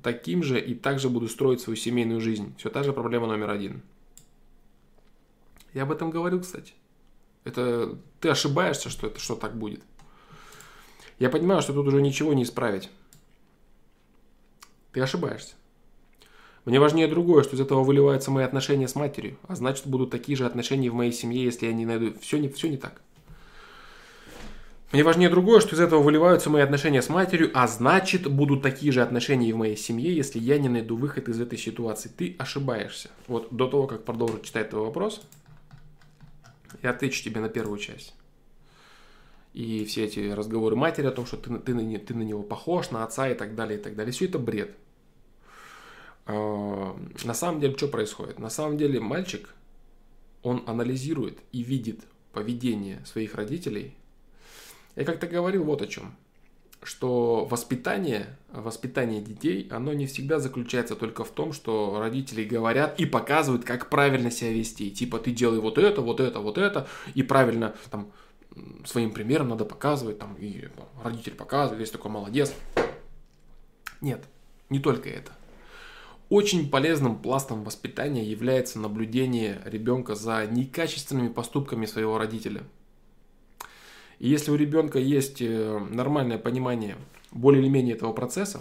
[SPEAKER 1] таким же и также буду строить свою семейную жизнь. Все та же проблема номер один. Я об этом говорил, кстати. Это ты ошибаешься, что это что так будет. Я понимаю, что тут уже ничего не исправить. Ты ошибаешься. Мне важнее другое, что из этого выливаются мои отношения с матерью, а значит будут такие же отношения в моей семье, если я не найду. Все не, все не так. Мне важнее другое, что из этого выливаются мои отношения с матерью, а значит, будут такие же отношения и в моей семье, если я не найду выход из этой ситуации. Ты ошибаешься. Вот до того, как продолжить читать твой вопрос, я отвечу тебе на первую часть. И все эти разговоры матери о том, что ты, ты, на, ты на него похож, на отца и так далее, и так далее. Все это бред. А, на самом деле, что происходит? На самом деле, мальчик, он анализирует и видит поведение своих родителей – я как-то говорил вот о чем. что воспитание, воспитание детей, оно не всегда заключается только в том, что родители говорят и показывают, как правильно себя вести. Типа ты делай вот это, вот это, вот это, и правильно там своим примером надо показывать, там, и родитель показывает, есть такой молодец. Нет, не только это. Очень полезным пластом воспитания является наблюдение ребенка за некачественными поступками своего родителя. И если у ребенка есть э, нормальное понимание более или менее этого процесса,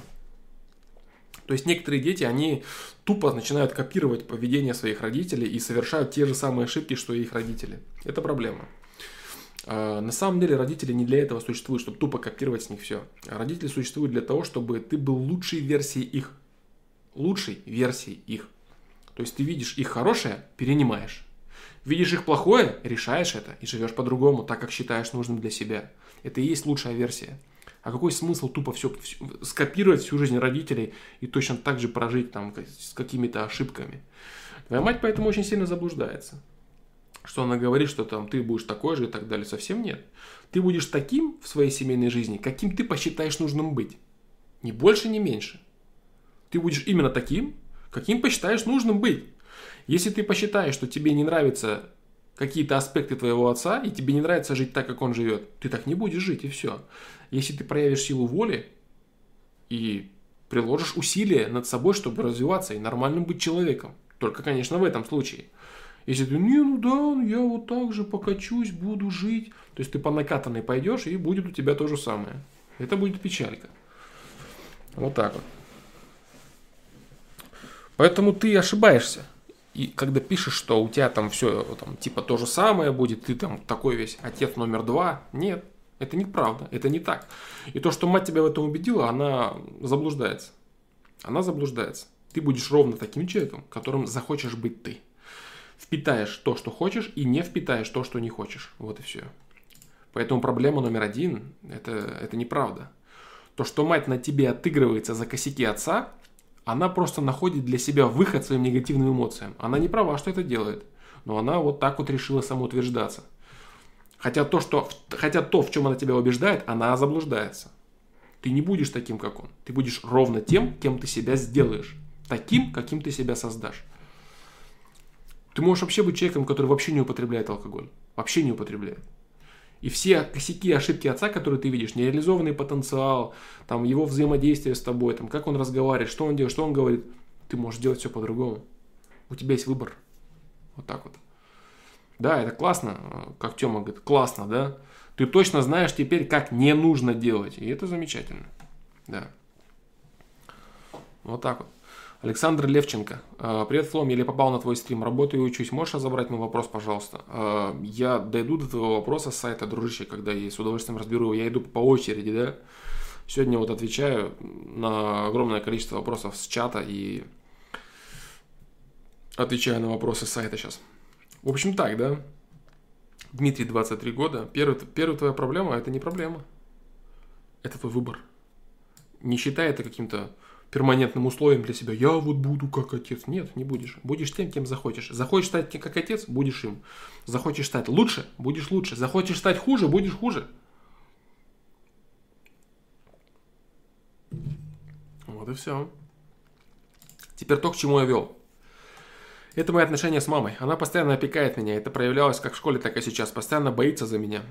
[SPEAKER 1] то есть некоторые дети, они тупо начинают копировать поведение своих родителей и совершают те же самые ошибки, что и их родители. Это проблема. А, на самом деле родители не для этого существуют, чтобы тупо копировать с них все. Родители существуют для того, чтобы ты был лучшей версией их лучшей версии их. То есть ты видишь их хорошее, перенимаешь. Видишь их плохое, решаешь это и живешь по-другому, так как считаешь нужным для себя. Это и есть лучшая версия. А какой смысл тупо все, все скопировать всю жизнь родителей и точно так же прожить там с какими-то ошибками? Твоя мать поэтому очень сильно заблуждается. Что она говорит, что там ты будешь такой же и так далее. Совсем нет. Ты будешь таким в своей семейной жизни, каким ты посчитаешь нужным быть. Ни больше, ни меньше. Ты будешь именно таким, каким посчитаешь нужным быть. Если ты посчитаешь, что тебе не нравятся какие-то аспекты твоего отца, и тебе не нравится жить так, как он живет, ты так не будешь жить, и все. Если ты проявишь силу воли и приложишь усилия над собой, чтобы развиваться и нормальным быть человеком, только, конечно, в этом случае. Если ты, не, ну да, ну я вот так же покачусь, буду жить, то есть ты по накатанной пойдешь, и будет у тебя то же самое. Это будет печалька. Вот так вот. Поэтому ты ошибаешься. И когда пишешь, что у тебя там все там, типа то же самое будет, ты там такой весь отец номер два, нет, это неправда, это не так. И то, что мать тебя в этом убедила, она заблуждается. Она заблуждается. Ты будешь ровно таким человеком, которым захочешь быть ты. Впитаешь то, что хочешь, и не впитаешь то, что не хочешь. Вот и все. Поэтому проблема номер один это, – это неправда. То, что мать на тебе отыгрывается за косяки отца, она просто находит для себя выход своим негативным эмоциям. Она не права, что это делает. Но она вот так вот решила самоутверждаться. Хотя то, что, хотя то, в чем она тебя убеждает, она заблуждается. Ты не будешь таким, как он. Ты будешь ровно тем, кем ты себя сделаешь. Таким, каким ты себя создашь. Ты можешь вообще быть человеком, который вообще не употребляет алкоголь. Вообще не употребляет. И все косяки, ошибки отца, которые ты видишь, нереализованный потенциал, там, его взаимодействие с тобой, там, как он разговаривает, что он делает, что он говорит, ты можешь делать все по-другому. У тебя есть выбор. Вот так вот. Да, это классно, как Тёма говорит, классно, да? Ты точно знаешь теперь, как не нужно делать. И это замечательно. Да. Вот так вот. Александр Левченко. Э, Привет, Флом, я попал на твой стрим. Работаю и учусь. Можешь разобрать мой вопрос, пожалуйста? Э, я дойду до твоего вопроса с сайта, дружище, когда я с удовольствием разберу его. Я иду по очереди, да? Сегодня вот отвечаю на огромное количество вопросов с чата и отвечаю на вопросы с сайта сейчас. В общем так, да? Дмитрий, 23 года. Первая, первая твоя проблема – это не проблема. Это твой выбор. Не считай это каким-то перманентным условием для себя. Я вот буду как отец. Нет, не будешь. Будешь тем, кем захочешь. Захочешь стать как отец, будешь им. Захочешь стать лучше, будешь лучше. Захочешь стать хуже, будешь хуже. Вот и все. Теперь то, к чему я вел. Это мои отношения с мамой. Она постоянно опекает меня. Это проявлялось как в школе, так и сейчас. Постоянно боится за меня.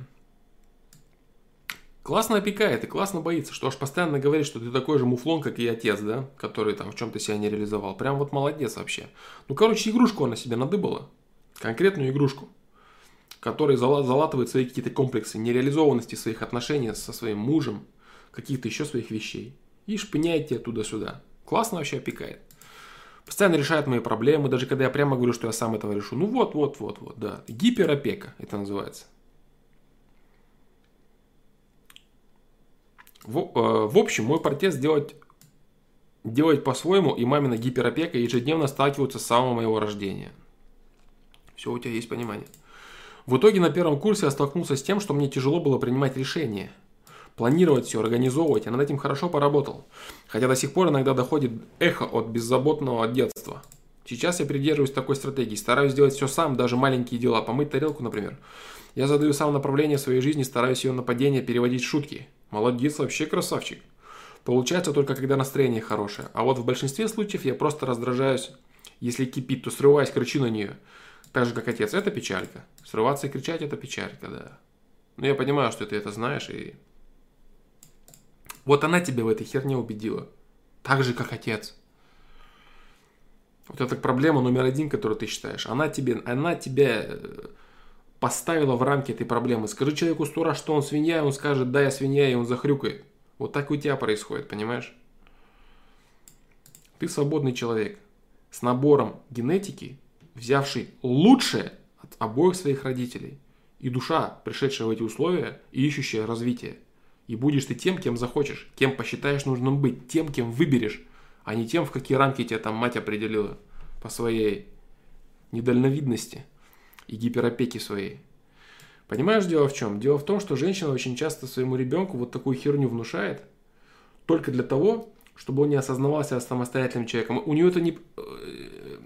[SPEAKER 1] Классно опекает и классно боится, что аж постоянно говорит, что ты такой же муфлон, как и отец, да, который там в чем-то себя не реализовал. Прям вот молодец вообще. Ну, короче, игрушку она себе надыбала. Конкретную игрушку. Которая залатывает свои какие-то комплексы нереализованности своих отношений со своим мужем, каких-то еще своих вещей. И шпыняет тебя туда-сюда. Классно вообще опекает. Постоянно решает мои проблемы, даже когда я прямо говорю, что я сам этого решу. Ну вот, вот, вот, вот, да. Гиперопека это называется. В, э, в общем, мой протест делать, делать по-своему и мамина гиперопека ежедневно сталкиваются с самого моего рождения. Все, у тебя есть понимание. В итоге на первом курсе я столкнулся с тем, что мне тяжело было принимать решения. Планировать все, организовывать, я над этим хорошо поработал. Хотя до сих пор иногда доходит эхо от беззаботного детства. Сейчас я придерживаюсь такой стратегии, стараюсь сделать все сам, даже маленькие дела, помыть тарелку, например. Я задаю сам направление своей жизни, стараюсь ее нападение переводить в шутки – Молодец, вообще красавчик. Получается только когда настроение хорошее. А вот в большинстве случаев я просто раздражаюсь. Если кипит, то срываюсь, кричу на нее. Так же, как отец. Это печалька. Срываться и кричать – это печалька, да. Но я понимаю, что ты это знаешь, и... Вот она тебя в этой херне убедила. Так же, как отец. Вот это проблема номер один, которую ты считаешь. Она тебе, она тебя э, поставила в рамки этой проблемы. Скажи человеку сто раз, что он свинья, и он скажет, да, я свинья, и он захрюкает. Вот так у тебя происходит, понимаешь? Ты свободный человек с набором генетики, взявший лучшее от обоих своих родителей. И душа, пришедшая в эти условия и ищущая развитие. И будешь ты тем, кем захочешь, кем посчитаешь нужным быть, тем, кем выберешь, а не тем, в какие рамки тебя там мать определила по своей недальновидности и гиперопеки своей. Понимаешь, дело в чем? Дело в том, что женщина очень часто своему ребенку вот такую херню внушает только для того, чтобы он не осознавался самостоятельным человеком. У нее это не, э,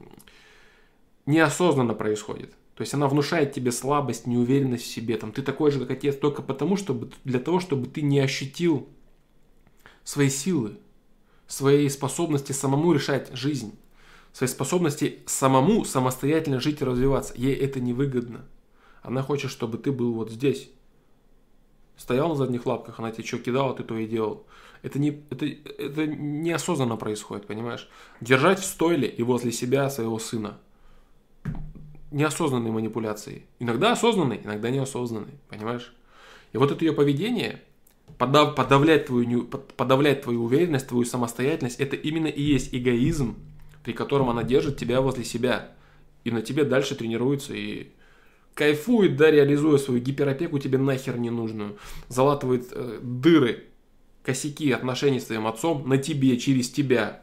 [SPEAKER 1] неосознанно происходит. То есть она внушает тебе слабость, неуверенность в себе. Там, ты такой же, как отец, только потому, чтобы, для того, чтобы ты не ощутил свои силы, своей способности самому решать жизнь, своей способности самому самостоятельно жить и развиваться. Ей это невыгодно. Она хочет, чтобы ты был вот здесь. Стоял на задних лапках, она тебе что кидала, ты то и делал. Это, не, это, это неосознанно происходит, понимаешь? Держать в стойле и возле себя своего сына. Неосознанные манипуляции. Иногда осознанные, иногда неосознанные, понимаешь? И вот это ее поведение, подав, подавлять, твою, подавлять твою уверенность, твою самостоятельность, это именно и есть эгоизм, при котором она держит тебя возле себя. И на тебе дальше тренируется и кайфует, да, реализуя свою гиперопеку тебе нахер не нужную. Залатывает э, дыры, косяки отношений с твоим отцом на тебе, через тебя.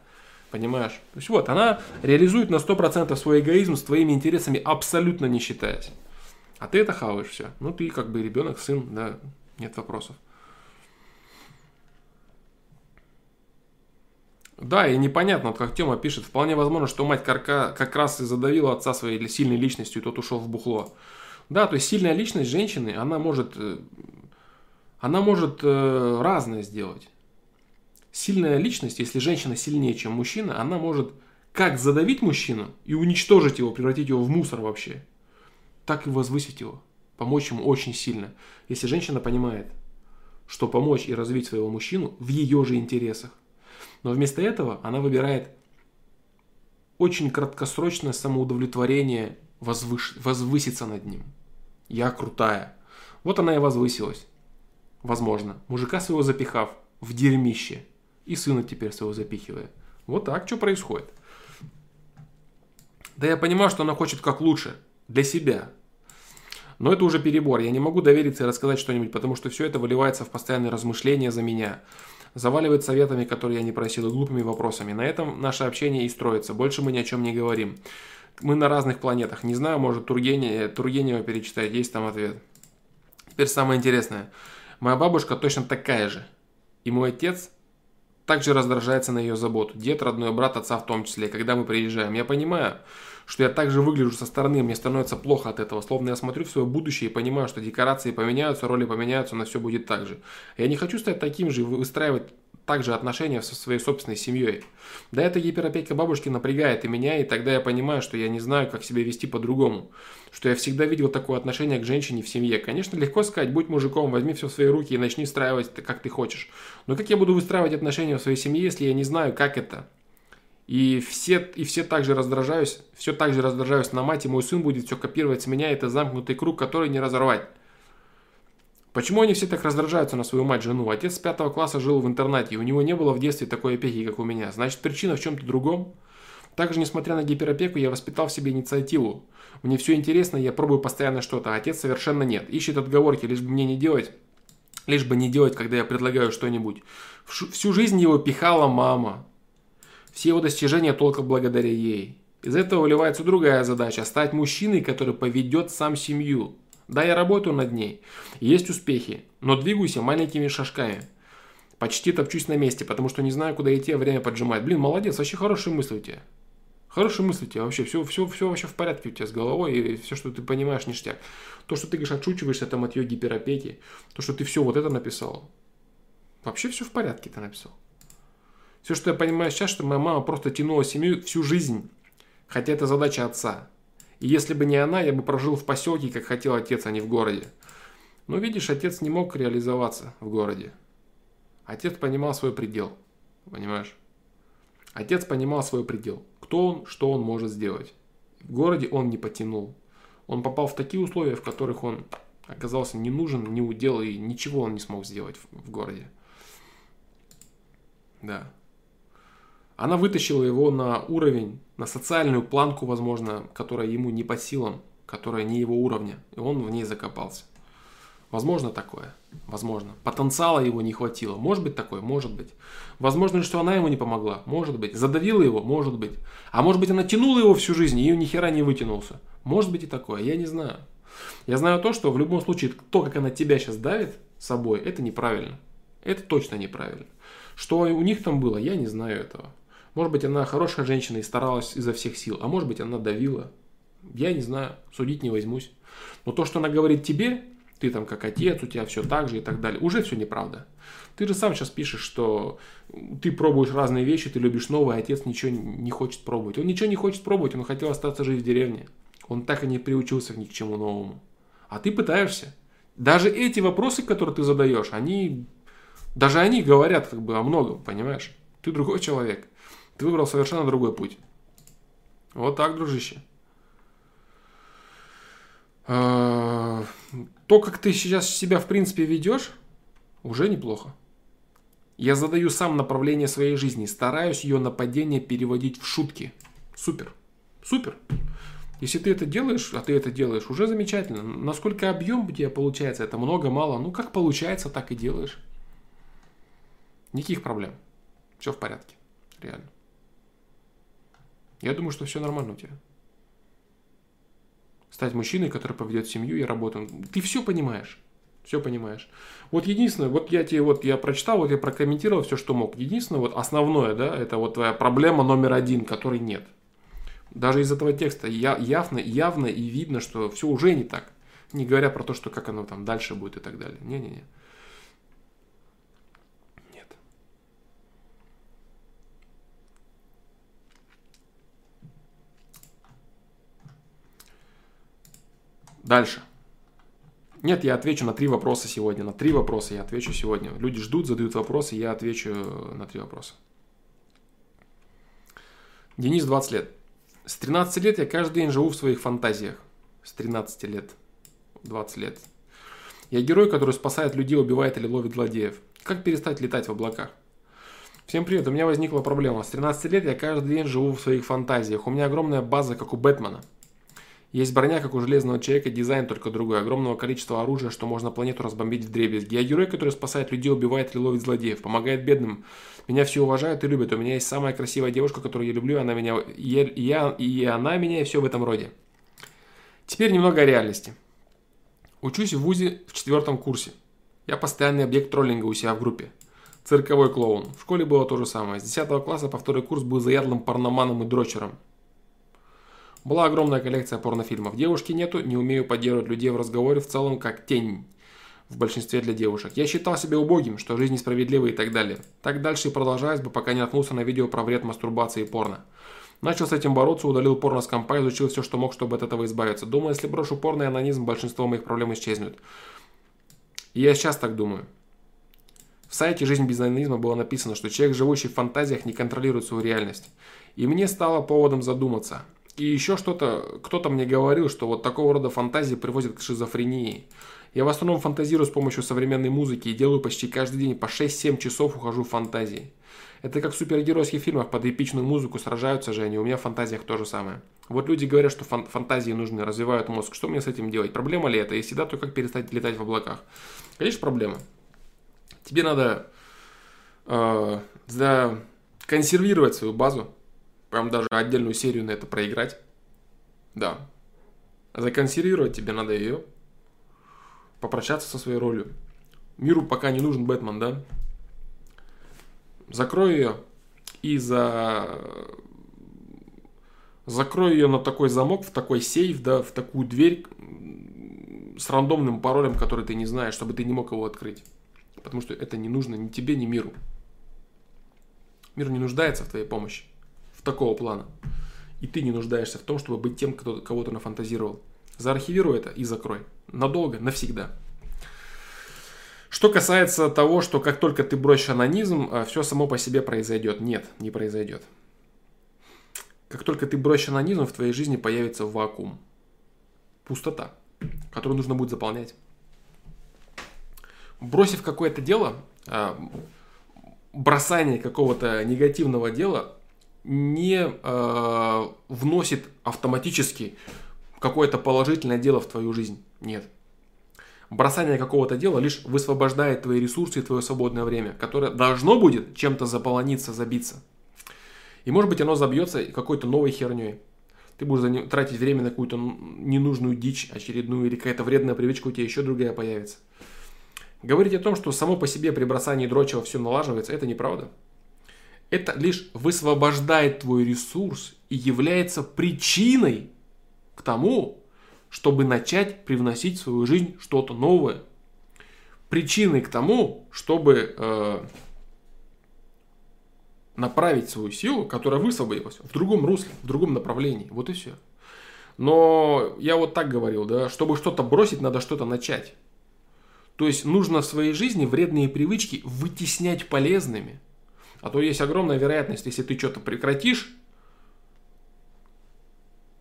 [SPEAKER 1] Понимаешь? То есть вот, она реализует на 100% свой эгоизм с твоими интересами, абсолютно не считаясь. А ты это хаваешь все. Ну, ты как бы ребенок, сын, да, нет вопросов. Да, и непонятно, вот как Тёма пишет, вполне возможно, что мать Карка как раз и задавила отца своей сильной личностью, и тот ушел в бухло. Да, то есть сильная личность женщины, она может, э, она может э, разное сделать. Сильная личность, если женщина сильнее, чем мужчина, она может как задавить мужчину и уничтожить его, превратить его в мусор вообще, так и возвысить его, помочь ему очень сильно. Если женщина понимает, что помочь и развить своего мужчину в ее же интересах. Но вместо этого она выбирает очень краткосрочное самоудовлетворение возвыш... возвыситься над ним. Я крутая. Вот она и возвысилась. Возможно. Мужика своего запихав в дерьмище. И сына теперь своего запихивая. Вот так что происходит. Да я понимаю, что она хочет как лучше. Для себя. Но это уже перебор. Я не могу довериться и рассказать что-нибудь, потому что все это выливается в постоянные размышления за меня заваливает советами, которые я не просил, и глупыми вопросами. На этом наше общение и строится. Больше мы ни о чем не говорим. Мы на разных планетах. Не знаю, может Тургенева, Тургенева перечитать, есть там ответ. Теперь самое интересное. Моя бабушка точно такая же. И мой отец также раздражается на ее заботу. Дед, родной брат, отца в том числе, когда мы приезжаем. Я понимаю, что я также выгляжу со стороны, мне становится плохо от этого. Словно я смотрю в свое будущее и понимаю, что декорации поменяются, роли поменяются, но все будет так же. Я не хочу стать таким же и выстраивать также отношения со своей собственной семьей. Да, эта гиперопека бабушки напрягает и меня, и тогда я понимаю, что я не знаю, как себя вести по-другому. Что я всегда видел такое отношение к женщине в семье. Конечно, легко сказать, будь мужиком, возьми все в свои руки и начни встраивать, как ты хочешь. Но как я буду выстраивать отношения в своей семье, если я не знаю, как это? И все, и все также раздражаюсь, все так же раздражаюсь на мать, и мой сын будет все копировать с меня, это замкнутый круг, который не разорвать. Почему они все так раздражаются на свою мать-жену? Отец с пятого класса жил в интернате, и у него не было в детстве такой опеки, как у меня. Значит, причина в чем-то другом? Также, несмотря на гиперопеку, я воспитал в себе инициативу. Мне все интересно, я пробую постоянно что-то, а отец совершенно нет. Ищет отговорки, лишь бы мне не делать, лишь бы не делать, когда я предлагаю что-нибудь. Всю жизнь его пихала мама. Все его достижения только благодаря ей. Из этого выливается другая задача – стать мужчиной, который поведет сам семью. Да, я работаю над ней. Есть успехи, но двигаюсь маленькими шажками. Почти топчусь на месте, потому что не знаю, куда идти, а время поджимает. Блин, молодец, вообще хорошие мысли у тебя. Хорошие мысли у тебя вообще, все, все, все вообще в порядке у тебя с головой, и все, что ты понимаешь, ништяк. То, что ты, говоришь, отшучиваешься там от ее гиперопеки, то, что ты все вот это написал, Вообще все в порядке, ты написал. Все, что я понимаю сейчас, что моя мама просто тянула семью всю жизнь. Хотя это задача отца. И если бы не она, я бы прожил в поселке, как хотел отец, а не в городе. Но видишь, отец не мог реализоваться в городе. Отец понимал свой предел. Понимаешь? Отец понимал свой предел. Кто он, что он может сделать. В городе он не потянул. Он попал в такие условия, в которых он оказался не нужен, не удел, и ничего он не смог сделать в, в городе. Да. Она вытащила его на уровень, на социальную планку, возможно, которая ему не по силам, которая не его уровня, и он в ней закопался. Возможно такое, возможно. Потенциала его не хватило. Может быть такое, может быть. Возможно, что она ему не помогла, может быть. Задавила его, может быть. А может быть, она тянула его всю жизнь, и ни хера не вытянулся. Может быть и такое, я не знаю. Я знаю то, что в любом случае, то, как она тебя сейчас давит собой, это неправильно. Это точно неправильно. Что у них там было, я не знаю этого. Может быть, она хорошая женщина и старалась изо всех сил, а может быть, она давила. Я не знаю, судить не возьмусь. Но то, что она говорит тебе, ты там как отец, у тебя все так же и так далее, уже все неправда. Ты же сам сейчас пишешь, что ты пробуешь разные вещи, ты любишь новое, а отец ничего не хочет пробовать. Он ничего не хочет пробовать, он хотел остаться жить в деревне. Он так и не приучился ни к чему новому. А ты пытаешься. Даже эти вопросы, которые ты задаешь, они, даже они говорят как бы о многом, понимаешь? Ты другой человек. Ты выбрал совершенно другой путь. Вот так, дружище. А, то, как ты сейчас себя, в принципе, ведешь, уже неплохо. Я задаю сам направление своей жизни, стараюсь ее нападение переводить в шутки. Супер. Супер. Если ты это делаешь, а ты это делаешь, уже замечательно. Насколько объем у тебя получается, это много, мало. Ну, как получается, так и делаешь. Никаких проблем. Все в порядке. Реально. Я думаю, что все нормально у тебя. Стать мужчиной, который поведет семью и работу. Ты все понимаешь. Все понимаешь. Вот единственное, вот я тебе вот я прочитал, вот я прокомментировал все, что мог. Единственное, вот основное, да, это вот твоя проблема номер один, которой нет. Даже из этого текста я, явно, явно и видно, что все уже не так. Не говоря про то, что как оно там дальше будет и так далее. Не-не-не. Дальше. Нет, я отвечу на три вопроса сегодня. На три вопроса я отвечу сегодня. Люди ждут, задают вопросы, я отвечу на три вопроса. Денис, 20 лет. С 13 лет я каждый день живу в своих фантазиях. С 13 лет. 20 лет. Я герой, который спасает людей, убивает или ловит злодеев. Как перестать летать в облаках? Всем привет, у меня возникла проблема. С 13 лет я каждый день живу в своих фантазиях. У меня огромная база, как у Бэтмена – есть броня, как у Железного Человека, дизайн только другой. Огромного количества оружия, что можно планету разбомбить в дребезги. Я герой, который спасает людей, убивает или ловит злодеев, помогает бедным. Меня все уважают и любят. У меня есть самая красивая девушка, которую я люблю, она меня, я, и она меня, и все в этом роде. Теперь немного о реальности. Учусь в ВУЗе в четвертом курсе. Я постоянный объект троллинга у себя в группе. Цирковой клоун. В школе было то же самое. С 10 класса по второй курс был заядлым парноманом и дрочером. Была огромная коллекция порнофильмов. Девушки нету, не умею поддерживать людей в разговоре в целом как тень в большинстве для девушек. Я считал себя убогим, что жизнь несправедлива и так далее. Так дальше и продолжалось бы, пока не наткнулся на видео про вред мастурбации и порно. Начал с этим бороться, удалил порно с компа, изучил все, что мог, чтобы от этого избавиться. Думаю, если брошу порно и анонизм, большинство моих проблем исчезнет. И я сейчас так думаю. В сайте «Жизнь без анонизма» было написано, что человек, живущий в фантазиях, не контролирует свою реальность. И мне стало поводом задуматься, и еще что-то, кто-то мне говорил, что вот такого рода фантазии приводят к шизофрении. Я в основном фантазирую с помощью современной музыки и делаю почти каждый день по 6-7 часов ухожу в фантазии. Это как в супергеройских фильмах, под эпичную музыку сражаются же они, у меня в фантазиях то же самое. Вот люди говорят, что фан- фантазии нужны, развивают мозг. Что мне с этим делать? Проблема ли это? Если да, то как перестать летать в облаках? Конечно, проблема. Тебе надо э, консервировать свою базу, Прям даже отдельную серию на это проиграть. Да. Законсервировать тебе надо ее. Попрощаться со своей ролью. Миру пока не нужен Бэтмен, да? Закрой ее и за... Закрой ее на такой замок, в такой сейф, да, в такую дверь с рандомным паролем, который ты не знаешь, чтобы ты не мог его открыть. потому что это не нужно ни тебе, ни миру. Мир не нуждается в твоей помощи, такого плана. И ты не нуждаешься в том, чтобы быть тем, кто, кого ты нафантазировал. Заархивируй это и закрой. Надолго, навсегда. Что касается того, что как только ты бросишь анонизм, а, все само по себе произойдет. Нет, не произойдет. Как только ты бросишь анонизм, в твоей жизни появится вакуум. Пустота, которую нужно будет заполнять. Бросив какое-то дело, а, бросание какого-то негативного дела не э, вносит автоматически какое-то положительное дело в твою жизнь. Нет. Бросание какого-то дела лишь высвобождает твои ресурсы и твое свободное время, которое должно будет чем-то заполониться, забиться. И может быть оно забьется какой-то новой херней. Ты будешь тратить время на какую-то ненужную дичь очередную, или какая-то вредная привычка у тебя еще другая появится. Говорить о том, что само по себе при бросании дрочева все налаживается, это неправда. Это лишь высвобождает твой ресурс и является причиной к тому, чтобы начать привносить в свою жизнь что-то новое. Причиной к тому, чтобы э, направить свою силу, которая высвободилась, в другом русле, в другом направлении. Вот и все. Но я вот так говорил, да, чтобы что-то бросить, надо что-то начать. То есть нужно в своей жизни вредные привычки вытеснять полезными. А то есть огромная вероятность, если ты что-то прекратишь,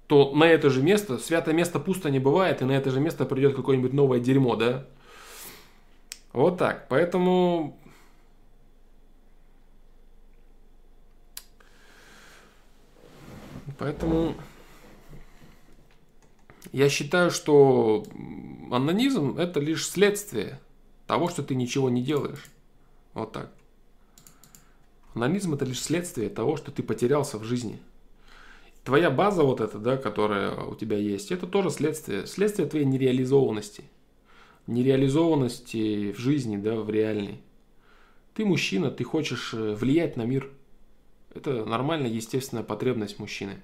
[SPEAKER 1] то на это же место, святое место пусто не бывает, и на это же место придет какое-нибудь новое дерьмо, да? Вот так. Поэтому Поэтому я считаю, что анонизм это лишь следствие того, что ты ничего не делаешь. Вот так. Анонизм это лишь следствие того, что ты потерялся в жизни. Твоя база вот эта, да, которая у тебя есть, это тоже следствие. Следствие твоей нереализованности. Нереализованности в жизни, да, в реальной. Ты мужчина, ты хочешь э, влиять на мир. Это нормальная, естественная потребность мужчины.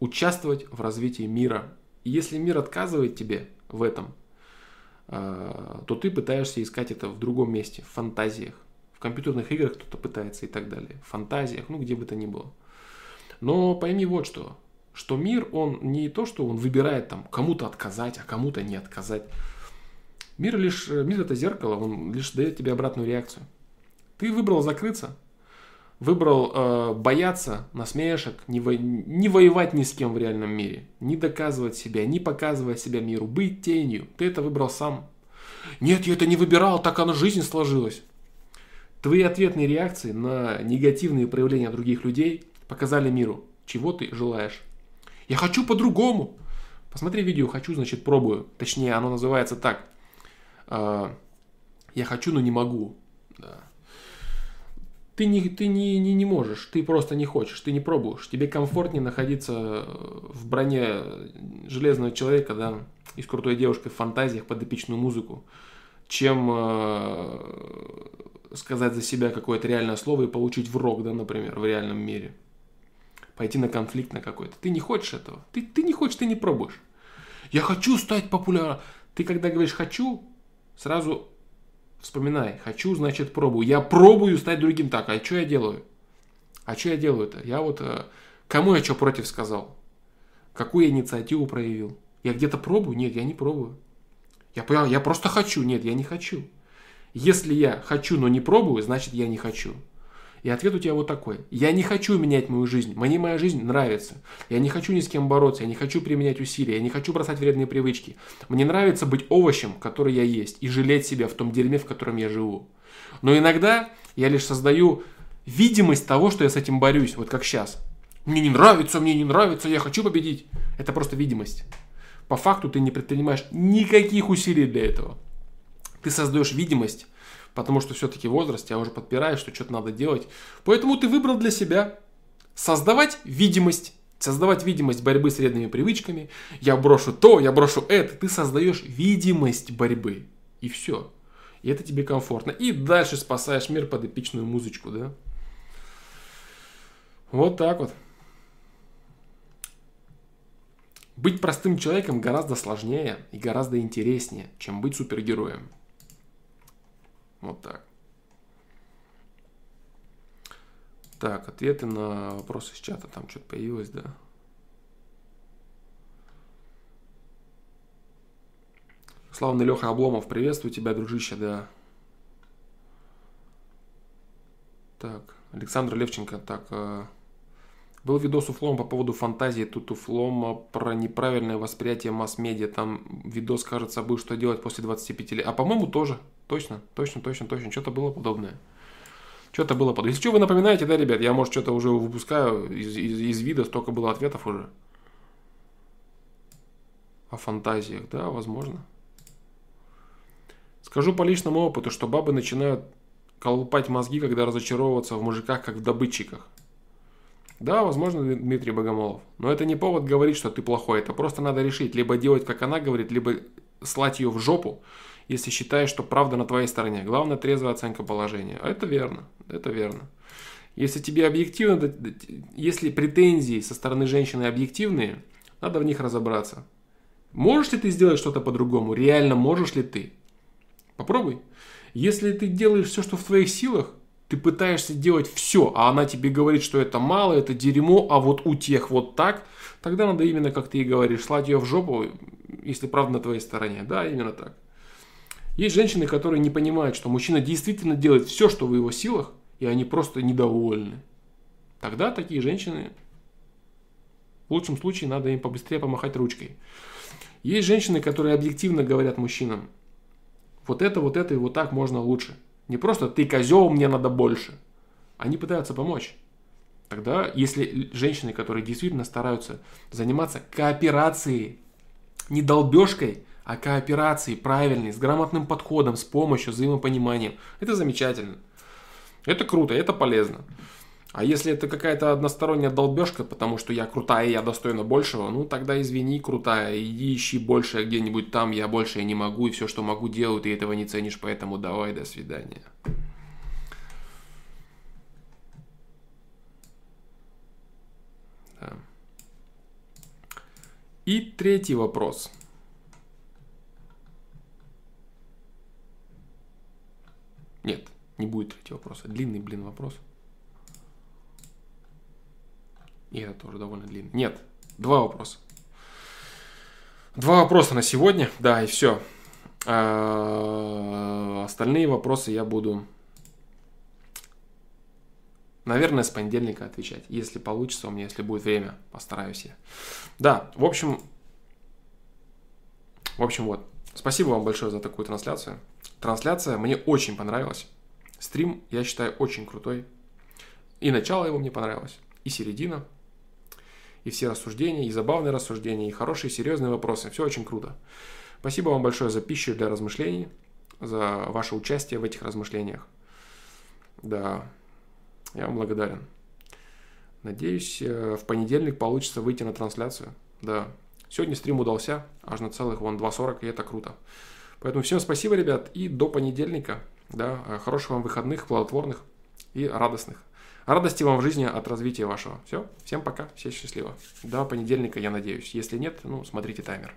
[SPEAKER 1] Участвовать в развитии мира, и если мир отказывает тебе в этом, э, то ты пытаешься искать это в другом месте, в фантазиях. В компьютерных играх кто-то пытается и так далее. В фантазиях, ну где бы то ни было. Но пойми вот что, что мир, он не то, что он выбирает там кому-то отказать, а кому-то не отказать. Мир лишь, мир это зеркало, он лишь дает тебе обратную реакцию. Ты выбрал закрыться, выбрал э, бояться насмешек, не, во, не воевать ни с кем в реальном мире, не доказывать себя, не показывать себя миру, быть тенью. Ты это выбрал сам. Нет, я это не выбирал, так оно жизнь сложилась. Твои ответные реакции на негативные проявления других людей показали миру, чего ты желаешь. Я хочу по-другому. Посмотри видео «Хочу, значит, пробую». Точнее, оно называется так. Э, я хочу, но не могу. Да ты не, ты не, не, не можешь, ты просто не хочешь, ты не пробуешь. Тебе комфортнее находиться в броне железного человека, да, и с крутой девушкой в фантазиях под эпичную музыку, чем э, сказать за себя какое-то реальное слово и получить враг, да, например, в реальном мире. Пойти на конфликт на какой-то. Ты не хочешь этого. Ты, ты не хочешь, ты не пробуешь. Я хочу стать популярным. Ты когда говоришь «хочу», сразу Вспоминай, хочу, значит пробую. Я пробую стать другим так. А что я делаю? А что я делаю-то? Я вот э, кому я что против сказал? Какую инициативу проявил? Я где-то пробую? Нет, я не пробую. Я, я просто хочу. Нет, я не хочу. Если я хочу, но не пробую, значит я не хочу. И ответ у тебя вот такой. Я не хочу менять мою жизнь. Мне моя жизнь нравится. Я не хочу ни с кем бороться. Я не хочу применять усилия. Я не хочу бросать вредные привычки. Мне нравится быть овощем, который я есть, и жалеть себя в том дерьме, в котором я живу. Но иногда я лишь создаю видимость того, что я с этим борюсь, вот как сейчас. Мне не нравится, мне не нравится, я хочу победить. Это просто видимость. По факту ты не предпринимаешь никаких усилий для этого. Ты создаешь видимость, потому что все-таки возраст тебя уже подпирает, что что-то надо делать. Поэтому ты выбрал для себя создавать видимость, создавать видимость борьбы с вредными привычками. Я брошу то, я брошу это. Ты создаешь видимость борьбы. И все. И это тебе комфортно. И дальше спасаешь мир под эпичную музычку, да? Вот так вот. Быть простым человеком гораздо сложнее и гораздо интереснее, чем быть супергероем. Вот так. Так, ответы на вопросы с чата. Там что-то появилось, да. Славный Леха Обломов, приветствую тебя, дружище, да. Так, Александр Левченко, так, э, был видос у Флома по поводу фантазии, тут у Флома про неправильное восприятие масс-медиа, там видос, кажется, был, что делать после 25 лет, а по-моему тоже, точно, точно, точно, точно, что-то было подобное. Что-то было подобное. Если что, вы напоминаете, да, ребят, я, может, что-то уже выпускаю из, из, из вида, столько было ответов уже. О фантазиях, да, возможно. Скажу по личному опыту, что бабы начинают колупать мозги, когда разочаровываться в мужиках, как в добытчиках. Да, возможно, Дмитрий Богомолов. Но это не повод говорить, что ты плохой. Это просто надо решить. Либо делать, как она говорит, либо слать ее в жопу, если считаешь, что правда на твоей стороне. Главное, трезвая оценка положения. А это верно. Это верно. Если тебе объективно, если претензии со стороны женщины объективные, надо в них разобраться. Можешь ли ты сделать что-то по-другому? Реально можешь ли ты? Попробуй. Если ты делаешь все, что в твоих силах, ты пытаешься делать все, а она тебе говорит, что это мало, это дерьмо, а вот у тех вот так, тогда надо именно, как ты и говоришь, слать ее в жопу, если правда на твоей стороне. Да, именно так. Есть женщины, которые не понимают, что мужчина действительно делает все, что в его силах, и они просто недовольны. Тогда такие женщины, в лучшем случае, надо им побыстрее помахать ручкой. Есть женщины, которые объективно говорят мужчинам, вот это, вот это и вот так можно лучше. Не просто ты козел, мне надо больше. Они пытаются помочь. Тогда, если женщины, которые действительно стараются заниматься кооперацией, не долбежкой, а кооперацией правильной, с грамотным подходом, с помощью, взаимопониманием, это замечательно. Это круто, это полезно. А если это какая-то односторонняя долбежка, потому что я крутая я достойна большего, ну тогда извини, крутая, иди ищи больше где-нибудь там, я больше не могу, и все, что могу, делаю, ты этого не ценишь, поэтому давай, до свидания. Да. И третий вопрос. Нет, не будет третьего вопроса. Длинный, блин, вопрос. И это тоже довольно длинно. Нет, два вопроса. Два вопроса на сегодня, да, и все. А, остальные вопросы я буду, наверное, с понедельника отвечать. Если получится у меня, если будет время, постараюсь я. Да, в общем, в общем, вот. Спасибо вам большое за такую трансляцию. Трансляция мне очень понравилась. Стрим, я считаю, очень крутой. И начало его мне понравилось, и середина и все рассуждения, и забавные рассуждения, и хорошие, серьезные вопросы. Все очень круто. Спасибо вам большое за пищу для размышлений, за ваше участие в этих размышлениях. Да, я вам благодарен. Надеюсь, э, в понедельник получится выйти на трансляцию. Да, сегодня стрим удался, аж на целых вон 2.40, и это круто. Поэтому всем спасибо, ребят, и до понедельника. Да, э, хороших вам выходных, плодотворных и радостных. Радости вам в жизни от развития вашего. Все, всем пока, все счастливо. До понедельника, я надеюсь. Если нет, ну, смотрите таймер.